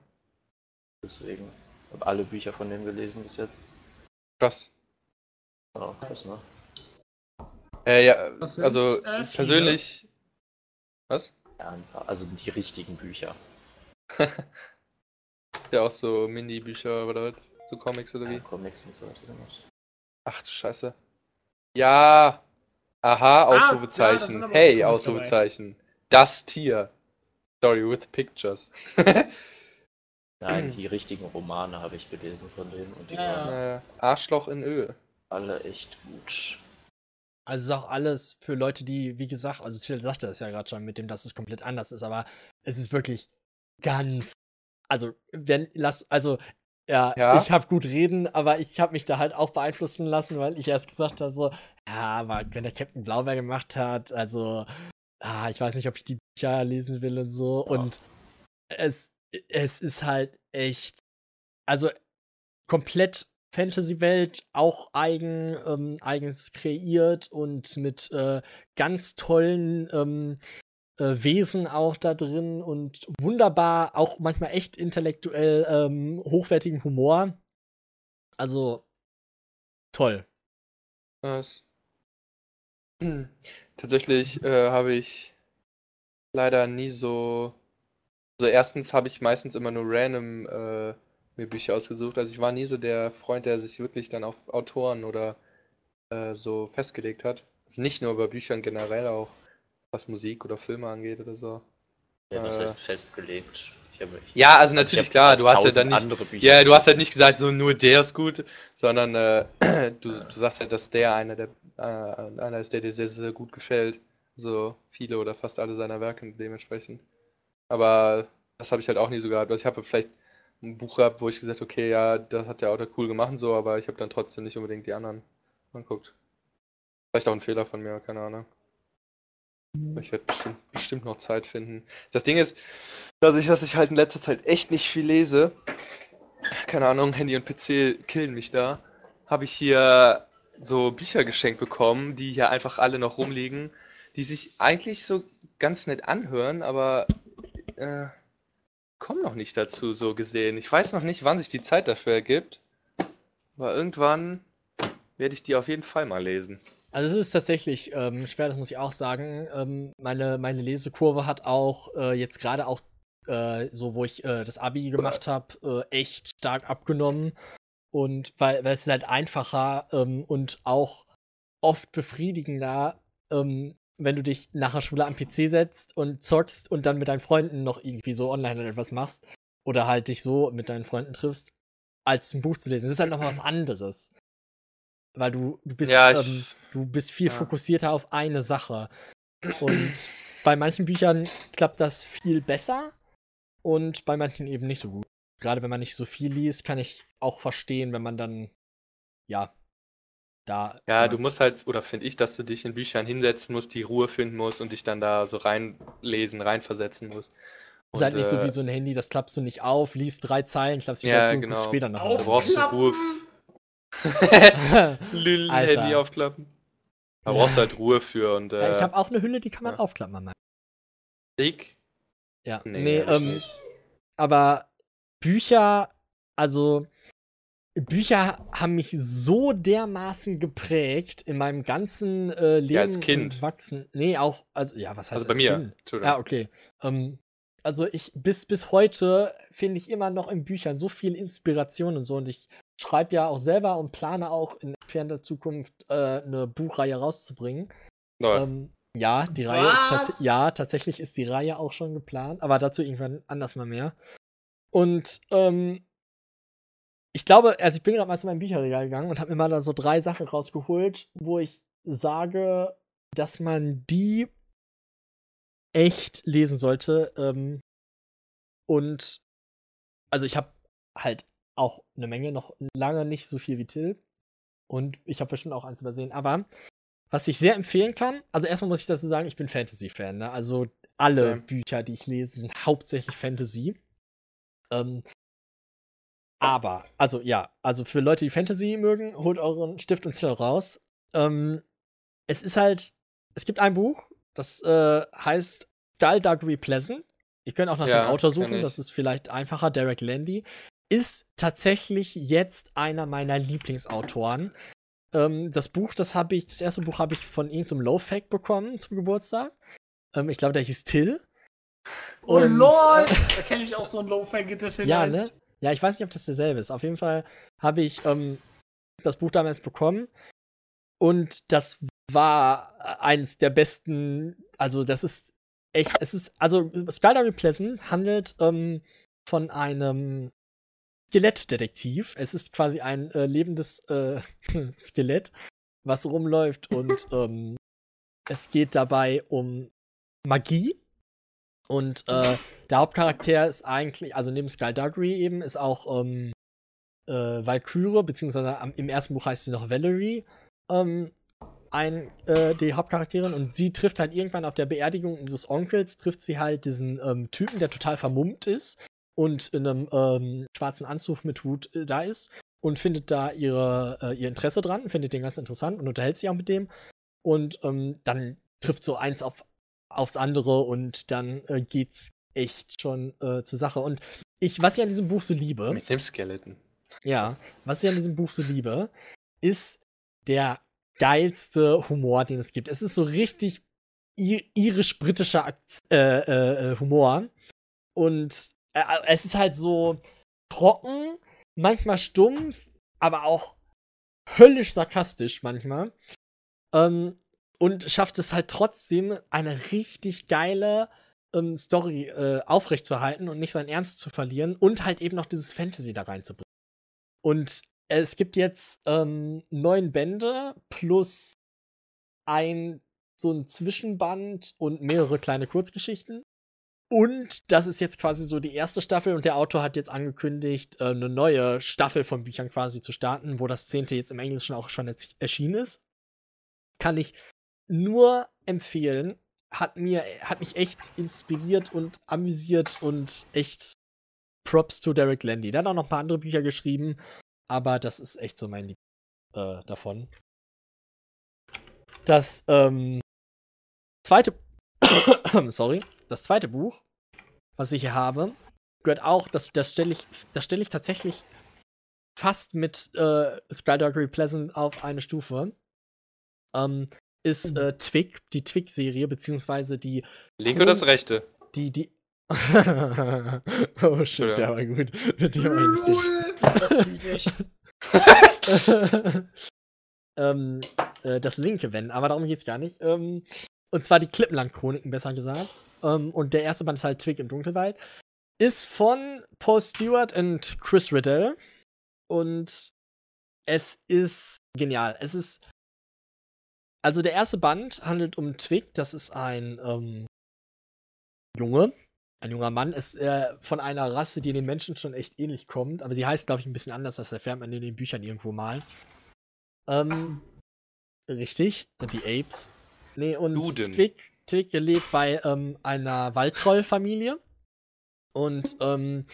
Deswegen habe alle Bücher von dem gelesen bis jetzt. Krass. Oh, krass, ne? Äh, ja, sind, also äh, viele. persönlich. Was? Ja, ein paar, also die richtigen Bücher. [LAUGHS] Ja, auch so Mini-Bücher oder was? So Comics oder Ja, wie? Comics und so hat er gemacht. Ach du Scheiße. Ja. Aha, Ah, ja, das Ausrufezeichen. aber auch hey, Comics dabei. Ausrufezeichen. Das Tier. Story with Pictures. [LAUGHS] Nein, die richtigen Romane habe ich gelesen von denen und die Ja, waren äh, Arschloch in Öl. alle echt gut. Also ist auch alles für Leute, die, wie gesagt, also Phil sagte das ja gerade schon mit dem, dass es komplett anders ist, aber es ist wirklich ganz, also wenn, lass, also ja, Ja. ich habe gut reden, aber ich habe mich da halt auch beeinflussen lassen, weil ich erst gesagt habe so, ja, aber wenn der Captain Blaubeer gemacht hat, also, ah, ich weiß nicht, ob ich die Bücher lesen will und so Ja. und es, es ist halt echt, also komplett Fantasy-Welt, auch eigen, ähm, eigens kreiert und mit äh, ganz tollen ähm, äh, Wesen auch da drin und wunderbar, auch manchmal echt intellektuell ähm, hochwertigen Humor. Also toll. Nice. Hm. Tatsächlich äh, habe ich leider nie so. Also erstens habe ich meistens immer nur random äh, mir Bücher ausgesucht. Also ich war nie so der Freund, der sich wirklich dann auf Autoren oder äh, so festgelegt hat. Also nicht nur bei Büchern generell auch, was Musik oder Filme angeht oder so. Ja, was Äh. heißt festgelegt? Ich Ja, also ich natürlich klar, du hast ja dann nicht. andere Bücher. Ja, du hast halt nicht gesagt, so nur der ist gut, sondern äh, [CLEARS THROAT] du, du sagst halt, dass der einer der äh, einer ist, der dir sehr, sehr gut gefällt. So viele oder fast alle seiner Werke dementsprechend. Aber das habe ich halt auch nie so gehabt. Also ich habe vielleicht ein Buch gehabt, wo ich gesagt okay, ja, das hat der Autor cool gemacht und so, aber ich habe dann trotzdem nicht unbedingt die anderen anguckt. Vielleicht auch ein Fehler von mir, keine Ahnung. Aber Ich werde bestimmt, bestimmt noch Zeit finden. Das Ding ist, dass ich, dass ich halt in letzter Zeit echt nicht viel lese. Keine Ahnung, Handy und PC killen mich da. Habe ich hier so Bücher geschenkt bekommen, die hier einfach alle noch rumliegen, die sich eigentlich so ganz nett anhören, aber äh, kommen noch nicht dazu, so gesehen. Ich weiß noch nicht, wann sich die Zeit dafür ergibt. Aber irgendwann werde ich die auf jeden Fall mal lesen. Also es ist tatsächlich ähm, schwer, das muss ich auch sagen. Ähm, meine, meine Lesekurve hat auch äh, jetzt gerade auch äh, so, wo ich äh, das Abi gemacht habe, äh, echt stark abgenommen. Und weil, weil es ist halt einfacher ähm, und auch oft befriedigender, ähm, wenn du dich nach der Schule am PC setzt und zockst und dann mit deinen Freunden noch irgendwie so online etwas machst oder halt dich so mit deinen Freunden triffst, als ein Buch zu lesen. Es ist halt noch was anderes. Weil du, du bist, Ja, ich- ähm, du bist viel ja. fokussierter auf eine Sache. Und bei manchen Büchern klappt das viel besser und bei manchen eben nicht so gut. gerade wenn man nicht so viel liest, kann ich auch verstehen, wenn man dann, ja, da. Ja, du musst halt, oder finde ich, dass du dich in Büchern hinsetzen musst, die Ruhe finden musst und dich dann da so reinlesen, reinversetzen musst. ist halt Und, nicht so äh, wie so ein Handy, das klappst du nicht auf, liest drei Zeilen, klappst wieder Ja, zu, genau. guckst später nach. Da brauchst du Ruhe. [LAUGHS] Lül, Alter. Handy aufklappen. Da brauchst du halt Ruhe für und Ja, äh, ich habe auch eine Hülle, die kann man ja. aufklappen. Mama. ich? Ja, Nee, nee, ähm, nicht. aber Bücher, also Bücher haben mich so dermaßen geprägt in meinem ganzen äh, Leben. Ja, als und Kind. Wachsen. Nee, auch, also ja, was heißt Also bei als mir. Kind? Entschuldigung. Ja, okay. Ähm, also ich, bis, bis heute finde ich immer noch in Büchern so viel Inspiration und so und ich schreibe ja auch selber und plane auch in entfernter Zukunft äh, eine Buchreihe rauszubringen. Lol. Ähm, ja, die Reihe ist Was? tatsächlich, ja, tatsächlich ist die Reihe auch schon geplant, aber dazu irgendwann anders mal mehr. Und ähm, ich glaube, also ich bin gerade mal zu meinem Bücherregal gegangen und habe mir mal da so drei Sachen rausgeholt, wo ich sage, dass man die echt lesen sollte. Ähm, und also ich habe halt auch eine Menge, noch lange nicht so viel wie Till. Und ich habe bestimmt auch eins übersehen. Aber was ich sehr empfehlen kann, also erstmal muss ich dazu sagen, ich bin Fantasy-Fan. Ne? Also alle Ja. Bücher, die ich lese, sind hauptsächlich Fantasy. Ähm, aber, also ja, also für Leute, die Fantasy mögen, holt euren Stift und Zettel raus. Ähm, es ist halt, es gibt ein Buch, das äh, heißt Skullduggery Pleasant. Ihr könnt auch nach Ja, dem Autor suchen, ich. das ist vielleicht einfacher. Derek Landy ist tatsächlich jetzt einer meiner Lieblingsautoren. Ähm, das Buch, das habe ich, das erste Buch habe ich von irgendeinem Low-Fact bekommen zum Geburtstag. Ähm, ich glaube, der hieß Till. Oh Und, lol! äh, [LAUGHS] Da kenne ich auch so einen Low-Fang-Titel. Ja, ne? Ja, ich weiß nicht, ob das derselbe ist. Auf jeden Fall habe ich ähm, das Buch damals bekommen. Und das war eines der besten. Also, das ist echt. Es ist. Also, Skylar Pleasant handelt ähm, von einem Skelettdetektiv. Es ist quasi ein äh, lebendes äh, [LAUGHS] Skelett, was rumläuft. Und [LAUGHS] ähm, es geht dabei um Magie. Und äh, der Hauptcharakter ist eigentlich, also neben Skullduggery eben, ist auch ähm, äh, Valkyrie, beziehungsweise am, im ersten Buch heißt sie noch Valerie, ähm, ein, äh, die Hauptcharakterin. Und sie trifft halt irgendwann auf der Beerdigung ihres Onkels, trifft sie halt diesen ähm, Typen, der total vermummt ist und in einem ähm, schwarzen Anzug mit Hut äh, da ist und findet da ihre, äh, ihr Interesse dran, findet den ganz interessant und unterhält sich auch mit dem. Und ähm, dann trifft so eins auf, aufs andere und dann äh, geht's echt schon äh, zur Sache. Und ich, was ich an diesem Buch so liebe, Mit dem Skeleton. ja, was ich an diesem Buch so liebe, ist der geilste Humor, den es gibt. Es ist so richtig irisch-britischer äh, äh, äh, Humor. Und äh, es ist halt so trocken, manchmal stumpf, aber auch höllisch sarkastisch manchmal. Ähm, und schafft es halt trotzdem, eine richtig geile ähm, Story äh, aufrechtzuerhalten und nicht seinen Ernst zu verlieren und halt eben noch dieses Fantasy da reinzubringen. Und es gibt jetzt ähm, neun Bände plus ein so ein Zwischenband und mehrere kleine Kurzgeschichten. Und das ist jetzt quasi so die erste Staffel und der Autor hat jetzt angekündigt, äh, eine neue Staffel von Büchern quasi zu starten, wo das zehnte jetzt im Englischen auch schon erschienen ist. Kann ich nur empfehlen. Hat mir, hat mich echt inspiriert und amüsiert und echt Props to Derek Landy. Hat auch noch ein paar andere Bücher geschrieben, aber das ist echt so mein Lieb äh, davon. Das ähm, zweite, [COUGHS] sorry, das zweite Buch, was ich hier habe, gehört auch, das, das stelle ich, das stelle ich tatsächlich fast mit äh, Skydoggery Pleasant auf eine Stufe. Ähm, ist äh, Twig, die Twig-Serie, beziehungsweise die Linke oder das rechte? die, die. [LAUGHS] oh shit, der war gut. Fühle ich. [LAUGHS] ähm, äh, das linke Wenn, aber darum geht's gar nicht. Ähm, und zwar die Klippenland-Chroniken, besser gesagt. Ähm, und der erste Band ist halt Twig im Dunkelwald. Ist von Paul Stewart und Chris Riddell. Und es ist genial. Es ist. Also der erste Band handelt um Twig, das ist ein ähm, Junge, Ein junger Mann ist äh, von einer Rasse, die den Menschen schon echt ähnlich kommt, aber sie heißt, glaube ich, ein bisschen anders, das erfährt man in den Büchern irgendwo mal. Ähm, richtig, die Apes. Nee, und Duden. Twig, Twig lebt bei ähm, einer Waldtroll-Familie. Und ähm,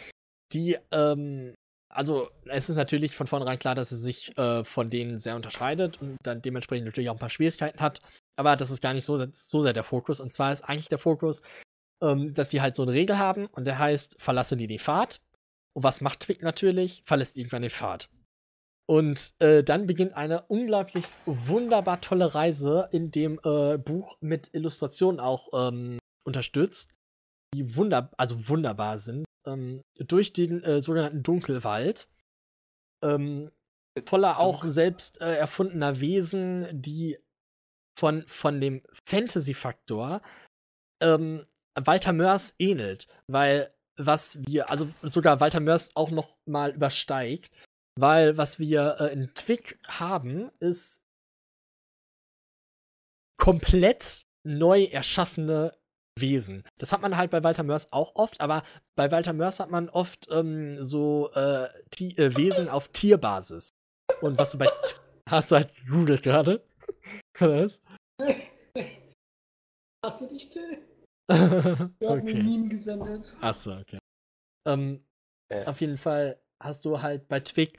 die, ähm, also es ist natürlich von vornherein klar, dass sie sich äh, von denen sehr unterscheidet und dann dementsprechend natürlich auch ein paar Schwierigkeiten hat. Aber das ist gar nicht so, so sehr der Fokus. Und zwar ist eigentlich der Fokus, ähm, dass die halt so eine Regel haben und der heißt, verlasse die die Fahrt. Und was macht Twig natürlich? Verlässt irgendwann den Pfad. Und äh, dann beginnt eine unglaublich wunderbar tolle Reise in dem äh, Buch mit Illustrationen auch ähm, unterstützt, die wunder also wunderbar sind, ähm, durch den äh, sogenannten Dunkelwald. Ähm, voller auch selbst äh, erfundener Wesen, die von, von dem Fantasy-Faktor ähm, Walter Mörs ähnelt, weil was wir, also sogar Walter Mörs auch noch mal übersteigt, weil was wir äh, in Twig haben, ist komplett neu erschaffene Wesen. Das hat man halt bei Walter Mörs auch oft, aber bei Walter Mörs hat man oft ähm, so äh, äh, Wesen auf Tierbasis. Und was du bei T- hast du halt gegoogelt gerade? [LAUGHS] Was? [LAUGHS] Hast du dich, Till? [LAUGHS] Wir haben ein okay. Meme gesendet. Achso, okay. Ähm, Ja. Auf jeden Fall hast du halt bei Twig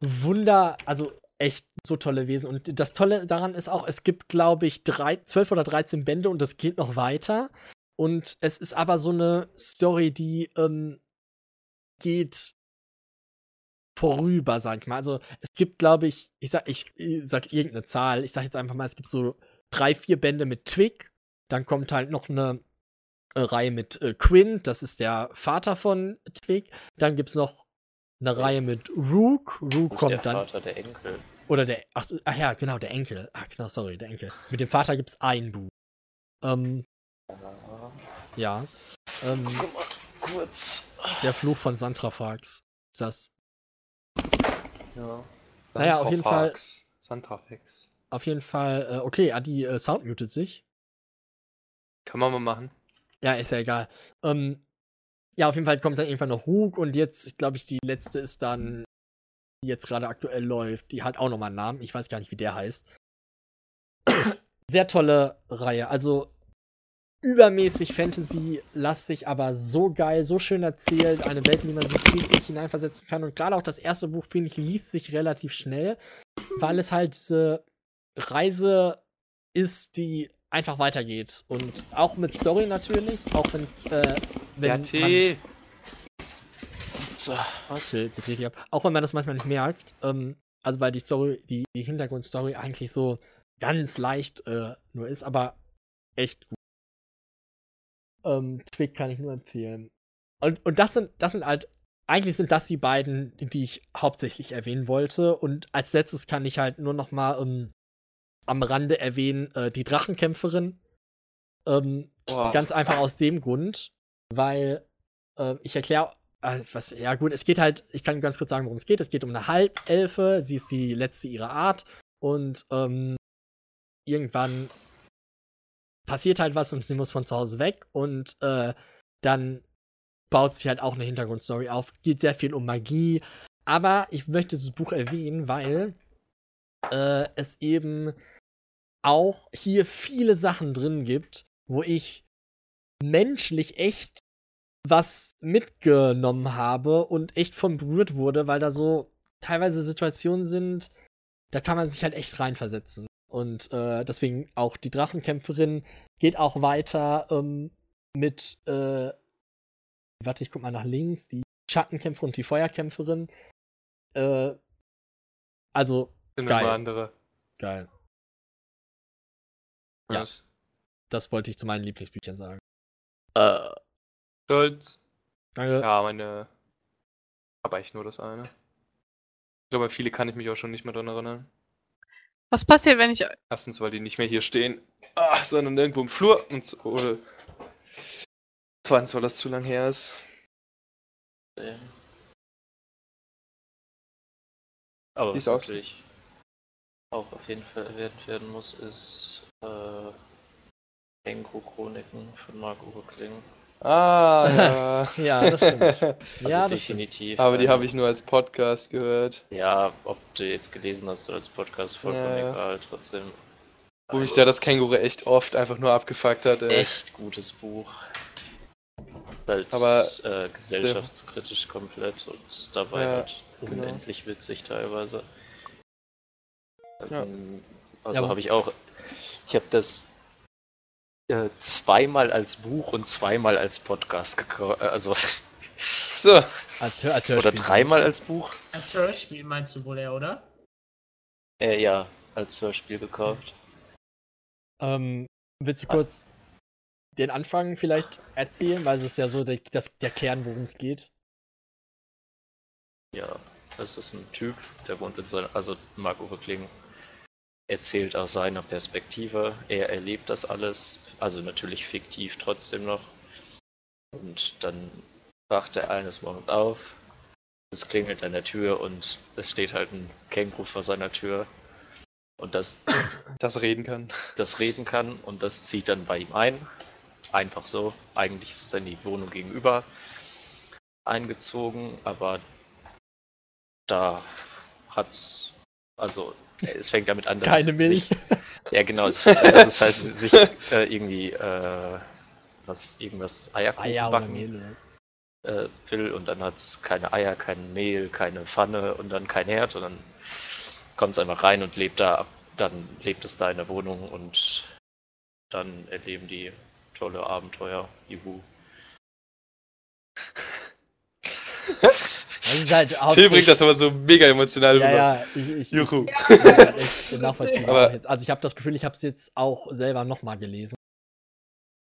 Wunder, also echt so tolle Wesen. Und das Tolle daran ist auch, es gibt, glaube ich, drei, 12 oder 13 Bände und das geht noch weiter. Und es ist aber so eine Story, die ähm, geht vorüber, sag ich mal. Also es gibt, glaube ich, ich sag, ich, ich sag irgendeine Zahl, ich sag jetzt einfach mal, es gibt so drei, vier Bände mit Twig, dann kommt halt noch eine äh, Reihe mit äh, Quinn, das ist der Vater von Twig, dann gibt's noch eine Reihe mit Rook, Rook Nicht der kommt dann, Vater, der Enkel. oder der, ach, so, ach ja, genau, der Enkel, ach genau, sorry, der Enkel. Mit dem Vater gibt's ein Buch. Ähm, Ja. Ähm, Guck mal, kurz. der Fluch von Santrafax ist das. Ja. Naja, auf jeden Fall- Santrafax. Auf jeden Fall, äh, okay, Adi äh, Sound mutet sich. Kann man mal machen. Ja, ist ja egal. Ähm, ja, auf jeden Fall kommt dann irgendwann noch Hug und jetzt, glaube ich, die letzte ist dann, die jetzt gerade aktuell läuft. Die hat auch nochmal einen Namen. Ich weiß gar nicht, wie der heißt. [COUGHS] Sehr tolle Reihe. Also übermäßig Fantasy-lastig, aber so geil, so schön erzählt. Eine Welt, in die man sich richtig hineinversetzen kann. Und gerade auch das erste Buch, finde ich, liest sich relativ schnell, weil es halt diese Reise ist, die einfach weitergeht. Und auch mit Story natürlich, auch wenn, äh, wenn Ja, man T. So, was? Geht richtig ab. Auch wenn man das manchmal nicht merkt. Ähm, also weil die Story, die, die Hintergrundstory eigentlich so ganz leicht äh, nur ist, aber echt gut. Ähm, Twig kann ich nur empfehlen. Und, und das sind, das sind halt, eigentlich sind das die beiden, die ich hauptsächlich erwähnen wollte. Und als letztes kann ich halt nur noch mal ähm, am Rande erwähnen, äh, die Drachenkämpferin. Ähm. Ganz einfach aus dem Grund, weil äh, ich erkläre, äh, was, ja gut, es geht halt, ich kann ganz kurz sagen, worum es geht. Es geht um eine Halbelfe, sie ist die letzte ihrer Art und ähm, irgendwann passiert halt was und sie muss von zu Hause weg und äh, dann baut sich halt auch eine Hintergrundstory auf. Geht sehr viel um Magie, aber ich möchte dieses Buch erwähnen, weil äh, es eben auch hier viele Sachen drin gibt, wo ich menschlich echt was mitgenommen habe und echt von berührt wurde, weil da so teilweise Situationen sind, da kann man sich halt echt reinversetzen. Und äh, deswegen auch die Drachenkämpferin geht auch weiter ähm, mit, äh, warte, ich guck mal nach links, die Schattenkämpferin und die Feuerkämpferin. Äh, also, Sind geil. andere. geil. Ja. Was? Das wollte ich zu meinen Lieblingsbüchern sagen. Stolz. Danke. Ja, meine. Aber echt nur das eine. Ich glaube, viele kann ich mich auch schon nicht mehr dran erinnern. Was passiert, wenn ich. Erstens, weil die nicht mehr hier stehen, ah, sondern irgendwo im Flur. Und so- oder zweitens, weil das zu lang her ist. Ähm. Aber was natürlich auch auf jeden Fall erwähnt werden muss, ist äh, Enko-Chroniken von Marco Rückling. Ah, ja. [LAUGHS] Ja, das stimmt. [LAUGHS] Also ja, das stimmt. definitiv. Aber die ähm, habe ich nur als Podcast gehört. Ja, ob du jetzt gelesen hast oder als Podcast, vollkommen Ja, ja. egal, trotzdem. Wo mich Also, da das Känguru echt oft einfach nur abgefuckt hat. Ey. echt gutes Buch. Halt Aber- äh, gesellschaftskritisch komplett und dabei Ja, halt genau. unendlich witzig teilweise. Ja. Ähm, Also Ja, habe ich auch. Ich habe das äh, zweimal als Buch und zweimal als Podcast gekauft. Also, [LAUGHS] So, Als, Hör als oder Hörspiel. dreimal als Buch. Als Hörspiel meinst du wohl eher, oder? Äh, ja, als Hörspiel gekauft. Ähm, willst du kurz den Anfang vielleicht erzählen? Weil es ist ja so der, das, der Kern, worum es geht. Ja, das ist ein Typ, der wohnt in seiner, also Marco Rückling erzählt aus seiner Perspektive. Er erlebt das alles, also natürlich fiktiv trotzdem noch. Und dann wacht er eines Morgens auf, es klingelt an der Tür und es steht halt ein Känguru vor seiner Tür. Und das, [COUGHS] das reden kann. das reden kann und das zieht dann bei ihm ein. Einfach so. Eigentlich ist es in die Wohnung gegenüber eingezogen, aber da hat's, also es fängt damit an, dass Keine Milch. Sich, ja genau, es, dass es halt sich äh, irgendwie äh, was irgendwas Eierkuchen Eier backen Mehl. Äh, will und dann hat es keine Eier, kein Mehl, keine Pfanne und dann kein Herd und dann kommt es einfach rein und lebt da ab. Dann lebt es da in der Wohnung und dann erleben die tolle Abenteuer. Juhu. Das ist halt Till bringt das aber so mega emotional Ja, rüber. ja, ich, ich, Juhu. ich kann das echt [LAUGHS] nachvollziehen. Aber- jetzt. Also ich habe das Gefühl, ich habe es jetzt auch selber nochmal gelesen.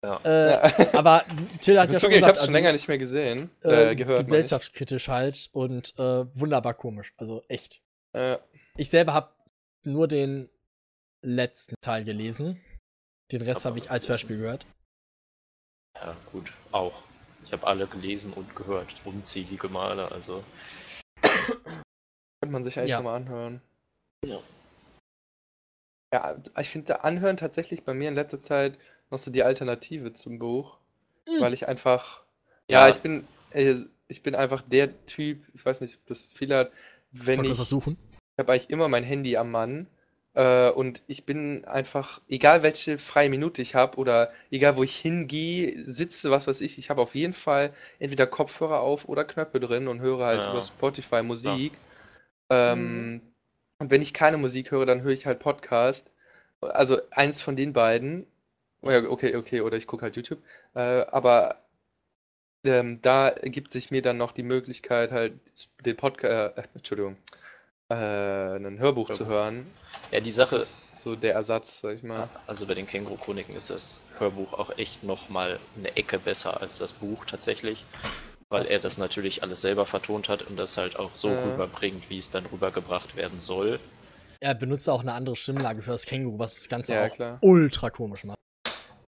Ja. Äh, Ja. aber Till hat Ich ja schon zugeben, ich habe gesagt, es schon also, länger nicht mehr gesehen. äh, Äh, gehört. ich. gesellschaftskritisch halt und äh, wunderbar komisch. Also echt. Äh, Ich selber habe nur den letzten Teil gelesen. Den Rest habe ich als. Hörspiel gehört. Ja, gut, auch. Ich habe alle gelesen und gehört, unzählige Male, also könnte man sich eigentlich Ja. nochmal anhören. Ja. Ja, ich finde Anhören tatsächlich bei mir in letzter Zeit noch so die Alternative zum Buch. Hm. Weil ich einfach. Ja. Ja, ich bin. Äh, ich bin einfach der Typ, ich weiß nicht, ob das viele hat, wenn Wollt ihr ich. was versuchen? Ich habe eigentlich immer mein Handy am Mann. Äh, und ich bin einfach, egal welche freie Minute ich habe oder egal wo ich hingehe, sitze, was weiß ich, ich habe auf jeden Fall entweder Kopfhörer auf oder Knöpfe drin und höre halt Ja. über Spotify Musik. Ähm, und wenn ich keine Musik höre, dann höre ich halt Podcast. Also eins von den beiden. Oh ja, okay, okay, oder ich gucke halt YouTube. Äh, aber ähm, da ergibt sich mir dann noch die Möglichkeit, halt den Podcast, äh, Entschuldigung, äh, ein Hörbuch zu Hörbuch. hören. ja, die Das Sache, ist so der Ersatz, sag ich mal. also bei den Känguru-Chroniken ist das Hörbuch auch echt nochmal eine Ecke besser als das Buch tatsächlich, weil er das natürlich alles selber vertont hat und das halt auch so Ja. rüberbringt, wie es dann rübergebracht werden soll. Er benutzt auch eine andere Stimmlage für das Känguru, was das Ganze Ja, auch klar. ultra komisch macht.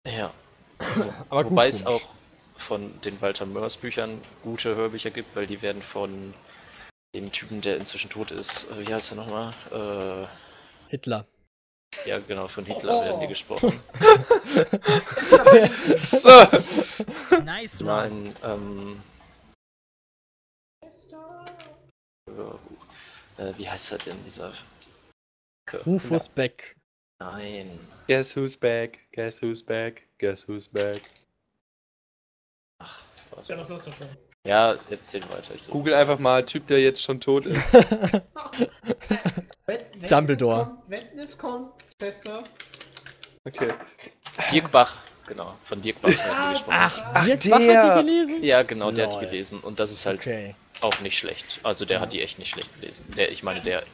Ja. [LAUGHS] Aber gut, Wobei es komisch. auch von den Walter Mörs Büchern gute Hörbücher gibt, weil die werden von dem Typen, der inzwischen tot ist, äh, wie heißt er nochmal? Äh, Hitler. ja, genau, von Hitler werden die Oh. gesprochen. [LAUGHS] So, Nice Nein, ähm. Äh, wie heißt er denn, dieser? Rufus Beck. Nein. guess who's back? Guess who's back? Guess who's back? warte. Ja, das hast du schon. Ja, erzähl weiter. Ich suche. Google einfach mal Typ, der jetzt schon tot ist. [LAUGHS] Wetten, Dumbledore. Es kommt, wetten, es kommt. Okay. Dirk Bach, genau, von Dirk Bach die Ah, gesprochen. Ach, Ach, Dirk Bach der. hat die gelesen? Ja, genau, der hat die gelesen und das ist halt Okay. auch nicht schlecht. Also der hat die echt nicht schlecht gelesen. Der, ich meine, der ist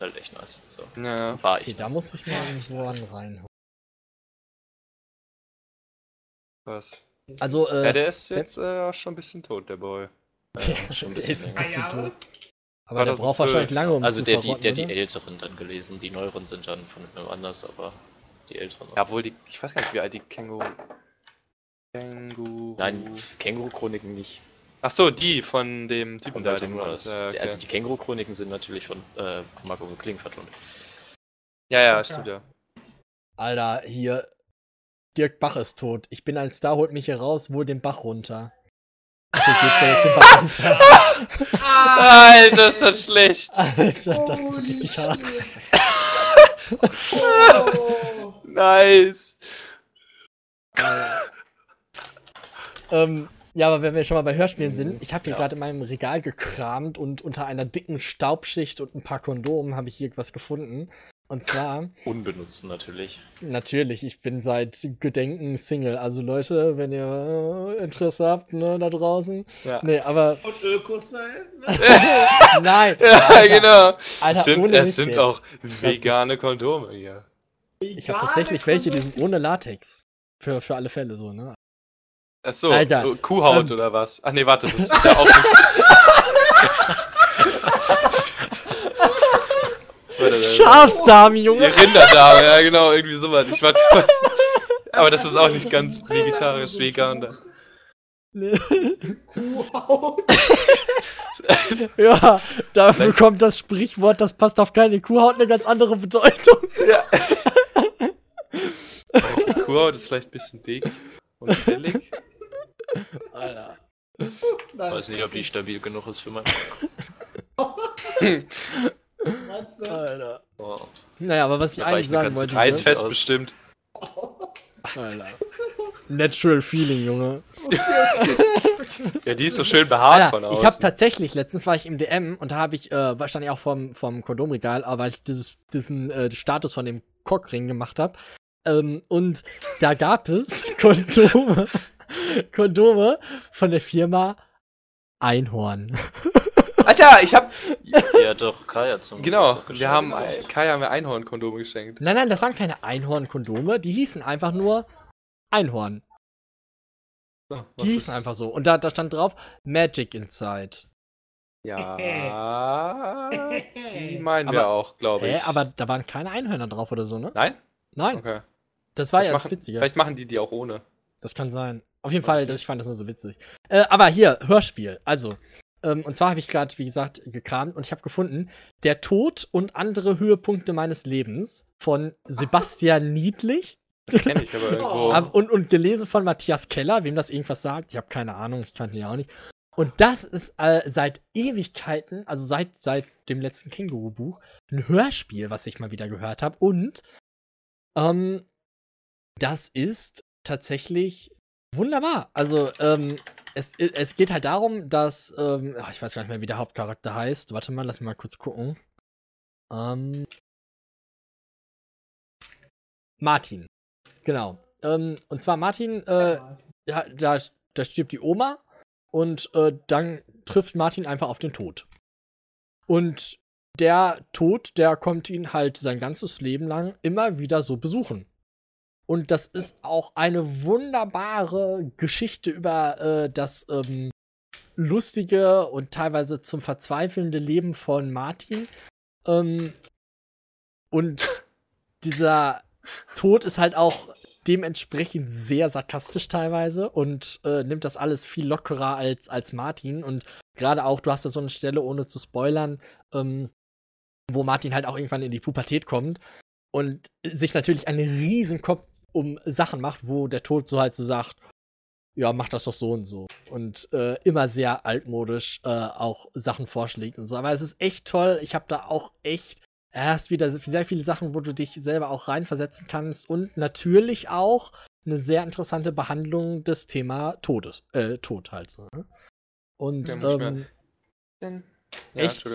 halt echt nice. So. Ja. War ich. Okay, da muss ich mal irgendwo an rein. Was? Also, Ja, äh, der ist jetzt äh, schon ein bisschen tot, der Boy. [LAUGHS] Ja, schon ein der bisschen ist ein bisschen tot. Aber der braucht 2012. wahrscheinlich lange, um Also zu der, die, der die oder? älteren dann gelesen. Die neueren sind dann von einem anders, aber die älteren. Ja, obwohl die, ich weiß gar nicht, wie alt die Känguru. Känguru. Nein, Känguru-Chroniken nicht. Ach so, die von dem Typen da. Den Mörs. ja, okay. Also die Känguru-Chroniken sind natürlich von äh, Marco Kling vertont. ja, ja, Ja. stimmt ja. Alter, hier Dirk Bach ist tot. Ich bin ein Star, holt mich hier raus, wohl den Bach runter. Also geht mir jetzt den Bach runter. Alter, ist das schlecht. Alter, das ist richtig hart. Oh. [LAUGHS] Nice. Ähm, ja, aber wenn wir schon mal bei Hörspielen sind, ich habe hier Ja. gerade in meinem Regal gekramt und unter einer dicken Staubschicht und ein paar Kondomen habe ich hier was gefunden. Und zwar, [LAUGHS] Unbenutzt natürlich. natürlich, ich bin seit Gedenken Single. Also Leute, wenn ihr äh, Interesse habt, ne, da draußen. Ja, Nee, aber [LAUGHS] Und Ökos sein? [LAUGHS] nein. ja Alter, genau. Alter, es sind, ohne es sind auch ist- vegane Kondome hier. Ich habe tatsächlich welche, die sind ohne Latex. Für, für alle Fälle so, ne? Achso, Kuhhaut ähm. oder was? Ach nee, warte, das ist ja auch nicht. Warte, warte. Schafsdarm, Die Junge! Rinderdame, ja genau, irgendwie sowas. Ich warte, Aber das ist auch nicht ganz vegetarisch, vegan. Da. Nee. Kuhhaut. Ja, dafür kommt das Sprichwort, das passt auf keine Kuhhaut, eine ganz andere Bedeutung. Ja. Die Kuhhaut ist vielleicht ein bisschen dick und fällig. Alter. Weiß nicht, ob die stabil genug ist für meinen [LAUGHS] Meinst du? Alter. oh. Naja, aber was ich Da eigentlich sagen wollte. Kreis- ne? Bestimmt. Alter. Natural Feeling, Junge. [LAUGHS] Ja, die ist so schön behaart von Alter, außen. ich habe tatsächlich, letztens war ich im DM und da habe ich, äh, stand ich auch vorm, vorm Kondomregal, aber weil ich dieses, diesen äh, Status von dem Cockring gemacht habe. Ähm, und da gab es [LAUGHS] Kondome, Kondome von der Firma Einhorn. Alter, ich hab. Ja, doch, Kaya zum Genau, Geburtstag wir haben. geschenkt. Kai haben mir Einhornkondome geschenkt. Nein, nein, das waren keine Einhorn-Kondome, die hießen einfach nur Einhorn. So, Die hießen ist- einfach so. Und da, da stand drauf Magic Inside. Ja. [LAUGHS] Die meinen wir Aber- auch, glaube ich. aber da waren keine Einhörner drauf oder so, ne? Nein? Nein, Okay. das war Vielleicht ja das machen, Witzige. Vielleicht machen die die auch ohne. Das kann sein. Auf jeden Fall, ich fand das nur so witzig. Äh, aber hier, Hörspiel. Also, ähm, und zwar habe ich gerade, wie gesagt, gekramt und ich habe gefunden, Der Tod und andere Höhepunkte meines Lebens von Sebastian Niedlich Kenn ich aber irgendwo. [LAUGHS] und, und gelesen von Matthias Keller, wem das irgendwas sagt. Ich habe keine Ahnung, ich kannte ihn ja auch nicht. Und das ist äh, seit Ewigkeiten, also seit, seit dem letzten Känguru-Buch, ein Hörspiel, was ich mal wieder gehört habe. Und ähm, das ist tatsächlich wunderbar. Also, ähm, es, es geht halt darum, dass, ähm, ach, ich weiß gar nicht mehr, wie der Hauptcharakter heißt. Warte mal, lass mich mal kurz gucken. Ähm, Martin. Genau. Ähm, und zwar Martin, äh, ja, da, da stirbt die Oma und äh, dann trifft Martin einfach auf den Tod. Und der Tod, der kommt ihn halt sein ganzes Leben lang immer wieder so besuchen. Und das ist auch eine wunderbare Geschichte über äh, das ähm, lustige und teilweise zum Verzweifelnde Leben von Martin. Ähm, und dieser Tod ist halt auch dementsprechend sehr sarkastisch teilweise und äh, nimmt das alles viel lockerer als, als Martin. Und gerade auch, du hast da so eine Stelle, ohne zu spoilern, ähm, wo Martin halt auch irgendwann in die Pubertät kommt und sich natürlich einen riesen Kopf um Sachen macht, wo der Tod so halt so sagt, ja, mach das doch so und so. Und äh, immer sehr altmodisch äh, auch Sachen vorschlägt und so. Aber es ist echt toll. Ich habe da auch echt erst wieder sehr viele Sachen, wo du dich selber auch reinversetzen kannst. Und natürlich auch eine sehr interessante Behandlung des Thema Todes. Äh, Tod halt so. Ne? Und ähm, ja, Echt?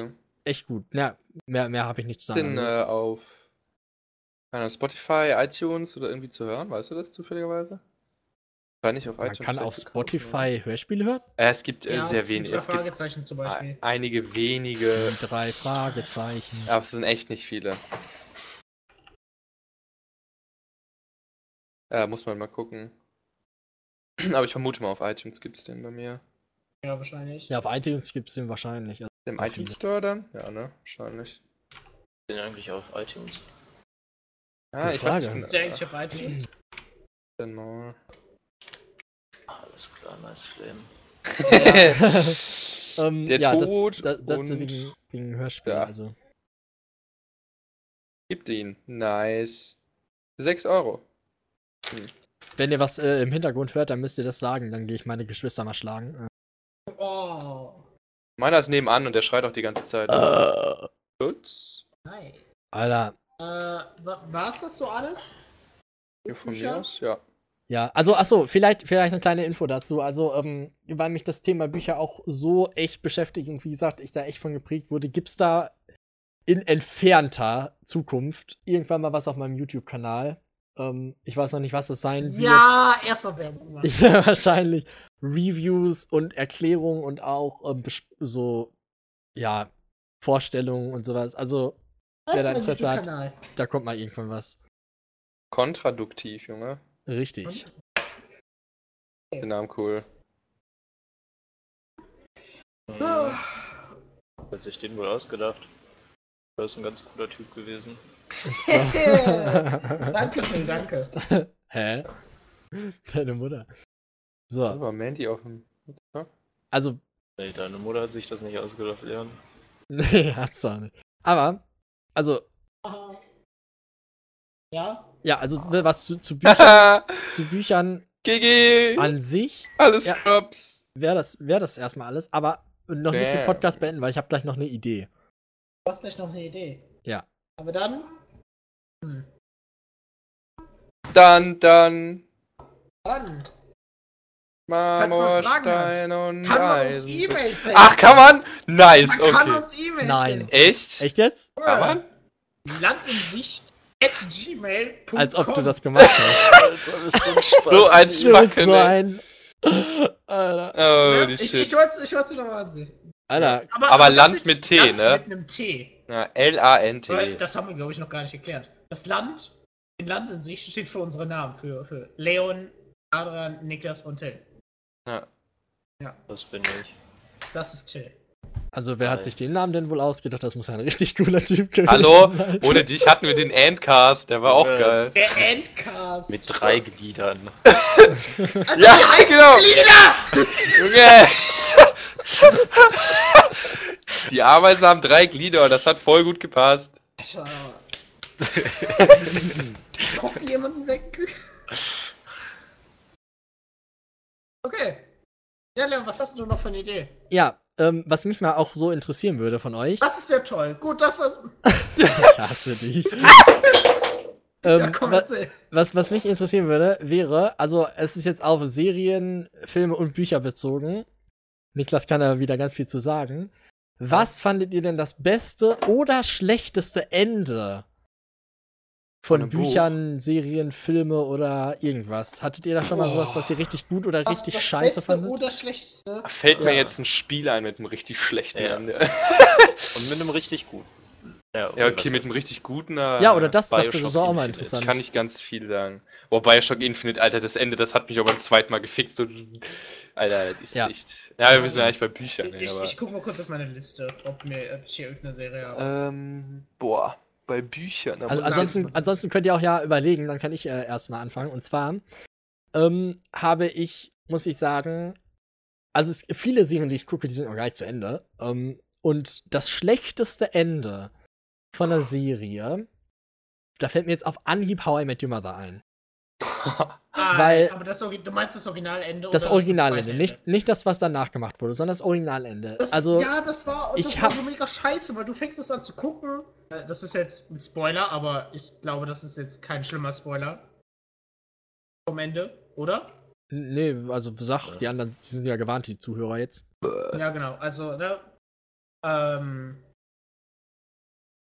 Echt gut. Ja, mehr, mehr habe ich nicht zu sagen. Denn Also, äh, auf keine Spotify, iTunes oder irgendwie zu hören? Weißt du das zufälligerweise? Wahrscheinlich auf man iTunes. kann vielleicht auf Spotify Hörspiele hören? Äh, es gibt äh, Ja, sehr wenige. drei Es gibt Fragezeichen zum Beispiel. ein- einige wenige. Die drei Fragezeichen. Aber es sind echt nicht viele. Ja, muss man mal gucken. [CLEARS THROAT] Aber ich vermute mal, auf iTunes gibt es den bei mir. Ja, wahrscheinlich. Ja, auf iTunes gibt es den wahrscheinlich. Also, Im iTunes viele. Store dann? Ja, ne? Wahrscheinlich. Den eigentlich auf iTunes. Ja, Gute ich weiß Frage. nicht Ist der eigentlich auf genau. Ah, Alles klar, nice Flame. [LAUGHS] ähm, Der ja, Tod das, das, das und- wegen, wegen Hörspiel. Ja. Also. Gibt ihn. Nice. 6 Euro. Wenn ihr was äh, im Hintergrund hört, dann müsst ihr das sagen. Dann gehe ich meine Geschwister mal schlagen. Oh, Meiner ist nebenan und der schreit auch die ganze Zeit. Äh. Gut. nice. Alter. Äh, wa war's das so alles? Hier von Bücher? mir aus, ja. Ja, also, achso, vielleicht, vielleicht eine kleine Info dazu. Also, ähm, weil mich das Thema Bücher auch so echt beschäftigt und wie gesagt, ich da echt von geprägt wurde, gibt's da in entfernter Zukunft irgendwann mal was auf meinem YouTube-Kanal. Ähm, ich weiß noch nicht, was das sein wird. Ja, erster Werbung. [LAUGHS] Ja, wahrscheinlich Reviews und Erklärungen und auch ähm, so, ja, Vorstellungen und sowas. Also, wer da Interesse hat. Da kommt mal irgendwann was. Kontraduktiv, Junge. Richtig. Den Namen cool. Hm. Hat sich den wohl ausgedacht. Das ist ein ganz cooler Typ gewesen. [LAUGHS] danke, Phil, danke. [LAUGHS] Hä? Deine Mutter. So, Aber Mandy auf dem. also, Nee, deine Mutter hat sich das nicht ausgedacht, Leon. [LAUGHS] nee, hat's auch nicht. Aber, also, Ja? ja, also, was zu, zu, Büchern, [LAUGHS] zu Büchern GG! an sich Alles Ja. Scrubs! wäre das, wär das erstmal alles, aber noch nicht den Bam. Podcast beenden, weil ich habe gleich noch eine Idee. Du hast gleich noch eine Idee. Ja. Aber dann. Hm. Dann, dann. Dann. Marmorstein und Kann man uns. E-Mails senden? Ach, kann man? Nice, man kann okay. uns E-Mails Nein. senden. Echt? Echt jetzt? Kann man? Landinsicht at gmail.com. Als ob du das gemacht hast. [LAUGHS] Alter, bist du ein [LAUGHS] Spaß. So ein Du bist Schwacke, so ne? ein. Alter. Oh, Ja, die ich, ich Shit. wollte ich wollte nochmal ansichten. Alter. Aber Land tatsächlich mit T, Land ne? Mit einem T. Na, Weil L-A-N-T. Das haben wir, glaube ich, noch gar nicht erklärt. Das Land, in Land in sich steht für unsere Namen. Für, für Leon, Adrian, Niklas und Till. Ja. Das bin ich. Das ist Till. Also, wer hat Geil. sich den Namen denn wohl ausgedacht? Das muss ja ein richtig cooler Typ gewesen Hallo? sein. Ohne dich hatten wir den Endcast, der war auch Ja. geil. Der Endcast. Mit drei Gliedern. Also, Ja, genau! Lieder! Junge! Die Ameisen haben drei Glieder und das hat voll gut gepasst. Alter. Kommt jemanden weg? Okay. Ja, Leon, was hast du noch für eine Idee? Ja, ähm, was mich mal auch so interessieren würde von euch. Das ist ja toll. Gut, das war's. [LAUGHS] Ich hasse dich. [LAUGHS] ähm, Ja, komm, wa- erzähl. was, was mich interessieren würde, wäre, also es ist jetzt auf Serien, Filme und Bücher bezogen. Niklas kann da wieder ganz viel zu sagen. Was fandet ihr denn das beste oder schlechteste Ende Von einem Buch? Büchern, Serien, Filme oder irgendwas? Hattet ihr da schon mal sowas, was ihr richtig gut oder Was richtig das scheiße Beste fandet? oder Schlechteste? Da fällt mir Ja. jetzt ein Spiel ein mit einem richtig schlechten Ja. Ende. [LAUGHS] Und mit einem richtig guten. Ja, Ja, okay, mit einem richtig guten. äh, Ja, oder das dachte ich, Bioshock das ist auch mal interessant. Kann ich ganz viel sagen. Boah, Bioshock Infinite, Alter, das Ende, das hat mich auch beim zweiten Mal gefickt. So, Alter, das ist Ja. echt. Ja, wir sind ja eigentlich bei Büchern, Ich, aber. ich guck mal kurz auf meine Liste, ob, mir, ob ich hier irgendeine Serie habe. Ähm, boah, bei Büchern. Also ansonsten, ansonsten könnt ihr auch ja überlegen, dann kann ich äh, erstmal anfangen. Und zwar ähm, habe ich, muss ich sagen, also es, viele Serien, die ich gucke, die sind noch gar nicht zu Ende. Ähm, und das schlechteste Ende von einer Serie, da fällt mir jetzt auf Anhieb How I Met Your Mother ein. Ah, weil- aber das, du meinst das Originalende? Das Originalende, nicht, nicht das, was danach gemacht wurde, sondern das Originalende. Das, also, ja, das war, das ich war hab- so mega scheiße, weil du fängst es an zu gucken. Äh, Das ist jetzt ein Spoiler, aber ich glaube, das ist jetzt kein schlimmer Spoiler. Vom Ende, oder? nee, also sag, die anderen die sind ja gewarnt, die Zuhörer jetzt. Ja, genau. Also, ne? Ähm.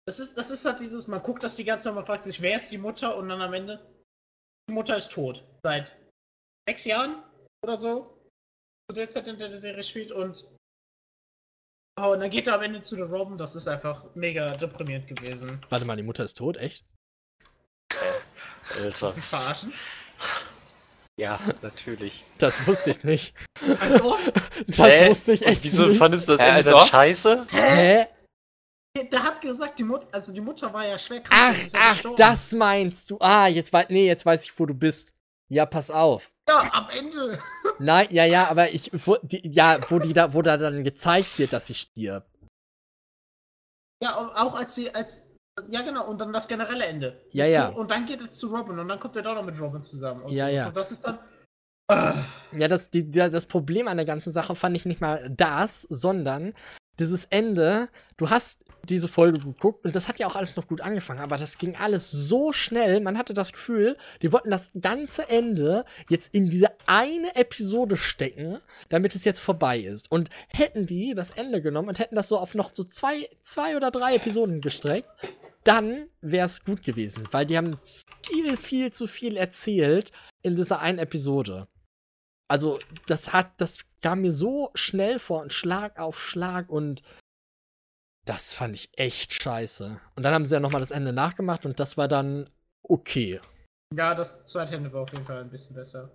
Das ist, das ist halt dieses, man guckt das die ganze Zeit, man fragt sich, wer ist die Mutter und dann am Ende, Mutter ist tot. Seit sechs Jahren oder so. Zu der Zeit, in der die Serie spielt und. Oh, und dann geht er am Ende zu der Robin, das ist einfach mega deprimierend gewesen. Warte mal, die Mutter ist tot, echt? Alter. Verarschen. Ja, natürlich. Das wusste ich nicht. Also, Das Hä? wusste ich Und echt wieso nicht. fandest du das Hä, Ende Alter? dann scheiße? hä? Der hat gesagt, die Mutter, also die Mutter war ja schwer krank. Ach, ja ach, gestorben. das meinst du. Ah, jetzt weiß, nee, jetzt weiß ich, wo du bist. Ja, pass auf. Ja, am Ende. [LAUGHS] Nein, ja, ja, aber ich, wo, die, ja, wo die da, wo da dann gezeigt wird, dass sie stirbt. Ja, au- auch als sie, als Ja, genau, und dann das generelle Ende. Ja, ja. Und dann geht er zu Robin und dann kommt er doch noch mit Robin zusammen. Und Ja, sowas. ja. Und das ist dann. Ja, das, die, das Problem an der ganzen Sache fand ich nicht mal das, sondern dieses Ende. Du hast diese Folge geguckt und das hat ja auch alles noch gut angefangen, aber das ging alles so schnell. Man hatte das Gefühl, die wollten das ganze Ende jetzt in diese eine Episode stecken, damit es jetzt vorbei ist. Und hätten die das Ende genommen und hätten das so auf noch so zwei, zwei oder drei Episoden gestreckt, dann wäre es gut gewesen, weil die haben viel, viel zu viel erzählt in dieser einen Episode. Also, das hat, das kam mir so schnell vor und Schlag auf Schlag und das fand ich echt scheiße. Und dann haben sie ja nochmal das Ende nachgemacht und das war dann okay. Ja, das zweite Ende war auf jeden Fall ein bisschen besser.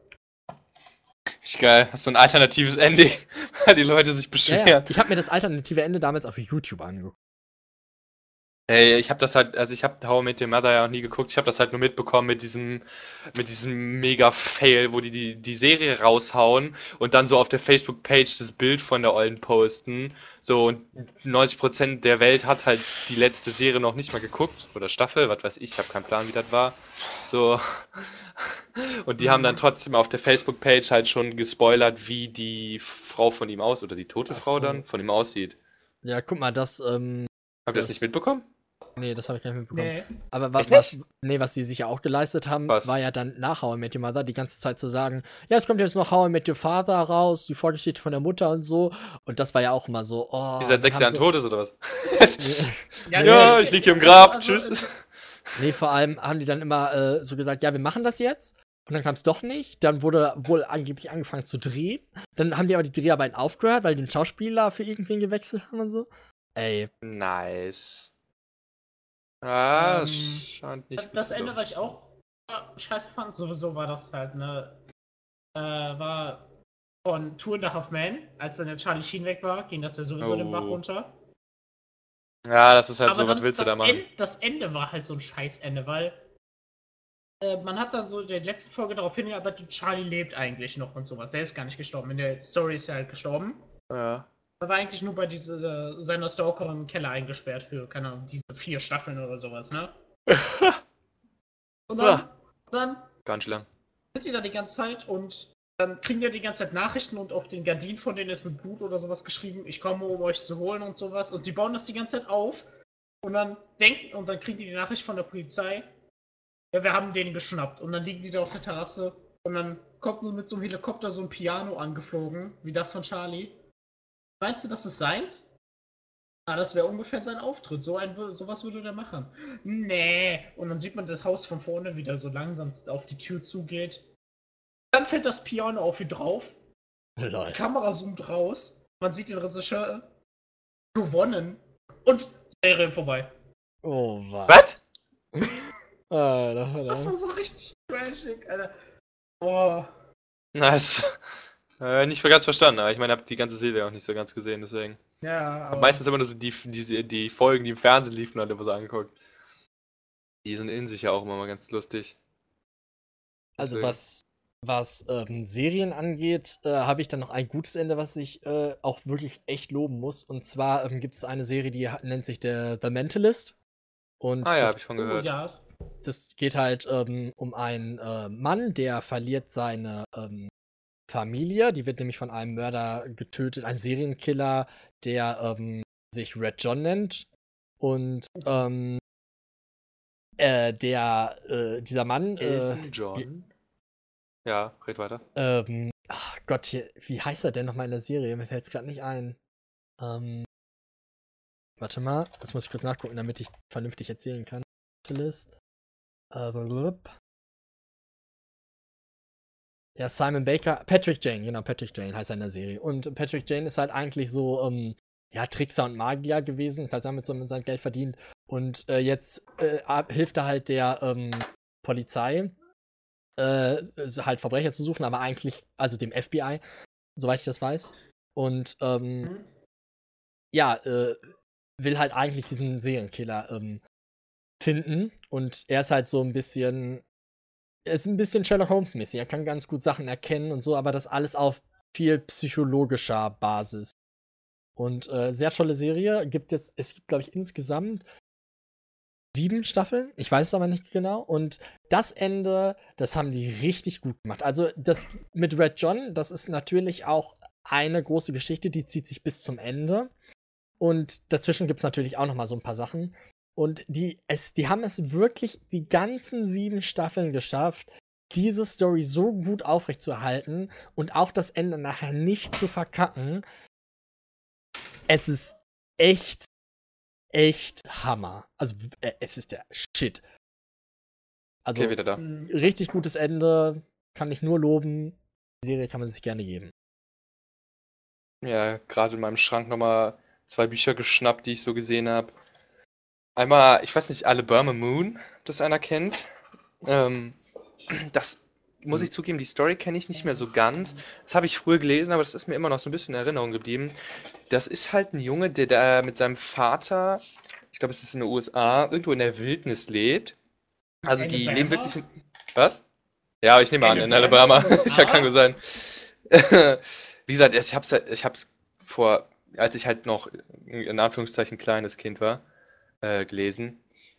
Richtig geil. Hast du ein alternatives Ending, [LAUGHS] weil die Leute sich Ja, beschweren. ja. Ich habe mir das alternative Ende damals auf YouTube angeguckt. Ey, ich habe das halt, also ich habe How I Met Your Mother ja auch nie geguckt. Ich habe das halt nur mitbekommen mit diesem, mit diesem Mega-Fail, wo die, die die Serie raushauen und dann so auf der Facebook-Page das Bild von der Ollen posten. So, und 90% der Welt hat halt die letzte Serie noch nicht mal geguckt. Oder Staffel, was weiß ich, ich habe keinen Plan, wie das war. So. [LAUGHS] Und die haben dann trotzdem auf der Facebook-Page halt schon gespoilert, wie die Frau von ihm aus, oder die tote Ach Frau so. dann, von ihm aussieht. Ja, guck mal, das, ähm, Habt ihr das Das- nicht mitbekommen? Nee, das habe ich gar nicht mitbekommen. Nee. Aber was, was, nee, was sie sich ja auch geleistet haben, Was? war ja dann nach How I Met Your Mother die ganze Zeit zu sagen, ja, es kommt jetzt noch How I Met Your Father raus, die Vorgeschichte von der Mutter und so. Und das war ja auch immer so, oh. Die seit sechs Jahren so, tot ist oder was? [LAUGHS] Ja, nee, ich lieg hier im Grab, also, tschüss. [LAUGHS] Nee, vor allem haben die dann immer äh, so gesagt, ja, wir machen das jetzt. Und dann kam es doch nicht. Dann wurde wohl angeblich angefangen zu drehen. Dann haben die aber die Dreharbeiten aufgehört, weil die den Schauspieler für irgendwen gewechselt haben und so. Ey, Nice. Ah, Ähm, scheint nicht. das Ende, was ich auch äh, scheiße fand, sowieso war das halt, ne, äh, war von Two and a Half Men, als dann der Charlie Sheen weg war, ging das ja sowieso den Bach Oh. runter. Ja, das ist halt Aber so, was willst du da machen? End, das Ende war halt so ein Scheißende, weil äh, man hat dann so in der letzten Folge darauf hingearbeitet, Charlie lebt eigentlich noch und sowas. Er ist gar nicht gestorben. In der Story ist er halt gestorben. Ja. Er war eigentlich nur bei diese, seiner Stalker im Keller eingesperrt für, keine Ahnung, diese vier Staffeln oder sowas, ne? [LAUGHS] Und dann, dann Ganz lang. sind die da die ganze Zeit und dann kriegen die die ganze Zeit Nachrichten und auf den Gardinen von denen ist mit Blut oder sowas geschrieben, ich komme, um euch zu holen und sowas. Und die bauen das die ganze Zeit auf und dann denken und dann kriegen die die Nachricht von der Polizei, ja, wir haben den geschnappt. Und dann liegen die da auf der Terrasse und dann kommt nur mit so einem Helikopter so ein Piano angeflogen, wie das von Charlie. Meinst du, das ist seins? Ah, das wäre ungefähr sein Auftritt. So ein, sowas würde der machen. Nee. Und dann sieht man das Haus von vorne wieder so langsam auf die Tür zugeht. Dann fällt das Piano auf wie drauf. [LAUGHS] lol. Die Kamera zoomt raus. Man sieht den Regisseur gewonnen. Und Serie vorbei. Oh, was? Was? [LAUGHS] Alter, Das Alter. war so richtig trashig, Alter. Oh. Nice. Äh, nicht ganz verstanden, aber ich meine, ich habe die ganze Serie auch nicht so ganz gesehen, deswegen. Ja, aber. meistens immer nur so die, die, die Folgen, die im Fernsehen liefen, halt immer so angeguckt. Die sind in sich ja auch immer mal ganz lustig. Also Deswegen. was, was ähm, Serien angeht, äh, habe ich dann noch ein gutes Ende, was ich äh, auch wirklich echt loben muss. Und zwar ähm, gibt es eine Serie, die nennt sich der The Mentalist. Und Ah ja, das, hab ich von oh, gehört. ja. das geht halt ähm, um einen äh, Mann, der verliert seine ähm, Familie. Die wird nämlich von einem Mörder getötet, ein Serienkiller, der ähm, sich Red John nennt. Und ähm, äh, der, äh, dieser Mann, äh, Elton John. Ja, red weiter. ähm, ach Gott, hier, wie heißt er denn nochmal in der Serie? Mir fällt es gerade nicht ein. Ähm, warte mal, das muss ich kurz nachgucken, damit ich vernünftig erzählen kann. List. Äh, blub. Ja, Simon Baker, Patrick Jane, genau, Patrick Jane heißt er in der Serie. Und Patrick Jane ist halt eigentlich so, ähm, ja, Trickser und Magier gewesen, hat damit so sein Geld verdient. Und äh, jetzt äh, hilft er halt der ähm, Polizei, äh, halt Verbrecher zu suchen, aber eigentlich, also dem FBI, soweit ich das weiß. Und ähm, Mhm. ja, äh, will halt eigentlich diesen Serienkiller ähm, finden. Und er ist halt so ein bisschen, ist ein bisschen Sherlock Holmes-mäßig. Er kann ganz gut Sachen erkennen und so, aber das alles auf viel psychologischer Basis. Und äh, sehr tolle Serie. Gibt jetzt, es gibt, glaube ich, insgesamt sieben Staffeln. Ich weiß es aber nicht genau. Und das Ende, das haben die richtig gut gemacht. Also das mit Red John, das ist natürlich auch eine große Geschichte, die zieht sich bis zum Ende. Und dazwischen gibt es natürlich auch noch mal so ein paar Sachen. Und die, es, die haben es wirklich die ganzen sieben Staffeln geschafft, diese Story so gut aufrechtzuerhalten und auch das Ende nachher nicht zu verkacken. Es ist echt, echt Hammer. Also, äh, es ist der Shit. Also, Okay, wieder da. Richtig gutes Ende. Kann ich nur loben. Die Serie kann man sich gerne geben. Ja, gerade in meinem Schrank nochmal zwei Bücher geschnappt, die ich so gesehen habe. Einmal, ich weiß nicht, Alabama Moon, ob das einer kennt. Ähm, das muss ich zugeben, die Story kenne ich nicht mehr so ganz. Das habe ich früher gelesen, aber das ist mir immer noch so ein bisschen in Erinnerung geblieben. Das ist halt ein Junge, der da mit seinem Vater, ich glaube, es ist in den USA, irgendwo in der Wildnis lebt. Also die Alabama? leben wirklich. Dass? Ja, ich nehme an, in Alabama? Alabama. [LAUGHS] ja, kann gut sein. [LAUGHS] Wie gesagt, ich hab's, halt- ich hab's vor, als ich halt noch in Anführungszeichen kleines Kind war, äh, gelesen.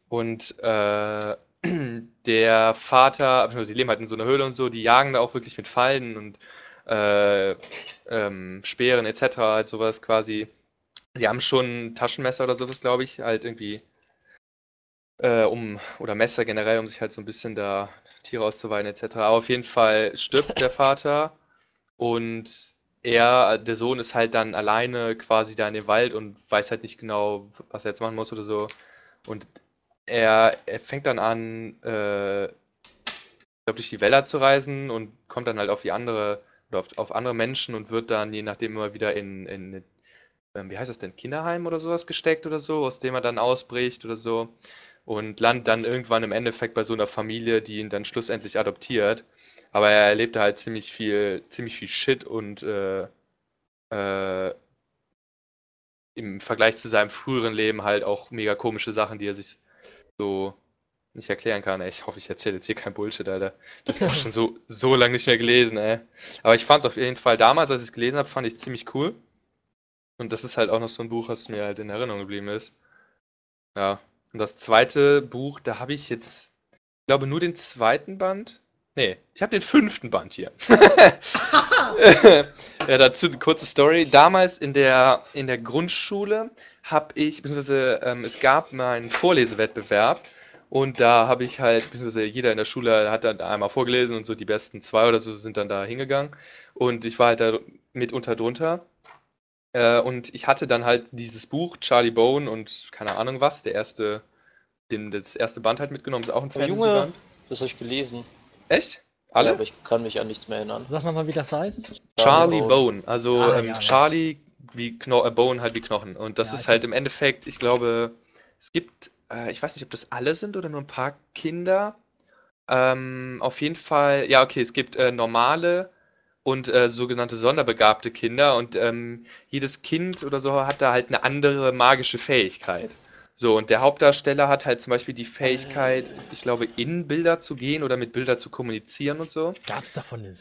Und äh, [CLEARS THROAT] der Vater, die leben halt in so einer Höhle und so, die jagen da auch wirklich mit Fallen und äh, ähm, Speeren etc., halt sowas quasi. Sie haben schon Taschenmesser oder sowas, glaube ich, halt irgendwie äh, um, oder Messer generell, um sich halt so ein bisschen da Tiere auszuweiden etc. Aber auf jeden Fall stirbt der Vater und er, der Sohn, ist halt dann alleine quasi da in dem Wald und weiß halt nicht genau, was er jetzt machen muss oder so. Und er, er fängt dann an, äh, ich glaube, durch die Wälder zu reisen und kommt dann halt auf die andere, auf, auf andere Menschen und wird dann je nachdem immer wieder in, in ähm, wie heißt das denn, Kinderheim oder sowas gesteckt oder so, aus dem er dann ausbricht oder so. Und landet dann irgendwann im Endeffekt bei so einer Familie, die ihn dann schlussendlich adoptiert. Aber er erlebte halt ziemlich viel, ziemlich viel Shit und äh, äh, im Vergleich zu seinem früheren Leben halt auch mega komische Sachen, die er sich so nicht erklären kann. Ey, ich hoffe, ich erzähle jetzt hier kein Bullshit, Alter. Das Buch [LAUGHS] schon so, so lange nicht mehr gelesen, ey. Aber ich fand es auf jeden Fall damals, als ich es gelesen habe, fand ich ziemlich cool. Und das ist halt auch noch so ein Buch, was mir halt in Erinnerung geblieben ist. Ja. Und das zweite Buch, da habe ich jetzt, ich glaube, nur den zweiten Band. Nee, ich habe den fünften Band hier. [LAUGHS] ja, dazu eine kurze Story. Damals in der, in der Grundschule habe ich, beziehungsweise ähm, es gab mal einen Vorlesewettbewerb und da habe ich halt, beziehungsweise jeder in der Schule hat dann einmal vorgelesen und so die besten zwei oder so sind dann da hingegangen und ich war halt da mitunter drunter. Äh, und ich hatte dann halt dieses Buch, Charlie Bone und keine Ahnung was, der erste, den, das erste Band halt mitgenommen, ist auch ein Oh, Junge, Fantasy-Band. das habe ich gelesen. Echt? Ja, Alle? aber ich kann mich an nichts mehr erinnern. Sag nochmal, wie das heißt. Charlie Bone. Bone. Also Ah, ähm, ja, ja. Charlie wie Kno äh, Bone halt wie Knochen. Und das Ja, ist halt im Endeffekt, ich glaube, es gibt, äh, ich weiß nicht, ob das alle sind oder nur ein paar Kinder. Ähm, auf jeden Fall, ja, okay, es gibt äh, normale und äh, sogenannte sonderbegabte Kinder und ähm, jedes Kind oder so hat da halt eine andere magische Fähigkeit. So, und der Hauptdarsteller hat halt zum Beispiel die Fähigkeit, ich glaube, in Bilder zu gehen oder mit Bilder zu kommunizieren und so. Gab's davon eine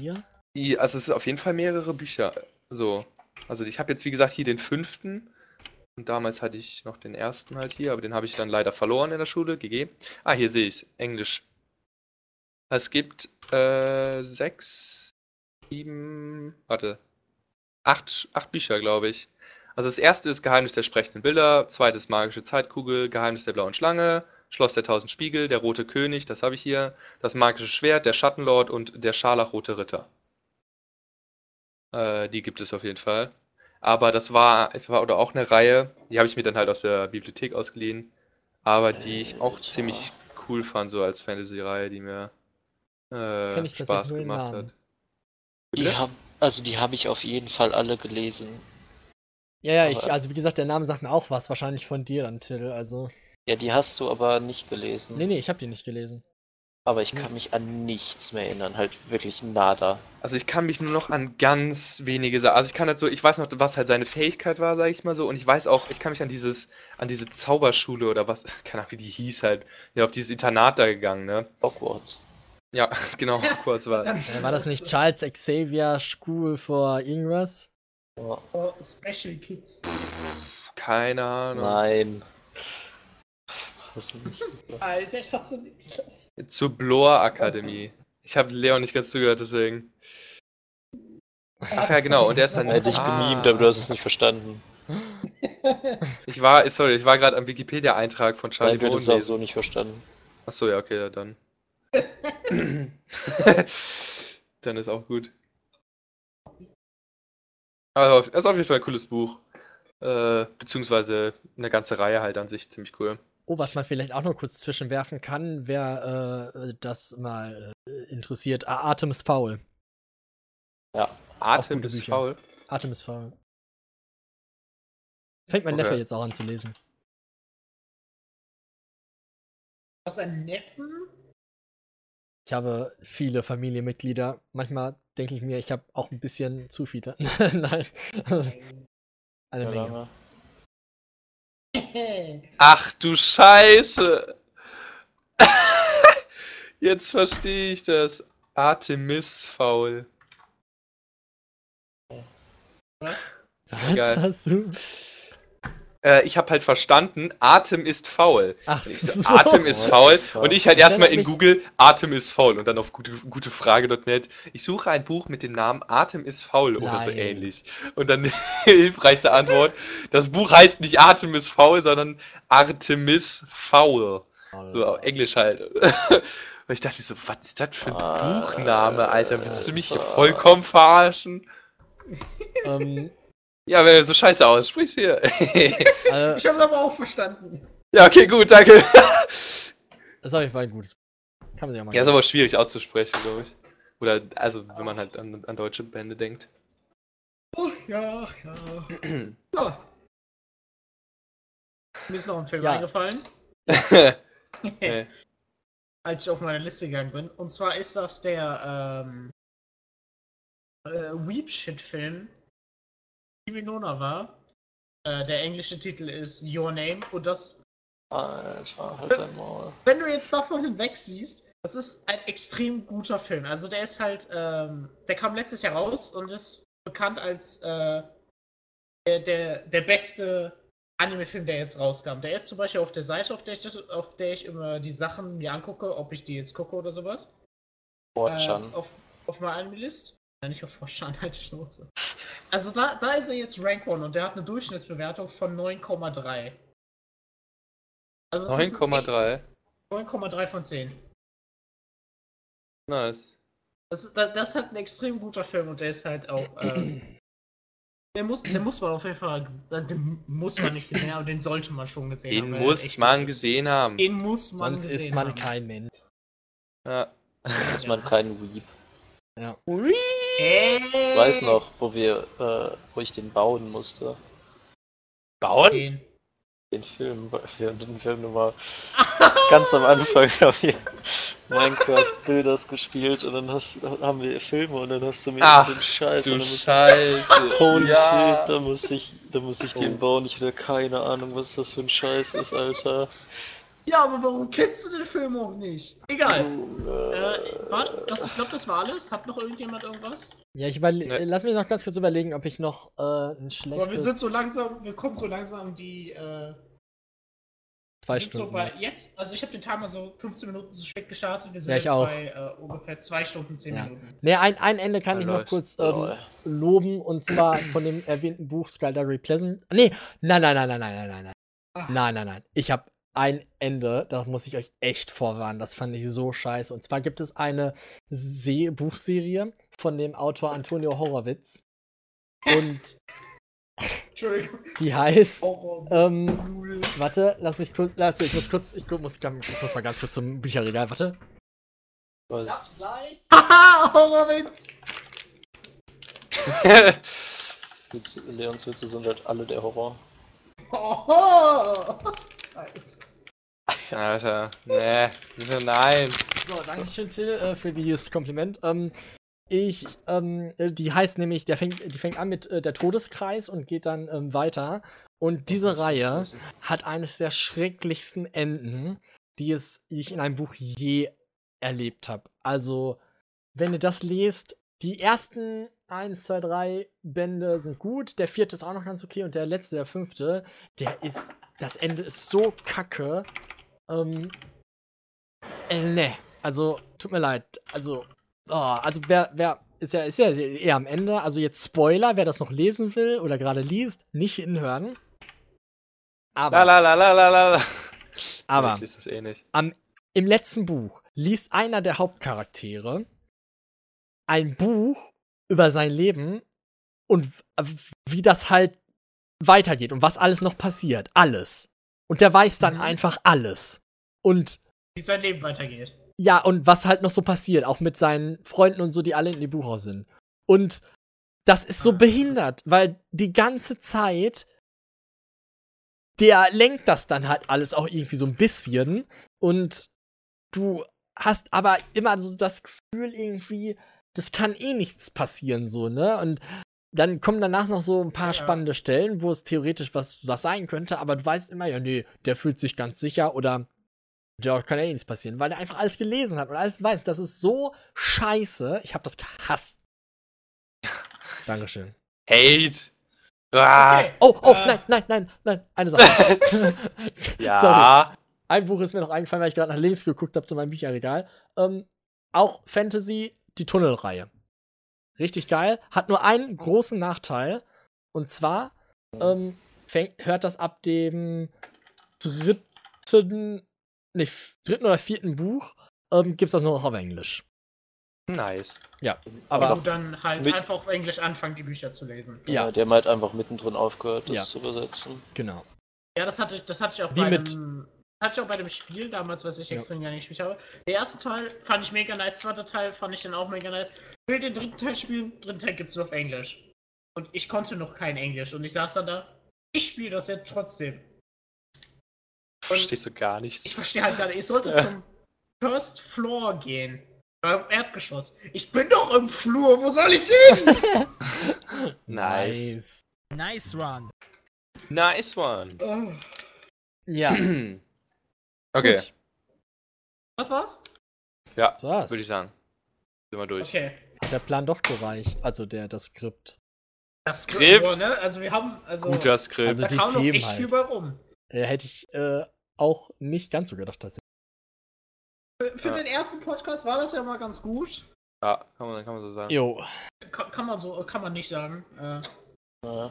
Serie? I- Also es ist auf jeden Fall mehrere Bücher. So. Also ich habe jetzt, wie gesagt, hier den fünften. Und damals hatte ich noch den ersten halt hier, aber den habe ich dann leider verloren in der Schule. GG. Ah, hier sehe ich Englisch. Es gibt äh, sechs, sieben, warte, acht, acht Bücher, glaube ich. Also das erste ist Geheimnis der sprechenden Bilder, zweites magische Zeitkugel, Geheimnis der blauen Schlange, Schloss der tausend Spiegel, der rote König, das habe ich hier, das magische Schwert, der Schattenlord und der scharlachrote Ritter. Äh, die gibt es auf jeden Fall. Aber das war, es war oder auch eine Reihe, die habe ich mir dann halt aus der Bibliothek ausgeliehen, aber die ich auch ziemlich cool fand, so als Fantasy-Reihe, die mir äh, Spaß gemacht hat. Die hab, also die habe ich auf jeden Fall alle gelesen. Ja, ja, ich, Aber- also wie gesagt, der Name sagt mir auch was, wahrscheinlich von dir dann, Till. Also. Ja, die hast du aber nicht gelesen. Nee, nee, ich hab die nicht gelesen. Aber ich kann mich an nichts mehr erinnern, halt wirklich nada. Also ich kann mich nur noch an ganz wenige Sachen. Also ich kann halt so, ich weiß noch, was halt seine Fähigkeit war, sage ich mal so. Und ich weiß auch, ich kann mich an dieses, an diese Zauberschule oder was, [LAUGHS] keine Ahnung, wie die hieß halt, ja, auf dieses Internat da gegangen, ne? Hogwarts. Ja, [LAUGHS] genau, kurz war. Äh, war das nicht Charles Xavier School for irgendwas? Ja. Oh, Special Kids. Keine Ahnung. Nein. hasse nicht. Alter, ich hasse Niklas. Zur Bloor Akademie. Ich habe Leon nicht ganz zugehört, deswegen. Ach ja, genau. Und er ist dann. Er hat dich Ah. gemimt, aber du hast es nicht verstanden. [LAUGHS] Ich war, sorry, ich war gerade am Wikipedia-Eintrag von Charlie Nein, du Brown hättest es auch so nicht verstanden. Achso, ja, okay, ja, dann. [LAUGHS] [LAUGHS] dann ist auch gut. Es ist auf jeden Fall ein cooles Buch. Äh, beziehungsweise eine ganze Reihe halt an sich ziemlich cool. Oh, was man vielleicht auch noch kurz zwischenwerfen kann, wer äh, das mal äh, interessiert. Ah, Atem ist faul. Atem gute ist Bücher. faul. Atem ist faul. Fängt mein Okay. Neffe jetzt auch an zu lesen. Was ein Neffen? Ich habe viele Familienmitglieder. Manchmal denke ich mir, ich habe auch ein bisschen zu viele. [LAUGHS] Nein. Eine Ja, Menge. [LAUGHS] Ach du Scheiße! [LAUGHS] Jetzt verstehe ich das. Artemis faul. Was Geil. hast du? Äh, ich habe halt verstanden, Atem ist faul. Ach so, so. Atem ist faul. Und ich halt erstmal in Google Atem ist faul und dann auf gute, gutefrage.net. Ich suche ein Buch mit dem Namen Atem ist faul oder so Nein. ähnlich. Und dann [LAUGHS] hilfreichste Antwort: Das Buch heißt nicht Atem ist faul, sondern Artemis faul. So auf Englisch halt. Und [LAUGHS] ich dachte mir so, was ist das für ein Ah, Buchname, Alter? Willst du mich hier vollkommen verarschen? ähm, Ja, wenn du so scheiße aussprichst hier. [LAUGHS] äh, Ich habe aber auch verstanden. ja, okay, gut, danke. das auf jeden Fall ein gutes. Kann man auch mal Ja, ist aber schwierig auszusprechen, glaube ich. Oder, also, wenn man halt an, an deutsche Bände denkt. Oh, ja, ja. [CLEARS THROAT] So. Mir ist noch ein Film Ja. eingefallen, [LAUGHS] [LAUGHS] nee. als ich auf meine Liste gegangen bin. Und zwar ist das der ähm, äh, Weep Shit Film, die Winona war. Äh, der englische Titel ist Your Name. Und das, Alter, halt dein Maul. wenn du jetzt davon hinweg siehst, das ist ein extrem guter Film. Also der ist halt, ähm, der kam letztes Jahr raus und ist bekannt als äh, der, der, der beste Anime-Film, der jetzt rauskam. Der ist zum Beispiel auf der Seite, auf der ich, das, auf der ich immer die Sachen mir angucke, ob ich die jetzt gucke oder sowas. Fortran. Äh, auf, auf meiner Anime-List. Nein, nicht auf Fortran, halt die Schnauze. Also da, da ist er jetzt Rank 1 und der hat eine Durchschnittsbewertung von 9,3. Also das ist ein echt- 9,3. 9,3 von 10. Nice. Das ist, das das ist halt ein extrem guter Film und der ist halt auch. [CLEARS THROAT] Ähm, den, muss, den muss man auf jeden Fall. Den muss man nicht gesehen haben, aber den sollte man schon gesehen haben. Den weil er muss echt man gesehen haben. Den muss man Sonst gesehen ist man haben. kein Mensch. Ja. [LAUGHS] Ist man kein Weep. Äh, Ich weiß noch, wo wir, äh, wo ich den bauen musste. Bauen? Den. Den Film, weil wir haben den Film nochmal [LAUGHS] ganz am Anfang haben wir Minecraft-Bilders gespielt und dann hast, haben wir Filme und dann hast du mir Ach, so einen Scheiß Du und dann musste Scheiße. Holy ja. shit, da muss ich, da muss ich den bauen. Ich hatte keine Ahnung, was das für ein Scheiß ist, Alter. Ja, aber warum kennst du den Film auch nicht? Egal. Oh, äh, äh war, das, ich glaube, das war alles. Hat noch irgendjemand irgendwas? Ja, ich überle- nee. lass mich noch ganz kurz überlegen, ob ich noch äh, ein schlechtes... Aber wir sind so langsam, wir kommen so langsam die... Äh, zwei Stunden. So bei, ne? jetzt, also ich habe den Timer so 15 Minuten zu spät gestartet. Wir sind ja, ich jetzt auch. bei äh, ungefähr zwei Stunden, 10 ja. Minuten. Nee, ein, ein Ende kann ja, ich noch kurz ähm, loben. Und zwar von dem erwähnten Buch Skylar Pleasant. Nee, nein, nein, nein, nein, nein, nein, nein. Nein, nein, nein. Ich habe ein Ende, das muss ich euch echt vorwarnen. Das fand ich so scheiße. Und zwar gibt es eine Se Buchserie von dem Autor Antonio Horowitz. Und Entschuldigung. die heißt. Horror. Ähm, Warte, lass mich kurz. Also ich muss kurz. Ich muss, ich muss mal ganz kurz zum Bücherregal. Warte. Was? [LAUGHS] Haha, Horrorwitz! Witze, [LAUGHS] Leons Witze sind halt alle der Horror. Hoho! Alter. Alter. Nee. Nein. So, danke schön, Till, äh, für dieses Kompliment. Ähm, ich, ähm, äh, die heißt nämlich, der fängt, die fängt an mit äh, der Todeskreis und geht dann ähm, weiter. Und diese Reihe hat eines der schrecklichsten Enden, die, es, die ich in einem Buch je erlebt habe. Also, wenn ihr das lest, die ersten 1, 2, 3 Bände sind gut, der vierte ist auch noch ganz okay und der letzte, der fünfte, der ist, das Ende ist so kacke. Ähm, äh, ne, also tut mir leid. Also, oh, also wer, wer ist ja, ist ja eher am Ende. Also jetzt Spoiler, wer das noch lesen will oder gerade liest, nicht hinhören. Aber, La la la aber eh nicht. im letzten Buch liest einer der Hauptcharaktere ein Buch über sein Leben und wie das halt weitergeht und was alles noch passiert. Alles. Und der weiß dann Mhm. einfach alles. Und Wie sein Leben weitergeht. ja, und was halt noch so passiert, auch mit seinen Freunden und so, die alle in dem Buchhaus sind. Und das ist so Ah. behindert, weil die ganze Zeit der lenkt das dann halt alles auch irgendwie so ein bisschen und du hast aber immer so das Gefühl irgendwie, das kann eh nichts passieren so, ne? Und dann kommen danach noch so ein paar Ja. spannende Stellen, wo es theoretisch was, was sein könnte, aber du weißt immer, ja, nee, der fühlt sich ganz sicher oder ja, kann ja eh nichts passieren, weil er einfach alles gelesen hat und alles weiß. Das ist so scheiße. Ich hab das gehasst. Dankeschön. Hate. Ah, Okay. Oh, oh, Äh. nein, nein, nein, nein. Eine Sache. [LAUGHS] [LAUGHS] ja. Sorry. Ein Buch ist mir noch eingefallen, weil ich gerade nach links geguckt habe zu meinem Bücherregal. Ähm, auch Fantasy, die Tunnelreihe. Richtig geil. Hat nur einen großen Nachteil. Und zwar ähm, fängt, hört das ab dem dritten, nee, dritten oder vierten Buch, ähm, gibt's das nur noch auf Englisch. Nice. Aber Und dann halt mit- einfach auf Englisch anfangen, die Bücher zu lesen. Ja. Ja. Die haben halt einfach mittendrin aufgehört, das Ja. zu übersetzen. genau. Ja, das hatte ich, das hatte ich auch Wie bei mit- einem, hatte ich auch bei dem Spiel damals, was ich Ja. extrem gerne gespielt habe. Der erste Teil fand ich mega nice, zweiter Teil fand ich dann auch mega nice. Ich will den dritten Teil spielen, dritten Teil gibt's nur auf Englisch. Und ich konnte noch kein Englisch und ich saß dann da, ich spiele das jetzt trotzdem. Verstehst du gar Ich nichts. verstehe halt gerade, ich sollte Ja. zum First Floor gehen. Beim Erdgeschoss. Ich bin doch im Flur, wo soll ich hin? [LAUGHS] Nice. Nice run. Nice one. Oh. Ja. [CLEARS THROAT] Okay, Gut. Was war's? ja, Das war's. würde ich sagen. Sind wir durch. Okay. Hat der Plan doch gereicht. Also der, das Skript. Das Skript. Skript, ne? Also wir haben, also, Guter Skript. Also da die kam noch Themen echt halt. viel bei rum. Äh, hätte ich äh, auch nicht ganz so gedacht, tatsächlich. Für, für Ja. den ersten Podcast war das ja mal ganz gut. ja, kann man, kann man so sagen. Jo. Kann, kann man so, kann man nicht sagen. Äh, Ja.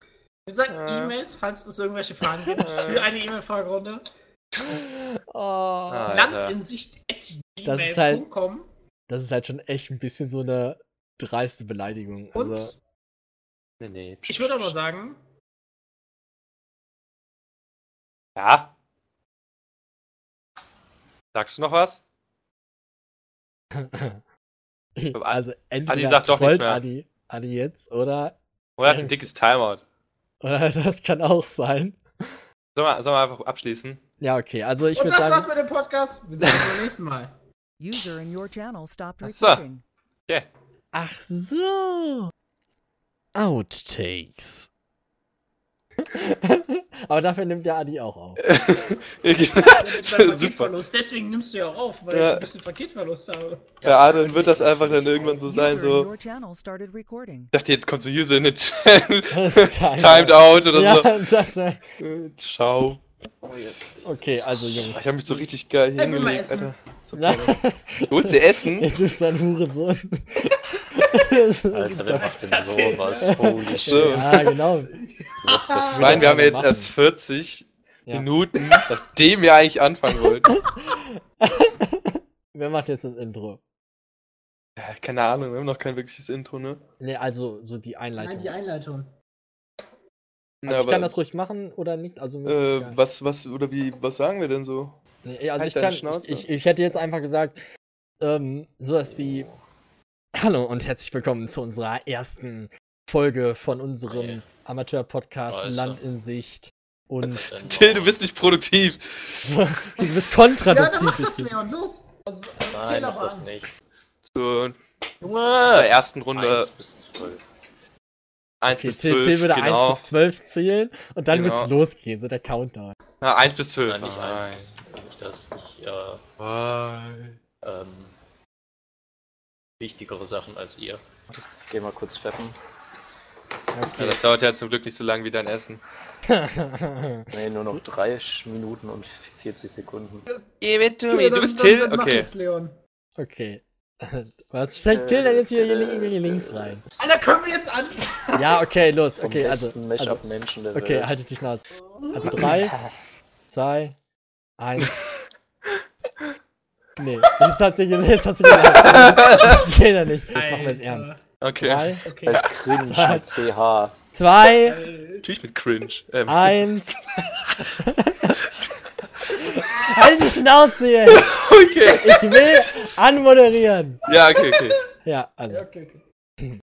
wie gesagt, Ja. E-Mails, falls es irgendwelche Fragen gibt, [LAUGHS] für eine E-Mail-Fragerunde. Oh, Ah. Land Alter. in Sicht Das ist halt- Das ist halt schon echt ein bisschen so eine dreiste Beleidigung. und Also, Nee, nee. ich würde aber sagen, Ja. Sagst du noch was? [LAUGHS] also entweder Adi sagt doch nichts mehr. Adi, Adi jetzt oder, Oder hat ein dickes Timeout? [LAUGHS] oder das kann auch sein. Sollen wir, sollen wir einfach abschließen? Ja, okay. Also ich und würde das war's sagen, mit dem Podcast. Wir sehen uns beim nächsten Mal. User in your channel stopped Ach so. recording. Okay. ach so. Outtakes. [LAUGHS] Aber dafür nimmt der Adi auch auf. [LAUGHS] [LAUGHS] Mit deinem Super. Deswegen nimmst du ja auch auf, weil Ja. ich ein bisschen Paketverlust habe. Ja, dann wird das einfach dann irgendwann so sein, so. your channel started recording. Ich dachte, jetzt kommt so User in the Channel. Timed out oder ja, so. das, äh, Ciao. okay, also Jungs. Ich habe mich so richtig geil hingelegt, essen. Alter. So Na, geil. Du holst dir Essen? du bist ein Hurensohn. Ist Alter, wer macht denn sowas? Holy shit. So. Ja, genau. Nein, wir haben ja jetzt machen. erst 40 Ja. Minuten, nachdem wir eigentlich anfangen wollten. [LAUGHS] Wer macht jetzt das Intro? Ja, keine Ahnung, wir haben noch kein wirkliches Intro, ne? Ne, also so die Einleitung. Nein, die Einleitung. Also ich kann das ruhig machen oder nicht? Also äh, was, was, oder wie, was sagen wir denn so? Nee, also Halt ich kann, ich, ich, hätte jetzt einfach gesagt, ähm, sowas wie Hallo und herzlich willkommen zu unserer ersten Folge von unserem Okay. Amateur-Podcast. Land in Sicht. Und [LAUGHS] Till, du bist nicht produktiv. [LAUGHS] du bist Ja, dann mach das. Leon, los. Also, erzähl Nein, mach das an. nicht. Junge! der ersten Runde 1 bis 12. 1 Okay, bis Till, 12. Till würde genau. 1 bis 12 zählen und dann Genau. wird's losgehen, so der Countdown. Ja, 1 bis 12. Nein, nicht Nein. 1 bis nicht das. Ich, äh, ähm, wichtigere Sachen als ihr. Ich geh mal kurz fetten. Ja, Okay. das dauert ja zum Glück nicht so lang wie dein Essen. [LAUGHS] Nee, nur noch 3 Minuten und 40 Sekunden. Geh mit, Okay, du bist Till? Okay. jetzt Leon. okay. [LAUGHS] Was steckt Till denn jetzt wieder hier, li- hier links rein? Alter, können wir jetzt anfangen? Ja, okay, los. Okay, also. also Mashup-Menschen der okay, Welt. haltet die Schnauze. Also drei, [LAUGHS] zwei, eins. [LAUGHS] Nee, jetzt hat sie jetzt hast du gelacht. Das geht ja nicht. Jetzt machen wir es ernst. Okay. Drei, Okay. Halt cringe Zwei. mit CH. zwei, Natürlich mit Cringe. Ähm, eins. Schnauze jetzt! [LAUGHS] okay. Ich will anmoderieren. Ja, okay, okay. Ja, also. Okay, okay.